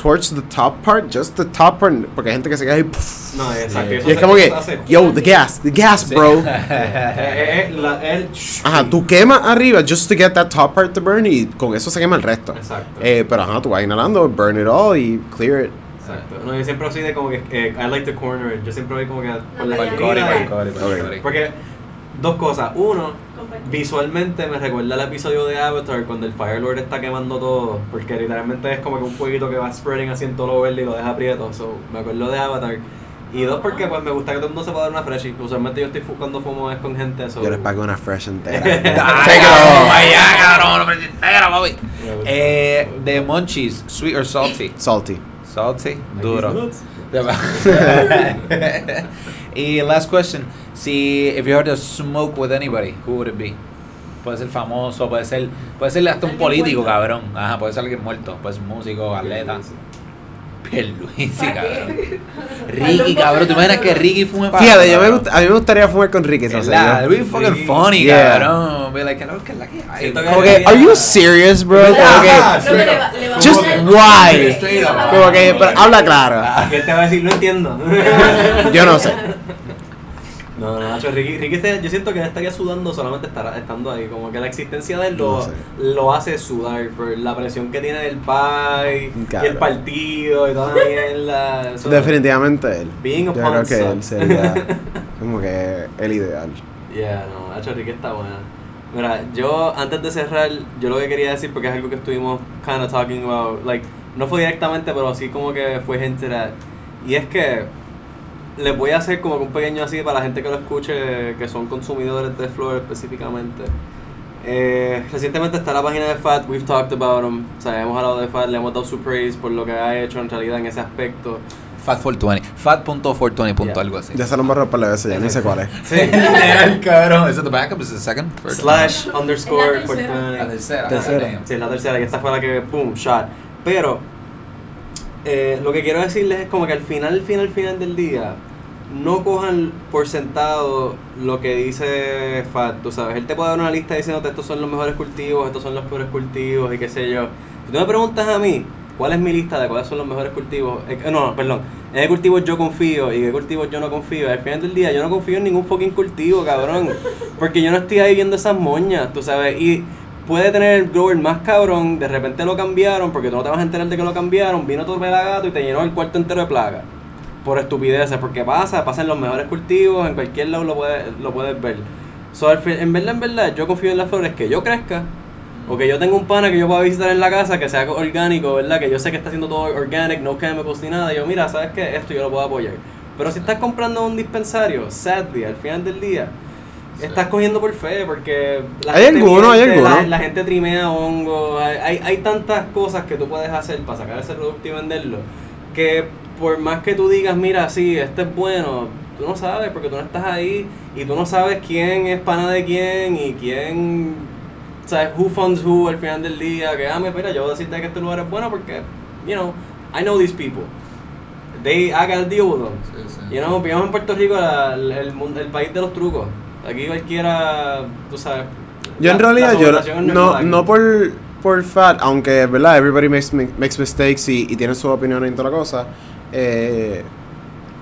torch the top part, just the top part, porque hay gente que se queda ahí puff, No, exacto. Sí. y es como que, yo, the gas, the gas, bro. Eh, eh, Ajá, tú quemas arriba just to get that top part to burn y con eso se quema el resto. Exacto. Eh, pero ajá, tú vas inhalando, burn it all y clear it. Exacto. No, yo siempre así de como que eh, I like to corner it. Yo siempre voy como que por la esquina. Porque dos cosas. Uno, Compartir. visualmente me recuerda el episodio de Avatar cuando el Fire Lord está quemando todo. Porque literalmente es como que un fueguito que va spreading así en todo lo verde y lo deja aprieto. So, me acuerdo de Avatar. Y dos, porque pues me gusta que todo el mundo se pueda dar una freshie. Usualmente yo estoy cuando fumo es con gente. So, Yo les pago una fresh entera. Cabrón. Eh, de munchies, sweet or salty? Salty. Salty, duro. Y last question, si if you had to smoke with anybody, who would it be? Puede ser famoso, puede ser, puede ser hasta un político, muerto. cabrón. Ajá, puede ser alguien muerto, puede ser músico, atleta. Pierluisi, ¿Para cabrón. Ricky, cabrón, ¿tú imaginas que Ricky fume para Fíjate, yo me gusta, a mí me gustaría fumar con Ricky. ¿sabes? ¿Verdad? Yo- It'd be fucking funny, Yeah. cabrón. Be like, ¿qué es la que hay? Siento Como que, are you serious, bro? Como que, No, just why? Straight up. Como que, pero habla claro. Y él te va a decir, no entiendo. Yo no sé. No, no, Nacho, Ricky, Ricky está- yo siento que estaría sudando solamente estar, estando ahí. Como que la existencia de él lo, No sé. lo hace sudar por la presión que tiene del pai y Claro. el partido y toda la mierda. Eso- Definitivamente él. Being a Yo creo que él sería como que el ideal. Yeah, no, Nacho Ricky está buena. Mira, yo antes de cerrar, yo lo que quería decir, porque es algo que estuvimos kind of talking about, like, no fue directamente, pero sí como que fue at. Y es que les voy a hacer como que un pequeño así para la gente que lo escuche, que son consumidores de Flor específicamente. Eh, recientemente está la página de FAT, we've talked about him, o sea, hemos hablado de FAT, le hemos dado su praise por lo que ha hecho en realidad en ese aspecto. Fat420. Fat.420. punto Yeah. algo así. Ya se lo embarró para la vez, ya ni sé cuál es. Sí. el cabrón. ¿Is it the backup? ¿Is it the second? Slash underscore Es la tercera. 420. La tercera. Tercera. Sí, es la tercera y esta fue la que, boom, shot. Pero, eh, lo que quiero decirles es como que al final, al final, al final del día, no cojan por sentado lo que dice Fat, tú sabes. Él te puede dar una lista diciéndote estos son los mejores cultivos, estos son los peores cultivos y qué sé yo. Si tú me preguntas a mí, ¿cuál es mi lista de cuáles son los mejores cultivos? Eh, no, no, perdón. ¿En qué cultivos yo confío y qué cultivos yo no confío? Al final del día yo no confío en ningún fucking cultivo, cabrón. Porque yo no estoy ahí viendo esas moñas, tú sabes. Y puede tener el grower más cabrón, de repente lo cambiaron, porque tú no te vas a enterar de que lo cambiaron, vino todo gato y te llenó el cuarto entero de plaga. Por estupideces, porque pasa, pasa en los mejores cultivos, en cualquier lado lo puedes, lo puedes ver. So, en verdad, en verdad, yo confío en las flores que yo crezca, o que yo tenga un pana que yo pueda visitar en la casa, que sea orgánico, ¿verdad? Que yo sé que está haciendo todo organic, no chemicals ni nada. Y yo, mira, ¿sabes qué? Esto yo lo puedo apoyar. Pero si estás comprando un dispensario, sadly, al final del día. Estás cogiendo por fe, porque la Hay gente alguno, hay miente, la, alguno. la gente trimea hongos, hay, hay, hay tantas cosas que tú puedes hacer para sacar ese producto y venderlo, que por más que tú digas, mira, sí, este es bueno, tú no sabes, porque tú no estás ahí y tú no sabes quién es pana de quién y quién, sabes, who funds who al final del día, que, ah, mira, yo voy a decirte que este lugar es bueno porque, you know, I know these people. They, I gotta deal with them. Sí, sí. You know, vivimos en Puerto Rico, la- el, el, el país de los trucos. Aquí cualquiera, tú sabes. Yo en realidad, yo es no, no por, por fat, aunque, ¿verdad? Everybody makes, makes mistakes y, y tiene su opinión en toda la cosa. Eh,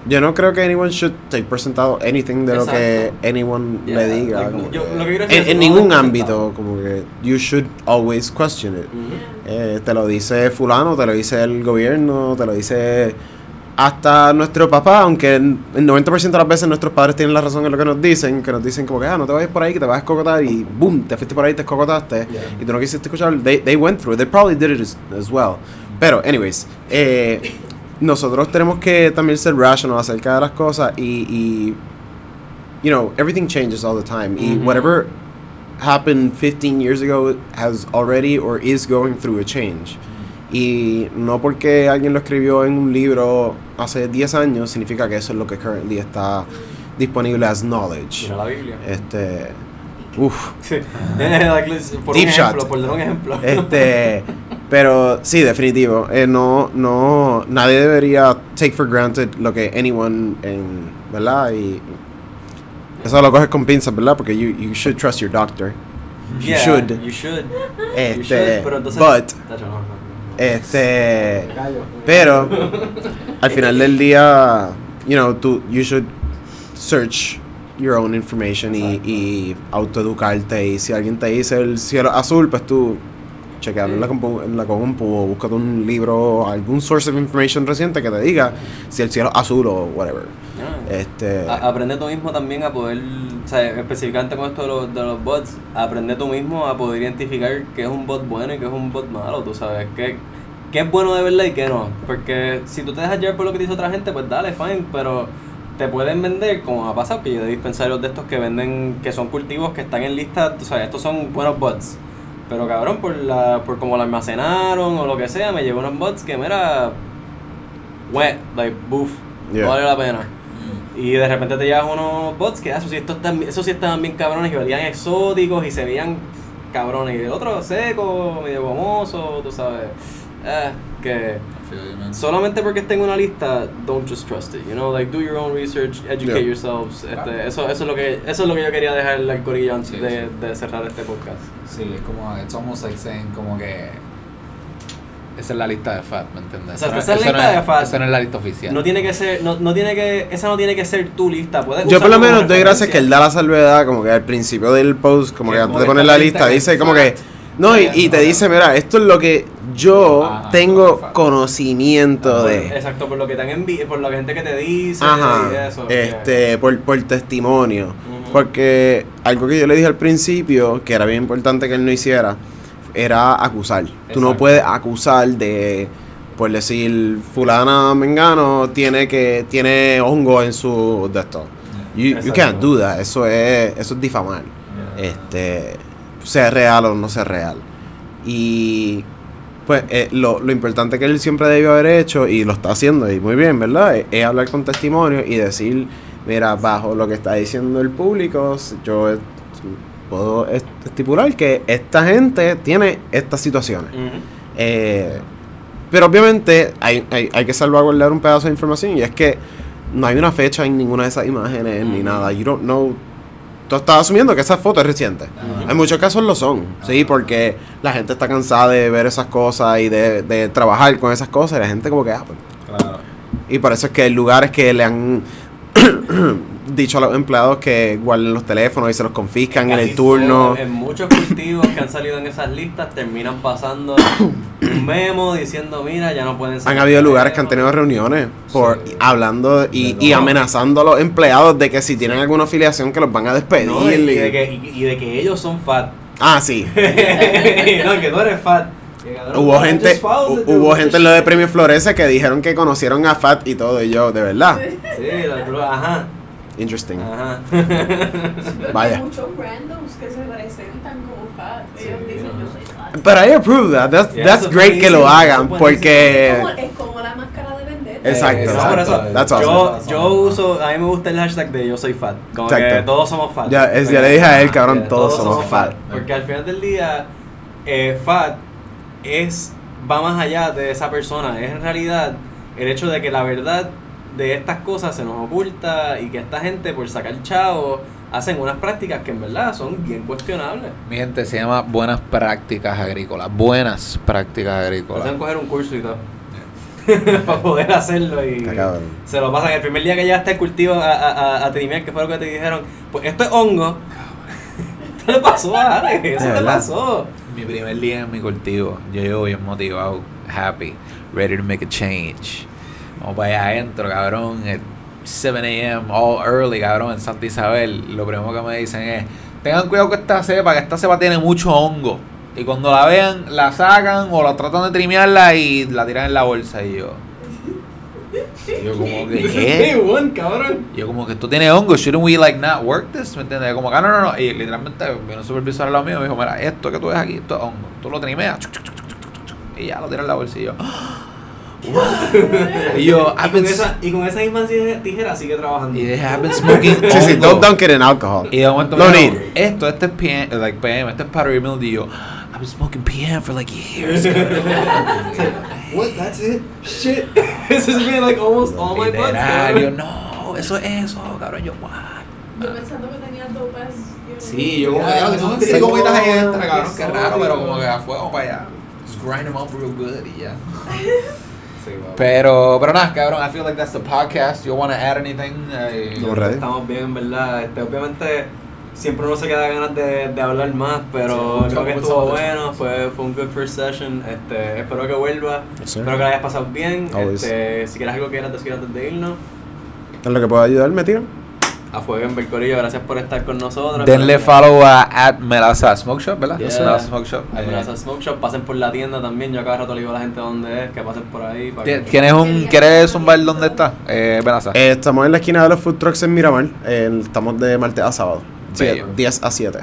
yo no creo que anyone should take por sentado anything de lo que anyone Yeah, le diga. like, como yo- que- lo que quiero decir en, es ningún ámbito, como que you should always question it. Eh, te lo dice fulano, te lo dice el gobierno, te lo dice hasta nuestro papá, aunque el 90% de las veces nuestros padres tienen la razón en lo que nos dicen, que nos dicen como que ah, no te vayas por ahí, que te vas a escocotar y boom, te fuiste por ahí, te escocotaste Yeah. y tú no quisiste escuchar, they, they went through it, they probably did it as, as well. Pero, anyways, eh, nosotros tenemos que también ser rational acerca de las cosas y, y you know, everything changes all the time. Y whatever happened 15 years ago has already or is going through a change. Y no porque alguien lo escribió en un libro hace 10 años significa que eso es lo que currently está disponible as knowledge. Mira la Biblia. Este, uff, Sí. Por Deep un shot. ejemplo, por dar un ejemplo. este, pero sí, definitivo. eh, no, no, nadie debería take for granted lo que anyone en, ¿verdad? Y eso lo coges con pinzas, ¿verdad? Porque you, you should trust your doctor. You Yeah, should. You should. you Este, should, pero entonces. but, Este, pero al final del día, you know, tú, you should search your own information y, y autoeducarte. Y si alguien te dice el cielo azul, pues tú chequealo en la, compu, en la compu o búscate un libro o algún source of information reciente que te diga si el cielo es azul o whatever. Yeah. Este, A- aprende tú mismo también a poder, o sea, específicamente con esto de los, de los bots, aprende tú mismo a poder identificar qué es un bot bueno y qué es un bot malo, tú sabes, qué, qué es bueno de verdad y qué no. Porque si tú te dejas llevar por lo que dice otra gente, pues dale, fine, pero te pueden vender, como ha pasado, que yo de dispensarios de estos que venden, que son cultivos que están en lista, tú sabes, estos son buenos bots. Pero cabrón, por la por como lo almacenaron o lo que sea, me llegó unos bots que, mira, wet, like, boof, Yeah. no vale la pena. Y de repente te llevas unos bots que ah, eso sí, estos están- eso sí estaban bien cabrones y olían exóticos y se veían cabrones. Y el otro seco, medio gomoso, tú sabes. Eh, que solamente porque esté en una lista, don't just trust it. You know, like do your own research, educate Yeah. yourselves. Este, eso, eso es lo que eso es lo que yo quería dejar al corillo antes Sí, de, sí. de cerrar este podcast. Sí, es como, it's almost like saying como que Esa es la lista de FAT, ¿me entiendes? Exacto, Eso esa es la lista no de FAT. Esa no es la lista oficial. No tiene que ser, no, no tiene que, esa no tiene que ser tu lista. Puedes Yo por lo menos doy gracias que él da la salvedad, como que al principio del post, como que antes de poner la lista dice como que... No, y, y te dice, mira, esto es lo que yo Ajá, tengo fact. conocimiento de... Exacto, por lo que te han por la gente que te dice Ajá, y eso. que- este, por, por testimonio. Porque algo que yo le dije al principio, que era bien importante que él no hiciera, era acusar. Tú no Exacto. puedes acusar de, por decir, fulana Mengano tiene que tiene hongo en su de esto. You, you Exacto. can't do that. Eso es, eso es difamar. Este, sea real o no sea real. Y pues eh, lo, lo importante que él siempre debió haber hecho y lo está haciendo y muy bien, ¿verdad? Es, es hablar con testimonio y decir, mira, bajo lo que está diciendo el público, yo puedo est- estipular que esta gente tiene estas situaciones. Eh, pero obviamente hay, hay, hay que salvaguardar un pedazo de información y es que no hay una fecha en ninguna de esas imágenes ni nada. You don't know. Tú estás asumiendo que esa foto es reciente. En muchos casos lo son, sí, porque la gente está cansada de ver esas cosas y de, de trabajar con esas cosas y la gente como que, ah, pues. Claro. Y por eso es que hay lugares que le han dicho a los empleados que guarden los teléfonos y se los confiscan en el turno. en muchos cultivos que han salido en esas listas terminan pasando un memo diciendo, mira, ya no pueden Han sacar habido lugares que han tenido teléfono". reuniones por Sí. hablando y, y amenazando a los empleados de que si tienen alguna afiliación que los van a despedir. No, y, y- de que, y- de que ellos son fat. Ah, sí. no, que tú eres fat. Hubo gente, hubo gente en lo de Premio Florece que dijeron que conocieron a Fat y todo, y yo, de verdad. Sí, la- ajá, Interesting. ajá. Vaya. Hay muchos randoms que se presentan como fat. Ellos dicen, yo soy fat. Pero I approve that. That's, Yeah, that's great que lo hagan. Es porque. como, es como la máscara de vendetta. Exacto, Eh, exacto. eso, That's awesome. yo, yo uso, a mí me gusta el hashtag de yo soy fat. Como que Exacto. todos somos fat. Ya, es- ya le dije a él, cabrón, Eh, todos somos fat. Porque al final del día, eh, fat es, va más allá de esa persona. Es en realidad el hecho de que la verdad de estas cosas se nos oculta y que esta gente, por sacar chavo, hacen unas prácticas que en verdad son bien cuestionables. Mi gente se llama Buenas Prácticas Agrícolas. Buenas Prácticas Agrícolas. Hacen coger un curso y todo. para poder hacerlo y se lo pasan el primer día que llegaste al cultivo a, a, a, a trimear, que fue lo que te dijeron, pues esto es hongo. ¿Qué le pasó a Alex? Eso verdad. pasó. Mi primer día en mi cultivo, yo llevo bien motivado, happy, ready to make a change. Vamos para allá adentro, cabrón, at 7 a.m., all early, cabrón, en Santa Isabel. Lo primero que me dicen es, tengan cuidado con esta cepa, que esta cepa tiene mucho hongo. Y cuando la vean, la sacan o la tratan de trimearla y la tiran en la bolsa. Y yo, yo como que, ¿qué? one, cabrón. Yo como que esto tiene hongo, shouldn't we like not work this? ¿Me entiendes? Como que ah, no, no, no. Y literalmente vino un supervisor al lado mío y me dijo, mira, esto que tú ves aquí, esto es hongo. Tú lo trimeas. Y ya lo tiras en la bolsa y yo. y yo, Y con, esa, y con esa misma tijera, tijera sigue trabajando. y dije, I've been smoking Sí, sí, hongo". don't dunk it in alcohol. Y de momento No me need. dijo, esto, este es PM, like PM, este es powdery mildew. Y yo, I've been smoking PM for like years. What? That's it? Shit. This has been like almost all my. Literal, yo, no, eso es eso, cabrón. Yo, what? Yo pensando que tenía dopas. Sí, yo como que son cinco gomitas extra, cabrón, qué raro, pero como que a fuego para allá. Just grind them up real good y ya. Pero, pero nada, cabrón, I feel like that's the podcast. You wanna add anything? Eh, No. Estamos bien, en verdad. Este, obviamente, siempre uno se queda ganas de, de hablar más, pero Sí, creo que estuvo bueno. Fue, fue un good first session. Este, espero que vuelva. Yes, espero que la hayas pasado bien. Always. Este, si quieres algo que quieras decir antes de irnos, En lo que pueda ayudar, me tiran. A fuego en Bercorillo. Gracias por estar con nosotros. Denle follow a at Melaza Smoke Shop, ¿verdad? Yeah. Melaza Smoke Shop. Al Eh, Melaza Smoke Shop, pasen por la tienda también. Yo cada rato le digo a la gente dónde es, que pasen por ahí. para ¿Ti- que- ¿Tienes un, ¿Quieres zumbar dónde está? Eh, Melaza. Eh, estamos en la esquina de los food trucks en Miramar. Eh, estamos de martes a sábado. Siete- Bello. 10 a 7.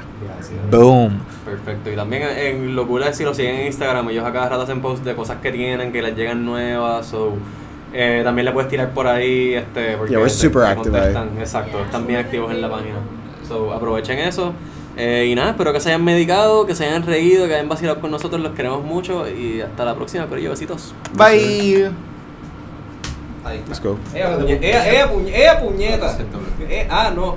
Boom. Perfecto. Y también en lo cool es si lo siguen en Instagram, ellos a cada rato hacen posts de cosas que tienen, que les llegan nuevas. So, eh, también le puedes tirar por ahí. Este, porque Yeah, we're te- super te active contestan. Exacto, están bien activos en la página. So, aprovechen eso. Eh, y nada, espero que se hayan medicado, que se hayan reído, que hayan vacilado con nosotros. Los queremos mucho. Y hasta la próxima, Corillo. Besitos. Bye. Let's go. Ella, ella, ella puñe- ella puñeta. Eh, ah, no.